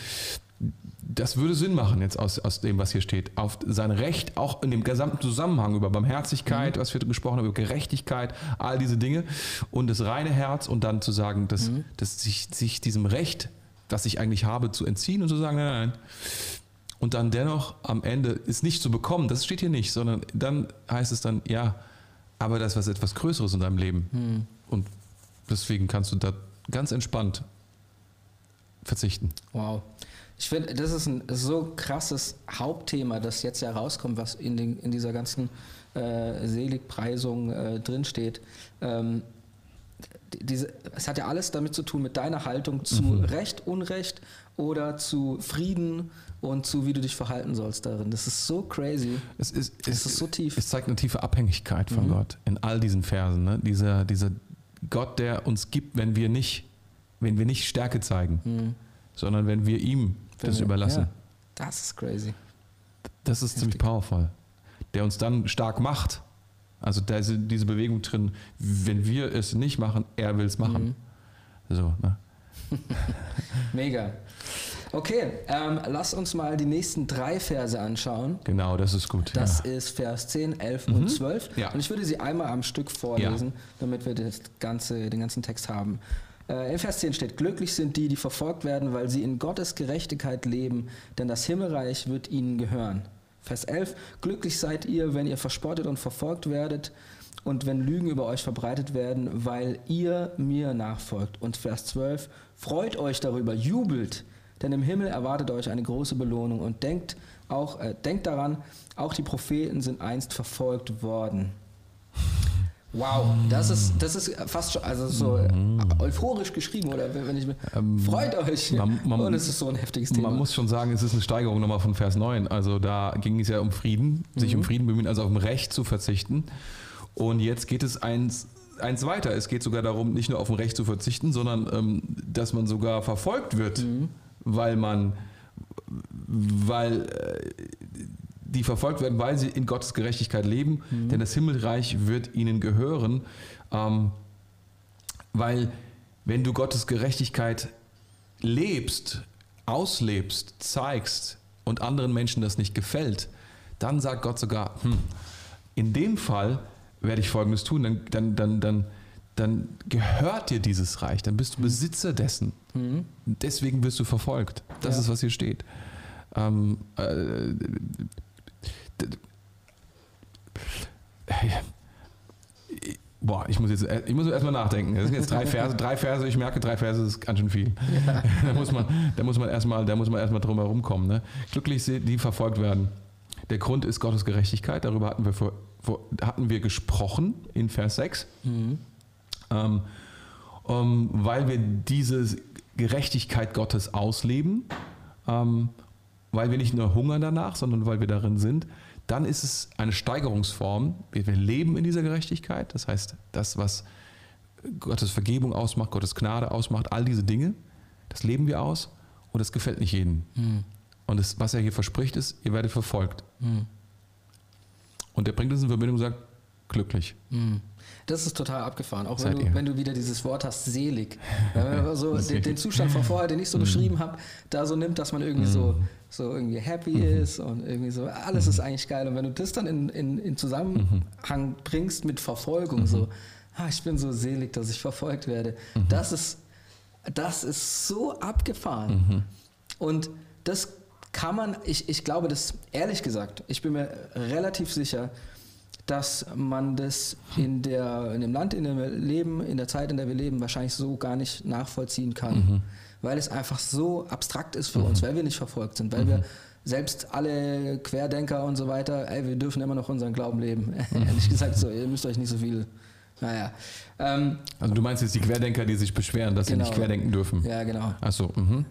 das würde Sinn machen jetzt aus, aus dem, was hier steht. Auf sein Recht, auch in dem gesamten Zusammenhang über Barmherzigkeit, mhm. was wir gesprochen haben, über Gerechtigkeit, all diese Dinge und das reine Herz und dann zu sagen, dass, mhm. dass sich, sich diesem Recht, das ich eigentlich habe, zu entziehen und zu sagen, nein, nein. Und dann dennoch am Ende es nicht zu bekommen, das steht hier nicht, sondern dann heißt es dann, ja, aber das ist was etwas Größeres in deinem Leben. Mhm. Und deswegen kannst du da ganz entspannt verzichten. Wow. Ich finde, das ist ein so krasses Hauptthema, das jetzt ja rauskommt, was in, den, in dieser ganzen äh, Seligpreisung äh, drinsteht. Ähm, diese, es hat ja alles damit zu tun mit deiner Haltung zu mhm. Recht, Unrecht oder zu Frieden und zu wie du dich verhalten sollst darin. Das ist so crazy. Es ist, es, ist so tief. Es zeigt eine tiefe Abhängigkeit von mhm. Gott in all diesen Versen. Ne? Dieser, dieser Gott, der uns gibt, wenn wir nicht, wenn wir nicht Stärke zeigen, mhm. sondern wenn wir ihm das überlassen. Ja, das ist crazy. Das ist Heftig. ziemlich powerful. Der uns dann stark macht. Also da ist diese Bewegung drin, wenn wir es nicht machen, er will es machen. Mhm. So, ne? Mega. Okay, ähm, lass uns mal die nächsten drei Verse anschauen. Genau, das ist gut. Das ja. ist Vers 10, 11 mhm. und 12. Ja. Und ich würde sie einmal am Stück vorlesen, ja. damit wir das ganze, den ganzen Text haben. Äh, in Vers 10 steht, glücklich sind die, die verfolgt werden, weil sie in Gottes Gerechtigkeit leben, denn das Himmelreich wird ihnen gehören. Vers 11, glücklich seid ihr, wenn ihr verspottet und verfolgt werdet und wenn Lügen über euch verbreitet werden, weil ihr mir nachfolgt. Und Vers 12, freut euch darüber, jubelt, denn im Himmel erwartet euch eine große Belohnung und denkt auch, äh, denkt daran, auch die Propheten sind einst verfolgt worden. Wow, das ist, das ist fast schon, also so mhm. euphorisch geschrieben, oder wenn ich ähm, freut euch. Man, man, und es ist so ein heftiges Thema. Man muss schon sagen, es ist eine Steigerung nochmal von Vers 9. Also da ging es ja um Frieden, sich mhm. um Frieden bemühen, also auf ein Recht zu verzichten. Und jetzt geht es eins, eins weiter. Es geht sogar darum, nicht nur auf ein Recht zu verzichten, sondern ähm, dass man sogar verfolgt wird, mhm. weil man, weil äh, die verfolgt werden, weil sie in Gottes Gerechtigkeit leben, mhm. denn das Himmelreich wird ihnen gehören. Ähm, weil wenn du Gottes Gerechtigkeit lebst, auslebst, zeigst und anderen Menschen das nicht gefällt, dann sagt Gott sogar, hm, in dem Fall werde ich Folgendes tun, dann, dann, dann, dann, dann gehört dir dieses Reich, dann bist du Besitzer dessen. Mhm. Deswegen wirst du verfolgt. Das ja. ist, was hier steht. Ähm, äh, Boah, ich muss jetzt, ich muss erstmal nachdenken. Das sind jetzt drei Verse, drei Verse, ich merke, drei Verse ist ganz schön viel. Ja. da muss man, da muss man erstmal, da muss man erstmal drum herum kommen. Ne? Glücklich sind, die verfolgt werden. Der Grund ist Gottes Gerechtigkeit. Darüber hatten wir, vor, vor, hatten wir gesprochen in Vers 6. Mhm. Ähm, um, weil wir diese Gerechtigkeit Gottes ausleben, ähm, weil wir nicht nur hungern danach, sondern weil wir darin sind dann ist es eine Steigerungsform. Wir, wir leben in dieser Gerechtigkeit. Das heißt, das, was Gottes Vergebung ausmacht, Gottes Gnade ausmacht, all diese Dinge, das leben wir aus und das gefällt nicht jedem. Mhm. Und das, was er hier verspricht, ist, ihr werdet verfolgt. Mhm. Und er bringt uns in Verbindung und sagt, glücklich. Mhm. Das ist total abgefahren. Auch wenn du, wenn du, wieder dieses Wort hast, selig. Wenn man so den, den, Zustand von vorher, den ich so mhm. beschrieben habe, da so nimmt, dass man irgendwie so, so irgendwie happy mhm. ist und irgendwie so, alles ist eigentlich geil. Und wenn du das dann in, in, in Zusammenhang bringst mit Verfolgung, so, ah, ich bin so selig, dass ich verfolgt werde, das ist, das ist so abgefahren. Und das kann man, ich, ich glaube das, ehrlich gesagt, ich bin mir relativ sicher, dass man das in, der, in dem Land, in dem wir leben, in der Zeit, in der wir leben, wahrscheinlich so gar nicht nachvollziehen kann. Mhm. Weil es einfach so abstrakt ist für mhm. uns, weil wir nicht verfolgt sind, weil mhm. wir selbst alle Querdenker und so weiter, ey, wir dürfen immer noch unseren Glauben leben. Ehrlich gesagt, so, ihr müsst euch nicht so viel naja. Ähm, also du meinst jetzt die Querdenker, die sich beschweren, dass genau. sie nicht genau. querdenken dürfen? Ja, genau. Achso. Mhm.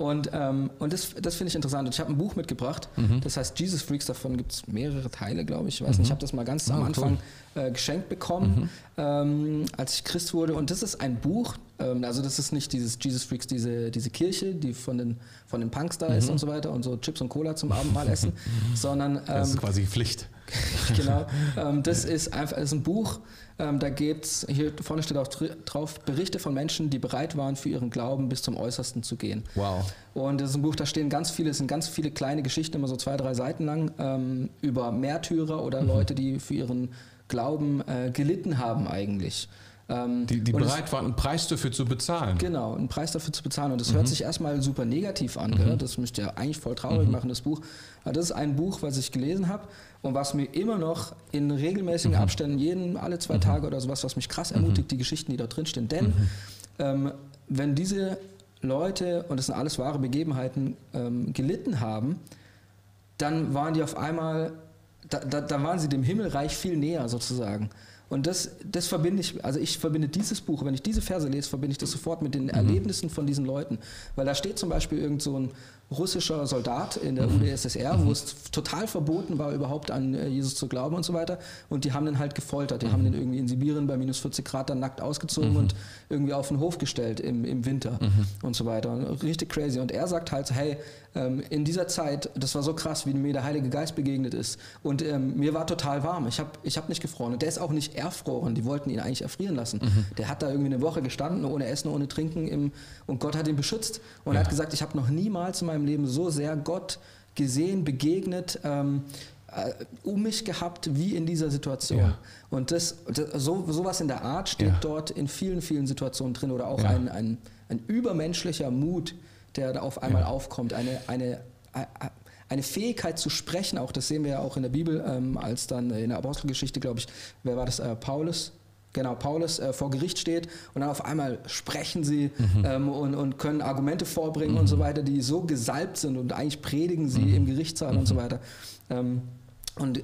Und, ähm, und das, das finde ich interessant. Und ich habe ein Buch mitgebracht, mhm. das heißt Jesus Freaks, davon gibt es mehrere Teile, glaube ich. Ich weiß mhm. nicht, ich habe das mal ganz ah, am Anfang cool. äh, geschenkt bekommen, mhm. ähm, als ich Christ wurde. Und das ist ein Buch, ähm, also das ist nicht dieses Jesus Freaks, diese, diese Kirche, die von den, von den Punks da ist mhm. und so weiter und so Chips und Cola zum Abendmahl essen, sondern... das ist ähm, quasi Pflicht. genau. Ähm, das ist einfach ist ein Buch, ähm, da es, hier vorne steht auch drauf, Berichte von Menschen, die bereit waren, für ihren Glauben bis zum Äußersten zu gehen. Wow. Und das ist ein Buch, da stehen ganz viele, es sind ganz viele kleine Geschichten, immer so zwei, drei Seiten lang, ähm, über Märtyrer oder mhm. Leute, die für ihren Glauben äh, gelitten haben eigentlich. Ähm, die, die bereit es, waren, einen Preis dafür zu bezahlen. Genau, einen Preis dafür zu bezahlen. Und das mhm. hört sich erstmal super negativ an. Mhm. Das müsste ja eigentlich voll traurig mhm. machen, das Buch. Aber das ist ein Buch, was ich gelesen habe und was mir immer noch in regelmäßigen mhm. Abständen, jeden, alle zwei mhm. Tage oder sowas, was mich krass ermutigt, mhm. die Geschichten, die da drin stehen. Denn ähm, wenn diese Leute, und das sind alles wahre Begebenheiten, ähm, gelitten haben, dann waren die auf einmal, da, da, da waren sie dem Himmelreich viel näher sozusagen. Und das, das verbinde ich, also ich verbinde dieses Buch, wenn ich diese Verse lese, verbinde ich das sofort mit den mhm. Erlebnissen von diesen Leuten. Weil da steht zum Beispiel irgend so ein russischer Soldat in der mhm. UdSSR, mhm. wo es total verboten war, überhaupt an äh, Jesus zu glauben und so weiter. Und die haben den halt gefoltert. Die mhm. haben den irgendwie in Sibirien bei minus 40 Grad dann nackt ausgezogen mhm. und irgendwie auf den Hof gestellt im, im Winter mhm. und so weiter. Und richtig crazy. Und er sagt halt, hey, ähm, in dieser Zeit, das war so krass, wie mir der Heilige Geist begegnet ist. Und ähm, mir war total warm. Ich habe ich hab nicht gefroren. Und der ist auch nicht erfroren. Die wollten ihn eigentlich erfrieren lassen. Mhm. Der hat da irgendwie eine Woche gestanden, ohne Essen, ohne Trinken. Im, und Gott hat ihn beschützt. Und ja. er hat gesagt, ich habe noch niemals in meinem Leben so sehr Gott gesehen, begegnet, ähm, äh, um mich gehabt wie in dieser Situation. Ja. Und das, das, so sowas in der Art steht ja. dort in vielen, vielen Situationen drin oder auch ja. ein, ein, ein übermenschlicher Mut, der da auf einmal aufkommt, eine, eine, eine Fähigkeit zu sprechen, auch das sehen wir ja auch in der Bibel, ähm, als dann in der Apostelgeschichte, glaube ich, wer war das, äh, Paulus, Genau, Paulus äh, vor Gericht steht und dann auf einmal sprechen sie mhm. ähm, und, und, können Argumente vorbringen mhm. und so mhm. weiter, die so gesalbt sind und eigentlich predigen sie mhm. im Gerichtssaal und so mhm. weiter. Ähm, und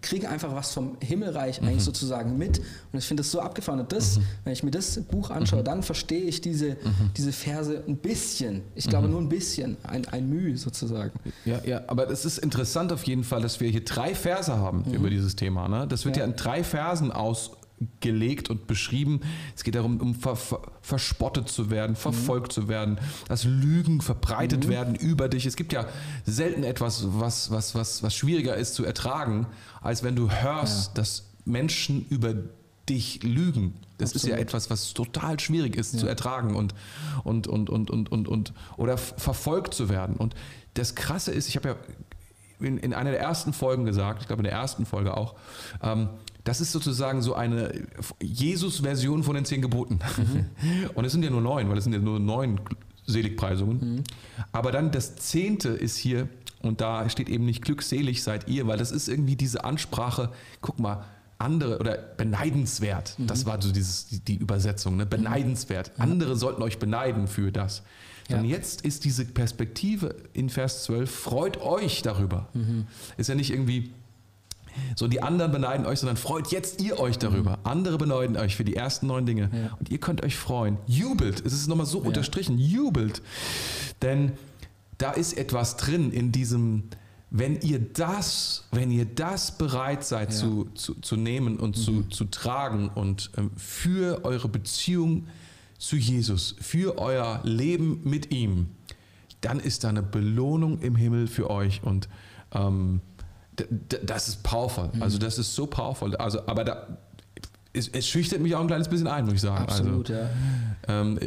kriegen einfach was vom Himmelreich eigentlich mhm. sozusagen mit. Und ich finde das so abgefahren. Und das, wenn ich mir das Buch anschaue, dann verstehe ich diese, diese Verse ein bisschen. Ich glaube nur ein bisschen, ein, ein Mühe sozusagen. Ja, ja, aber es ist interessant auf jeden Fall, dass wir hier drei Verse haben über dieses Thema. Ne? Das wird ja. ja in drei Versen aus gelegt und beschrieben. Es geht darum, um ver, ver, verspottet zu werden, verfolgt mhm. zu werden, dass Lügen verbreitet mhm. werden über dich. Es gibt ja selten etwas, was, was, was, was schwieriger ist zu ertragen, als wenn du hörst, ja. dass Menschen über dich lügen. Das Absolut. ist ja etwas, was total schwierig ist ja. zu ertragen und, und, und, und, und, und, und oder verfolgt zu werden. Und das Krasse ist, ich habe ja in, in einer der ersten Folgen gesagt, ich glaube in der ersten Folge auch, ähm, das ist sozusagen so eine Jesus-Version von den zehn Geboten. Mhm. Und es sind ja nur neun, weil es sind ja nur neun Seligpreisungen. Mhm. Aber dann das zehnte ist hier, und da steht eben nicht glückselig seid ihr, weil das ist irgendwie diese Ansprache, guck mal, andere oder beneidenswert, mhm. das war so dieses, die, die Übersetzung, ne? beneidenswert. Mhm. Andere sollten euch beneiden für das. Ja. Und jetzt ist diese Perspektive in Vers 12, freut euch darüber. Mhm. Ist ja nicht irgendwie, so die anderen beneiden euch, sondern freut jetzt ihr euch darüber. Mhm. Andere beneiden euch für die ersten neun Dinge. Ja. Und ihr könnt euch freuen. Jubelt. Es ist nochmal so ja. unterstrichen. Jubelt. Denn da ist etwas drin in diesem, wenn ihr das, wenn ihr das bereit seid ja. zu, zu, zu, nehmen und mhm. zu, zu tragen und ähm, für eure Beziehung zu Jesus, für euer Leben mit ihm, dann ist da eine Belohnung im Himmel für euch und ähm, das ist powerful. Mhm. Also das ist so powerful. Also, aber da, es, es, schüchtert mich auch ein kleines bisschen ein, muss ich sagen. Absolut, also, ja. Ähm,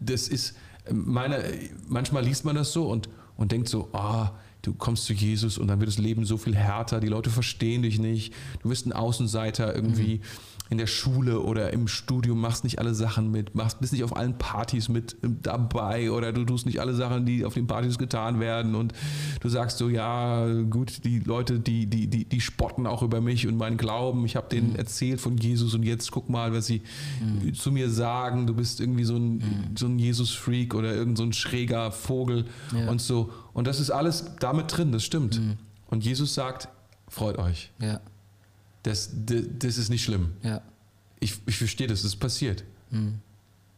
das ist, meine, manchmal liest man das so und, und denkt so, ah, oh, du kommst zu Jesus und dann wird das Leben so viel härter, die Leute verstehen dich nicht, du bist ein Außenseiter irgendwie. Mhm in der Schule oder im Studium machst nicht alle Sachen mit, machst, bist nicht auf allen Partys mit dabei oder du tust nicht alle Sachen, die auf den Partys getan werden und du sagst so, ja, gut, die Leute, die, die, die, die spotten auch über mich und meinen Glauben. Ich habe denen mhm. erzählt von Jesus und jetzt guck mal, was sie mhm. zu mir sagen. Du bist irgendwie so ein, mhm. so ein Jesus-Freak oder irgend so ein schräger Vogel ja. und so. Und das ist alles damit drin, das stimmt. Mhm. Und Jesus sagt, freut euch. Ja. Das, das, das ist nicht schlimm. Ja. Ich, ich verstehe das, das ist passiert. Mhm.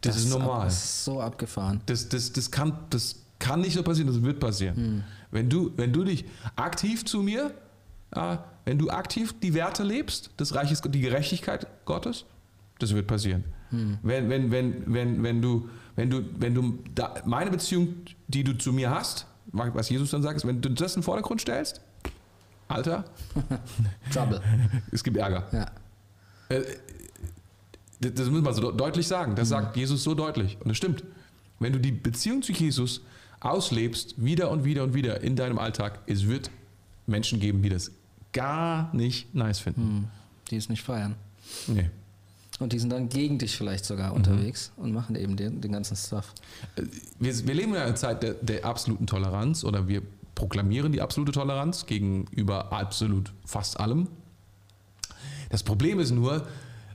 Das, das, ist normal. das ist so abgefahren. Das, das, das, kann, das kann nicht so passieren, das wird passieren. Mhm. Wenn, du, wenn du dich aktiv zu mir, äh, wenn du aktiv die Werte lebst, das Reich ist die Gerechtigkeit Gottes, das wird passieren. Mhm. Wenn, wenn, wenn, wenn, wenn du, wenn du, wenn du da, meine Beziehung, die du zu mir hast, was Jesus dann sagt, ist, wenn du das in den Vordergrund stellst, Alter. Trouble. Es gibt Ärger. Ja. Äh, das muss man so deutlich sagen. Das mhm. sagt Jesus so deutlich. Und es stimmt. Wenn du die Beziehung zu Jesus auslebst, wieder und wieder und wieder in deinem Alltag, es wird Menschen geben, die das gar nicht nice finden. Mhm. Die es nicht feiern. Nee. Und die sind dann gegen dich vielleicht sogar mhm. unterwegs und machen eben den, den ganzen Stuff. Äh, wir, wir, leben in einer Zeit der, der absoluten Toleranz oder wir proklamieren die absolute Toleranz gegenüber absolut fast allem. Das Problem ist nur,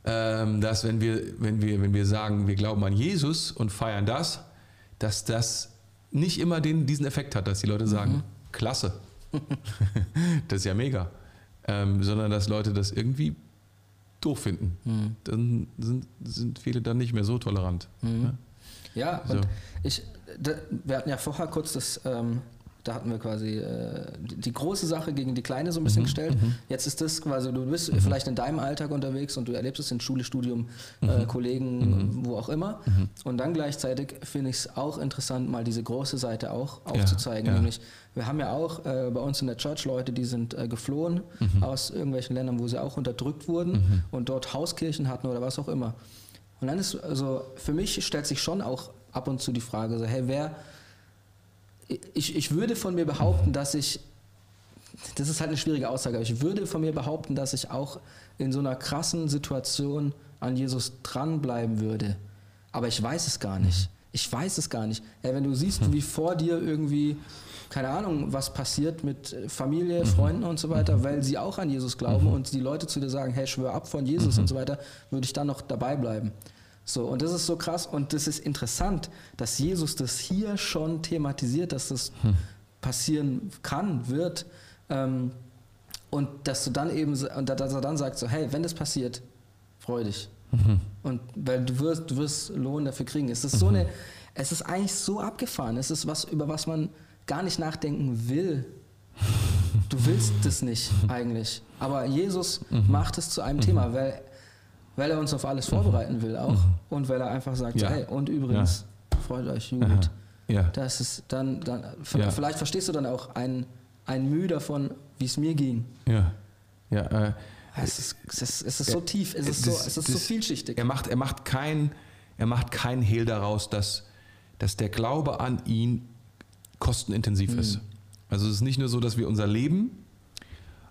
ähm, dass wenn wir, wenn, wir, wenn wir sagen, wir glauben an Jesus und feiern das, dass das nicht immer den, diesen Effekt hat, dass die Leute sagen, mhm. klasse, das ist ja mega, ähm, sondern dass Leute das irgendwie doof finden. Mhm. Dann sind, sind viele dann nicht mehr so tolerant. Mhm. Ne? Ja, so. und ich, wir hatten ja vorher kurz das ähm, da hatten wir quasi äh, die große Sache gegen die kleine so ein bisschen mhm, gestellt. Mhm. Jetzt ist das quasi, du bist mhm. vielleicht in deinem Alltag unterwegs und du erlebst es in Schule, Studium, äh, mhm. Kollegen, wo auch immer. Und dann gleichzeitig finde ich es auch interessant, mal diese große Seite auch aufzuzeigen. Ja, ja. Nämlich, wir haben ja auch äh, bei uns in der Church Leute, die sind äh, geflohen aus irgendwelchen Ländern, wo sie auch unterdrückt wurden und dort Hauskirchen hatten oder was auch immer. Und dann ist, also für mich stellt sich schon auch ab und zu die Frage, so, hey, wer ich, ich würde von mir behaupten, dass ich, das ist halt eine schwierige Aussage, aber ich würde von mir behaupten, dass ich auch in so einer krassen Situation an Jesus dranbleiben würde. Aber ich weiß es gar nicht. Ich weiß es gar nicht. Ey, wenn du siehst, wie vor dir irgendwie, keine Ahnung, was passiert mit Familie, Freunden und so weiter, weil sie auch an Jesus glauben und die Leute zu dir sagen, hey, schwör ab von Jesus und so weiter, würde ich dann noch dabei bleiben. So, und das ist so krass und das ist interessant, dass Jesus das hier schon thematisiert, dass das hm. passieren kann, wird. Ähm, und dass du dann eben, und dass er dann sagt so, hey, wenn das passiert, freu dich. Mhm. Und weil du wirst, du wirst Lohn dafür kriegen. Es ist mhm. so eine, es ist eigentlich so abgefahren. Es ist was, über was man gar nicht nachdenken will. Du willst das nicht eigentlich. Aber Jesus mhm. macht es zu einem Thema, mhm. weil weil er uns auf alles vorbereiten will auch mhm. und weil er einfach sagt, ja. hey, und übrigens, ja. freut euch, Jugend. Ja. Das ist dann, dann vielleicht verstehst du dann auch ein, ein Mühe davon, wie es mir ging. Ja. Ja, äh, es ist, es ist, es ist so tief, es ist, das, so, es ist das, so vielschichtig. Er macht, er macht kein, er macht keinen Hehl daraus, dass, dass der Glaube an ihn kostenintensiv mhm. ist. Also es ist nicht nur so, dass wir unser Leben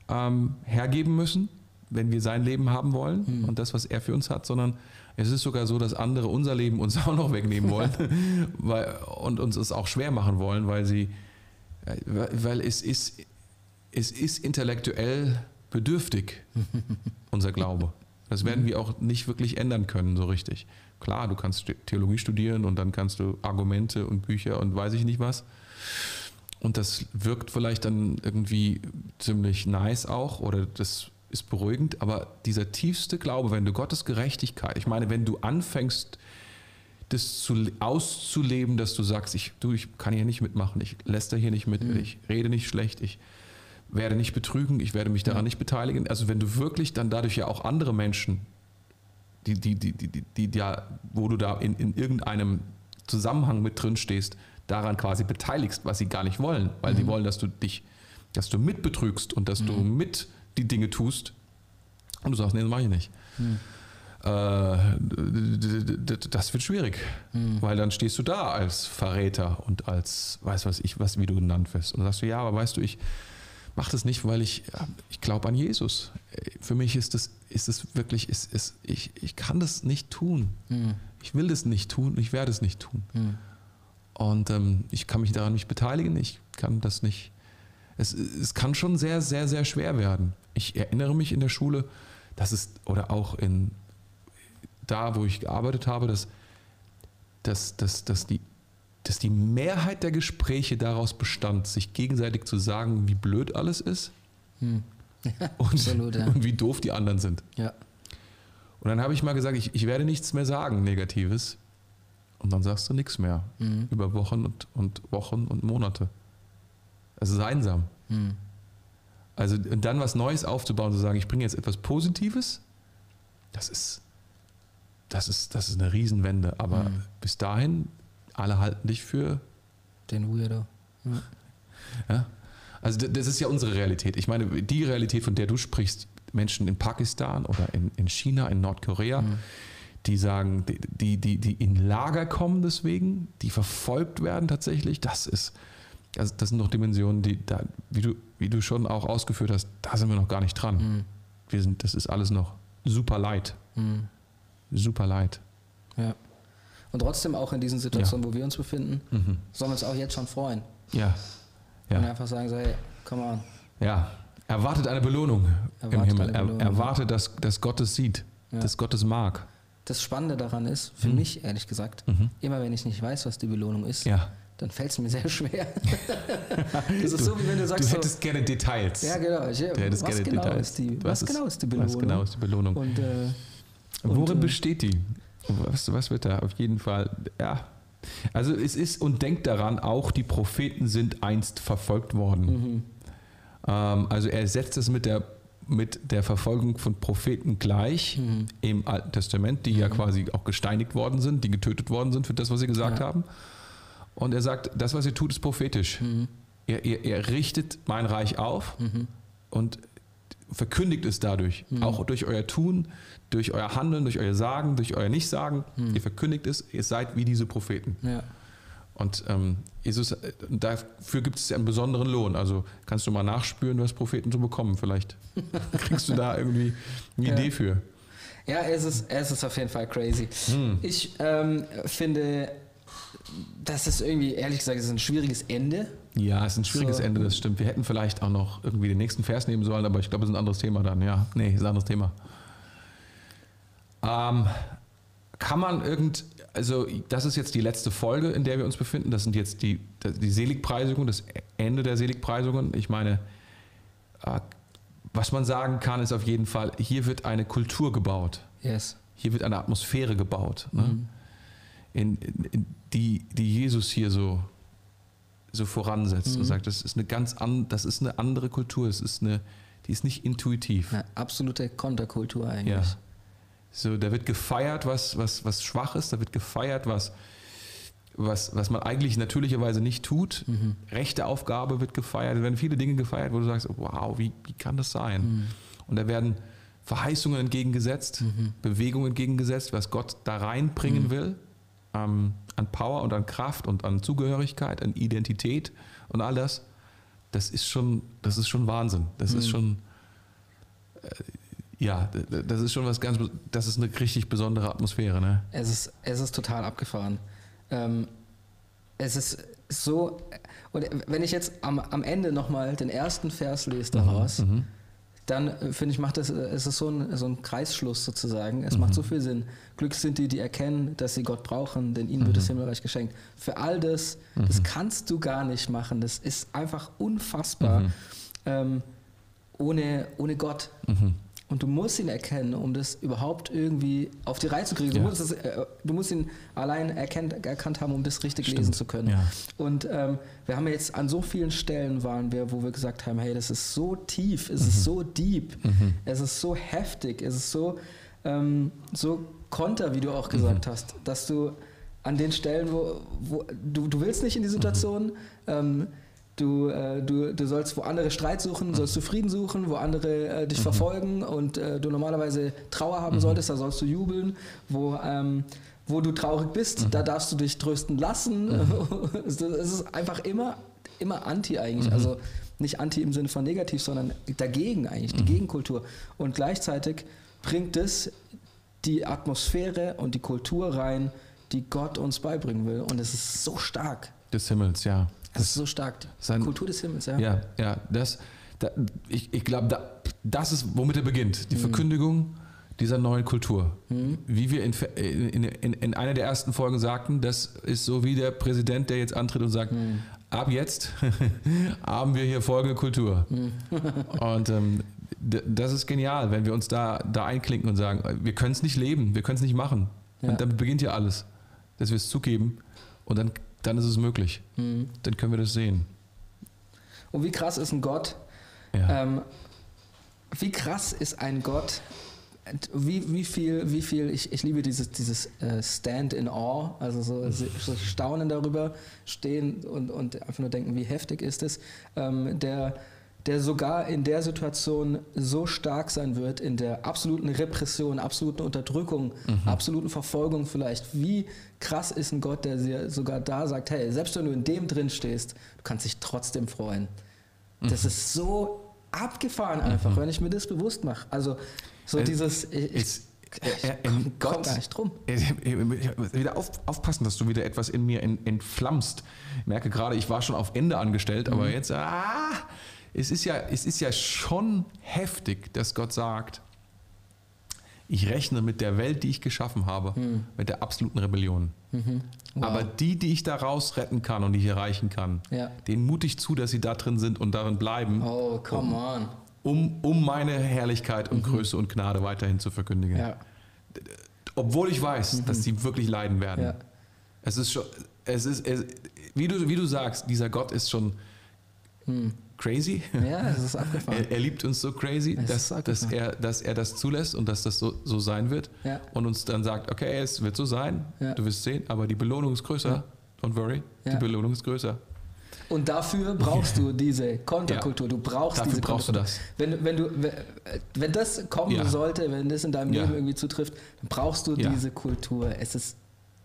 ähm, hergeben müssen, wenn wir sein Leben haben wollen mhm. und das, was er für uns hat, sondern es ist sogar so, dass andere unser Leben uns auch noch wegnehmen wollen weil, und uns es auch schwer machen wollen, weil sie, äh, weil es ist, es ist intellektuell bedürftig, unser Glaube. Das werden wir auch nicht wirklich ändern können, so richtig. Klar, du kannst Theologie studieren und dann kannst du Argumente und Bücher und weiß ich nicht was. Und das wirkt vielleicht dann irgendwie ziemlich nice auch oder das ist beruhigend, aber dieser tiefste Glaube, wenn du Gottes Gerechtigkeit, ich meine, wenn du anfängst, das zu, auszuleben, dass du sagst, ich, du, ich kann hier nicht mitmachen, ich lässt hier nicht mit, mhm. ich rede nicht schlecht, ich werde nicht betrügen, ich werde mich daran ja. nicht beteiligen. Also wenn du wirklich dann dadurch ja auch andere Menschen, die, die, die, die, die, die ja, wo du da in, in irgendeinem Zusammenhang mit drin stehst, daran quasi beteiligst, was sie gar nicht wollen, weil mhm. sie wollen, dass du dich, dass du mitbetrügst und dass mhm. du mit die Dinge tust und du sagst, nee, das mache ich nicht. Mhm. das wird schwierig, mhm. weil dann stehst du da als Verräter und als, weiß was ich, was, wie du genannt wirst. Und sagst du, ja, aber weißt du, ich mache das nicht, weil ich, ich glaube an Jesus. Für mich ist das, ist es wirklich, ist, ist, ich, ich kann das nicht tun. Mhm. Ich will das nicht tun, ich werde es nicht tun. Und ähm, ich kann mich daran nicht beteiligen, ich kann das nicht. Es, es kann schon sehr, sehr, sehr schwer werden. Ich erinnere mich in der Schule, dass es, oder auch in da, wo ich gearbeitet habe, dass, dass, dass, dass, die, dass die Mehrheit der Gespräche daraus bestand, sich gegenseitig zu sagen, wie blöd alles ist hm. und, Absolut, ja. und wie doof die anderen sind. Ja. Und dann habe ich mal gesagt, ich, ich werde nichts mehr sagen, Negatives, und dann sagst du nichts mehr. Mhm. Über Wochen und, und Wochen und Monate. Es ist einsam. Mhm. Also und dann was Neues aufzubauen, zu sagen, ich bringe jetzt etwas Positives, das ist, das ist, das ist eine Riesenwende. Aber mhm. bis dahin, alle halten dich für den Weirdo. Ja. ja. Also das ist ja unsere Realität. Ich meine, die Realität, von der du sprichst, Menschen in Pakistan oder in, in China, in Nordkorea, mhm die sagen, die, die, die in Lager kommen deswegen, die verfolgt werden tatsächlich, das ist, also das sind noch Dimensionen, die da, wie du, wie du schon auch ausgeführt hast, da sind wir noch gar nicht dran. Mhm. Wir sind, das ist alles noch super leid. Mhm. Super leid. Ja. Und trotzdem auch in diesen Situationen, ja. wo wir uns befinden, mhm. sollen wir uns auch jetzt schon freuen. Ja. ja. Und einfach sagen, so, hey, come on. Ja. Erwartet eine Belohnung erwartet im Himmel. Belohnung, er, erwartet, dass, dass Gott es sieht, ja. dass Gott es mag das Spannende daran ist, für mhm. mich ehrlich gesagt, mhm. immer wenn ich nicht weiß, was die Belohnung ist, ja. dann fällt es mir sehr schwer. das ist du, so, wie wenn du sagst. Du hättest so, gerne Details. Ja, genau. Ich, was, genau Details. Ist die, was, was genau ist die Belohnung? Was genau ist die Belohnung? Und, äh, Worin und, äh, besteht die? Was, was wird da? Auf jeden Fall, ja. Also es ist, und denkt daran, auch die Propheten sind einst verfolgt worden. Mhm. Ähm, also er setzt es mit der mit der Verfolgung von Propheten gleich mhm. im Alten Testament, die mhm. ja quasi auch gesteinigt worden sind, die getötet worden sind für das, was sie gesagt ja. haben. Und er sagt, das, was ihr tut, ist prophetisch. Mhm. Ihr, ihr, ihr, richtet mein Reich auf mhm. und verkündigt es dadurch, mhm. auch durch euer Tun, durch euer Handeln, durch euer Sagen, durch euer Nichtsagen. Ihr verkündigt es, ihr seid wie diese Propheten. Ja. Und ähm, Jesus, äh, dafür gibt es einen besonderen Lohn. Also kannst du mal nachspüren, was Propheten so bekommen. Vielleicht kriegst du da irgendwie eine ja. Idee für. Ja, es ist, es ist auf jeden Fall crazy. Hm. Ich ähm, finde, das ist irgendwie, ehrlich gesagt, ist ein schwieriges Ende. Ja, es ist ein schwieriges so. Ende, das stimmt. Wir hätten vielleicht auch noch irgendwie den nächsten Vers nehmen sollen, aber ich glaube, es ist ein anderes Thema dann. Ja, nee, ist ein anderes Thema. Ähm, kann man irgend, also das ist jetzt die letzte Folge, in der wir uns befinden. Das sind jetzt die, die Seligpreisungen, das Ende der Seligpreisungen. Ich meine, äh, was man sagen kann, ist auf jeden Fall, hier wird eine Kultur gebaut. Yes. Hier wird eine Atmosphäre gebaut, ne? mhm. in, in, in, die, die Jesus hier so, so voransetzt mhm. und sagt, das ist eine ganz an, das ist eine andere Kultur, es ist eine, die ist nicht intuitiv. Eine absolute Konterkultur eigentlich. Ja. So, da wird gefeiert, was, was, was schwach ist, da wird gefeiert, was, was, was man eigentlich natürlicherweise nicht tut. Mhm. Rechte Aufgabe wird gefeiert, da werden viele Dinge gefeiert, wo du sagst, wow, wie, wie kann das sein? Mhm. Und da werden Verheißungen entgegengesetzt, mhm. Bewegungen entgegengesetzt, was Gott da reinbringen mhm. will, ähm, an Power und an Kraft und an Zugehörigkeit, an Identität und all das. das ist schon, das ist schon Wahnsinn. Das mhm. ist schon, äh, ja, das ist schon was ganz, das ist eine richtig besondere Atmosphäre. Ne? Es, ist, es ist total abgefahren. Ähm, es ist so, und wenn ich jetzt am, am Ende nochmal den ersten Vers lese daraus, mhm, mhm. dann äh, finde ich, macht das, äh, es ist so ein, so ein Kreisschluss sozusagen. Es mhm. macht so viel Sinn. Glück sind die, die erkennen, dass sie Gott brauchen, denn ihnen mhm. wird das Himmelreich geschenkt. Für all das, das mhm. kannst du gar nicht machen. Das ist einfach unfassbar mhm. ähm, ohne, ohne Gott. Und du musst ihn erkennen, um das überhaupt irgendwie auf die Reihe zu kriegen. Du, musst, das, äh, du musst, ihn allein erkennt, erkannt haben, um das richtig Stimmt. lesen zu können. Ja. Und ähm, wir haben jetzt an so vielen Stellen waren wir, wo wir gesagt haben, hey, das ist so tief, es mhm. ist so deep, mhm. es ist so heftig, es ist so, ähm, so konter, wie du auch gesagt mhm. hast, dass du an den Stellen, wo, wo du, du willst nicht in die Situation, mhm. ähm, Du, äh, du, du sollst wo andere Streit suchen, sollst du Frieden suchen, wo andere äh, dich mhm. verfolgen und äh, du normalerweise Trauer haben mhm. solltest, da sollst du jubeln. Wo, ähm, wo du traurig bist, mhm. da darfst du dich trösten lassen. Mhm. es ist einfach immer, immer anti eigentlich. Mhm. Also nicht anti im Sinne von negativ, sondern dagegen eigentlich, die mhm. Gegenkultur. Und gleichzeitig bringt es die Atmosphäre und die Kultur rein, die Gott uns beibringen will. Und es ist so stark. Des Himmels, ja. Das, ist so stark. Sein, Kultur des Himmels, ja. Ja, ja. Das, da, ich ich glaube, da, das ist, womit er beginnt. Die mhm. Verkündigung dieser neuen Kultur. Mhm. Wie wir in, in, in, in, einer der ersten Folgen sagten, das ist so wie der Präsident, der jetzt antritt und sagt, mhm. ab jetzt haben wir hier folgende Kultur. Mhm. und ähm, das ist genial, wenn wir uns da, da einklinken und sagen, wir können es nicht leben, wir können es nicht machen. Ja. Und damit beginnt ja alles, dass wir es zugeben und dann dann ist es möglich. Mhm. Dann können wir das sehen. Und wie krass ist ein Gott? Ja. Ähm, wie krass ist ein Gott? Wie, wie viel, wie viel, ich, ich liebe dieses, dieses uh, Stand in Awe, also so, so, Staunen darüber, stehen und, und einfach nur denken, wie heftig ist es. Ähm, der, der sogar in der Situation so stark sein wird, in der absoluten Repression, absoluten Unterdrückung, mhm. absoluten Verfolgung vielleicht. Wie krass ist ein Gott, der sogar da sagt, hey, selbst wenn du in dem drin stehst, du kannst dich trotzdem freuen. Mhm. Das ist so abgefahren einfach, mhm. wenn ich mir das bewusst mache. Also so es, dieses... Ich, ich er, er, komm, Gott, gar nicht drum. wieder auf, aufpassen, dass du wieder etwas in mir entflammst. Ich merke gerade, ich war schon auf Ende angestellt, aber mhm. jetzt... Ah, es ist ja, es ist ja schon heftig, dass Gott sagt, ich rechne mit der Welt, die ich geschaffen habe, hm. mit der absoluten Rebellion. Mhm. Wow. Aber die, die ich daraus retten kann und die ich erreichen kann, ja. denen mute ich zu, dass sie da drin sind und darin bleiben. Oh, come um, on. Um, um meine Herrlichkeit und mhm. Größe und Gnade weiterhin zu verkündigen. Ja. Obwohl ich weiß, mhm. dass sie wirklich leiden werden. Ja. Es ist schon, es ist, es, wie, du, wie du sagst, dieser Gott ist schon hm crazy. Ja, es ist abgefahren. er, er, liebt uns so crazy, dass, dass, er, dass er das zulässt und dass das so, so sein wird. Ja. Und uns dann sagt, okay, es wird so sein, ja. du wirst sehen, aber die Belohnung ist größer. Ja. Don't worry, die Belohnung ist größer. Und dafür brauchst du diese Konterkultur. Du brauchst dafür diese brauchst du das. Wenn, wenn, du, wenn das kommen sollte, wenn das in deinem Leben irgendwie zutrifft, dann brauchst du diese Kultur. Es ist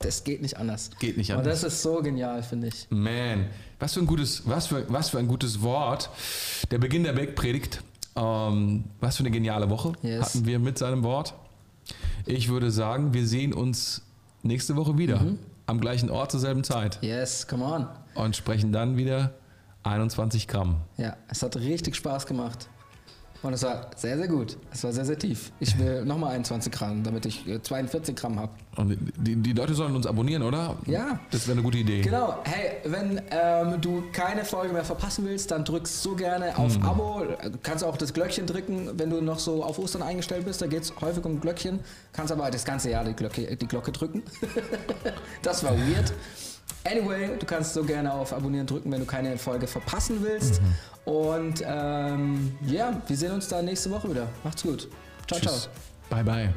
das geht nicht anders. Geht nicht anders. Und das ist so genial, finde ich. Man, was für ein gutes, was für, was für ein gutes Wort. Der Beginn der Bergpredigt. Ähm, was für eine geniale Woche yes. hatten wir mit seinem Wort. Ich würde sagen, wir sehen uns nächste Woche wieder. Mhm. Am gleichen Ort zur selben Zeit. Yes, come on. Und sprechen dann wieder 21 Gramm. Ja, es hat richtig Spaß gemacht. Und es war sehr, sehr gut. Es war sehr, sehr tief. Ich will nochmal 21 Gramm, damit ich 42 äh, Gramm habe. Und die, die, Leute sollen uns abonnieren, oder? Ja. Das wäre eine gute Idee. Genau. Hey, wenn ähm, du keine Folge mehr verpassen willst, dann drückst so gerne auf hm. Abo. Kannst auch das Glöckchen drücken, wenn du noch so auf Ostern eingestellt bist. Da geht es häufig um Glöckchen. Kannst aber das ganze Jahr die Glocke, die Glocke drücken. das war weird. Anyway, du kannst so gerne auf Abonnieren drücken, wenn du keine Folge verpassen willst. Mhm. Und ähm, ja, wir sehen uns dann nächste Woche wieder. Macht's gut. Ciao, Tschüss. ciao. Bye, bye.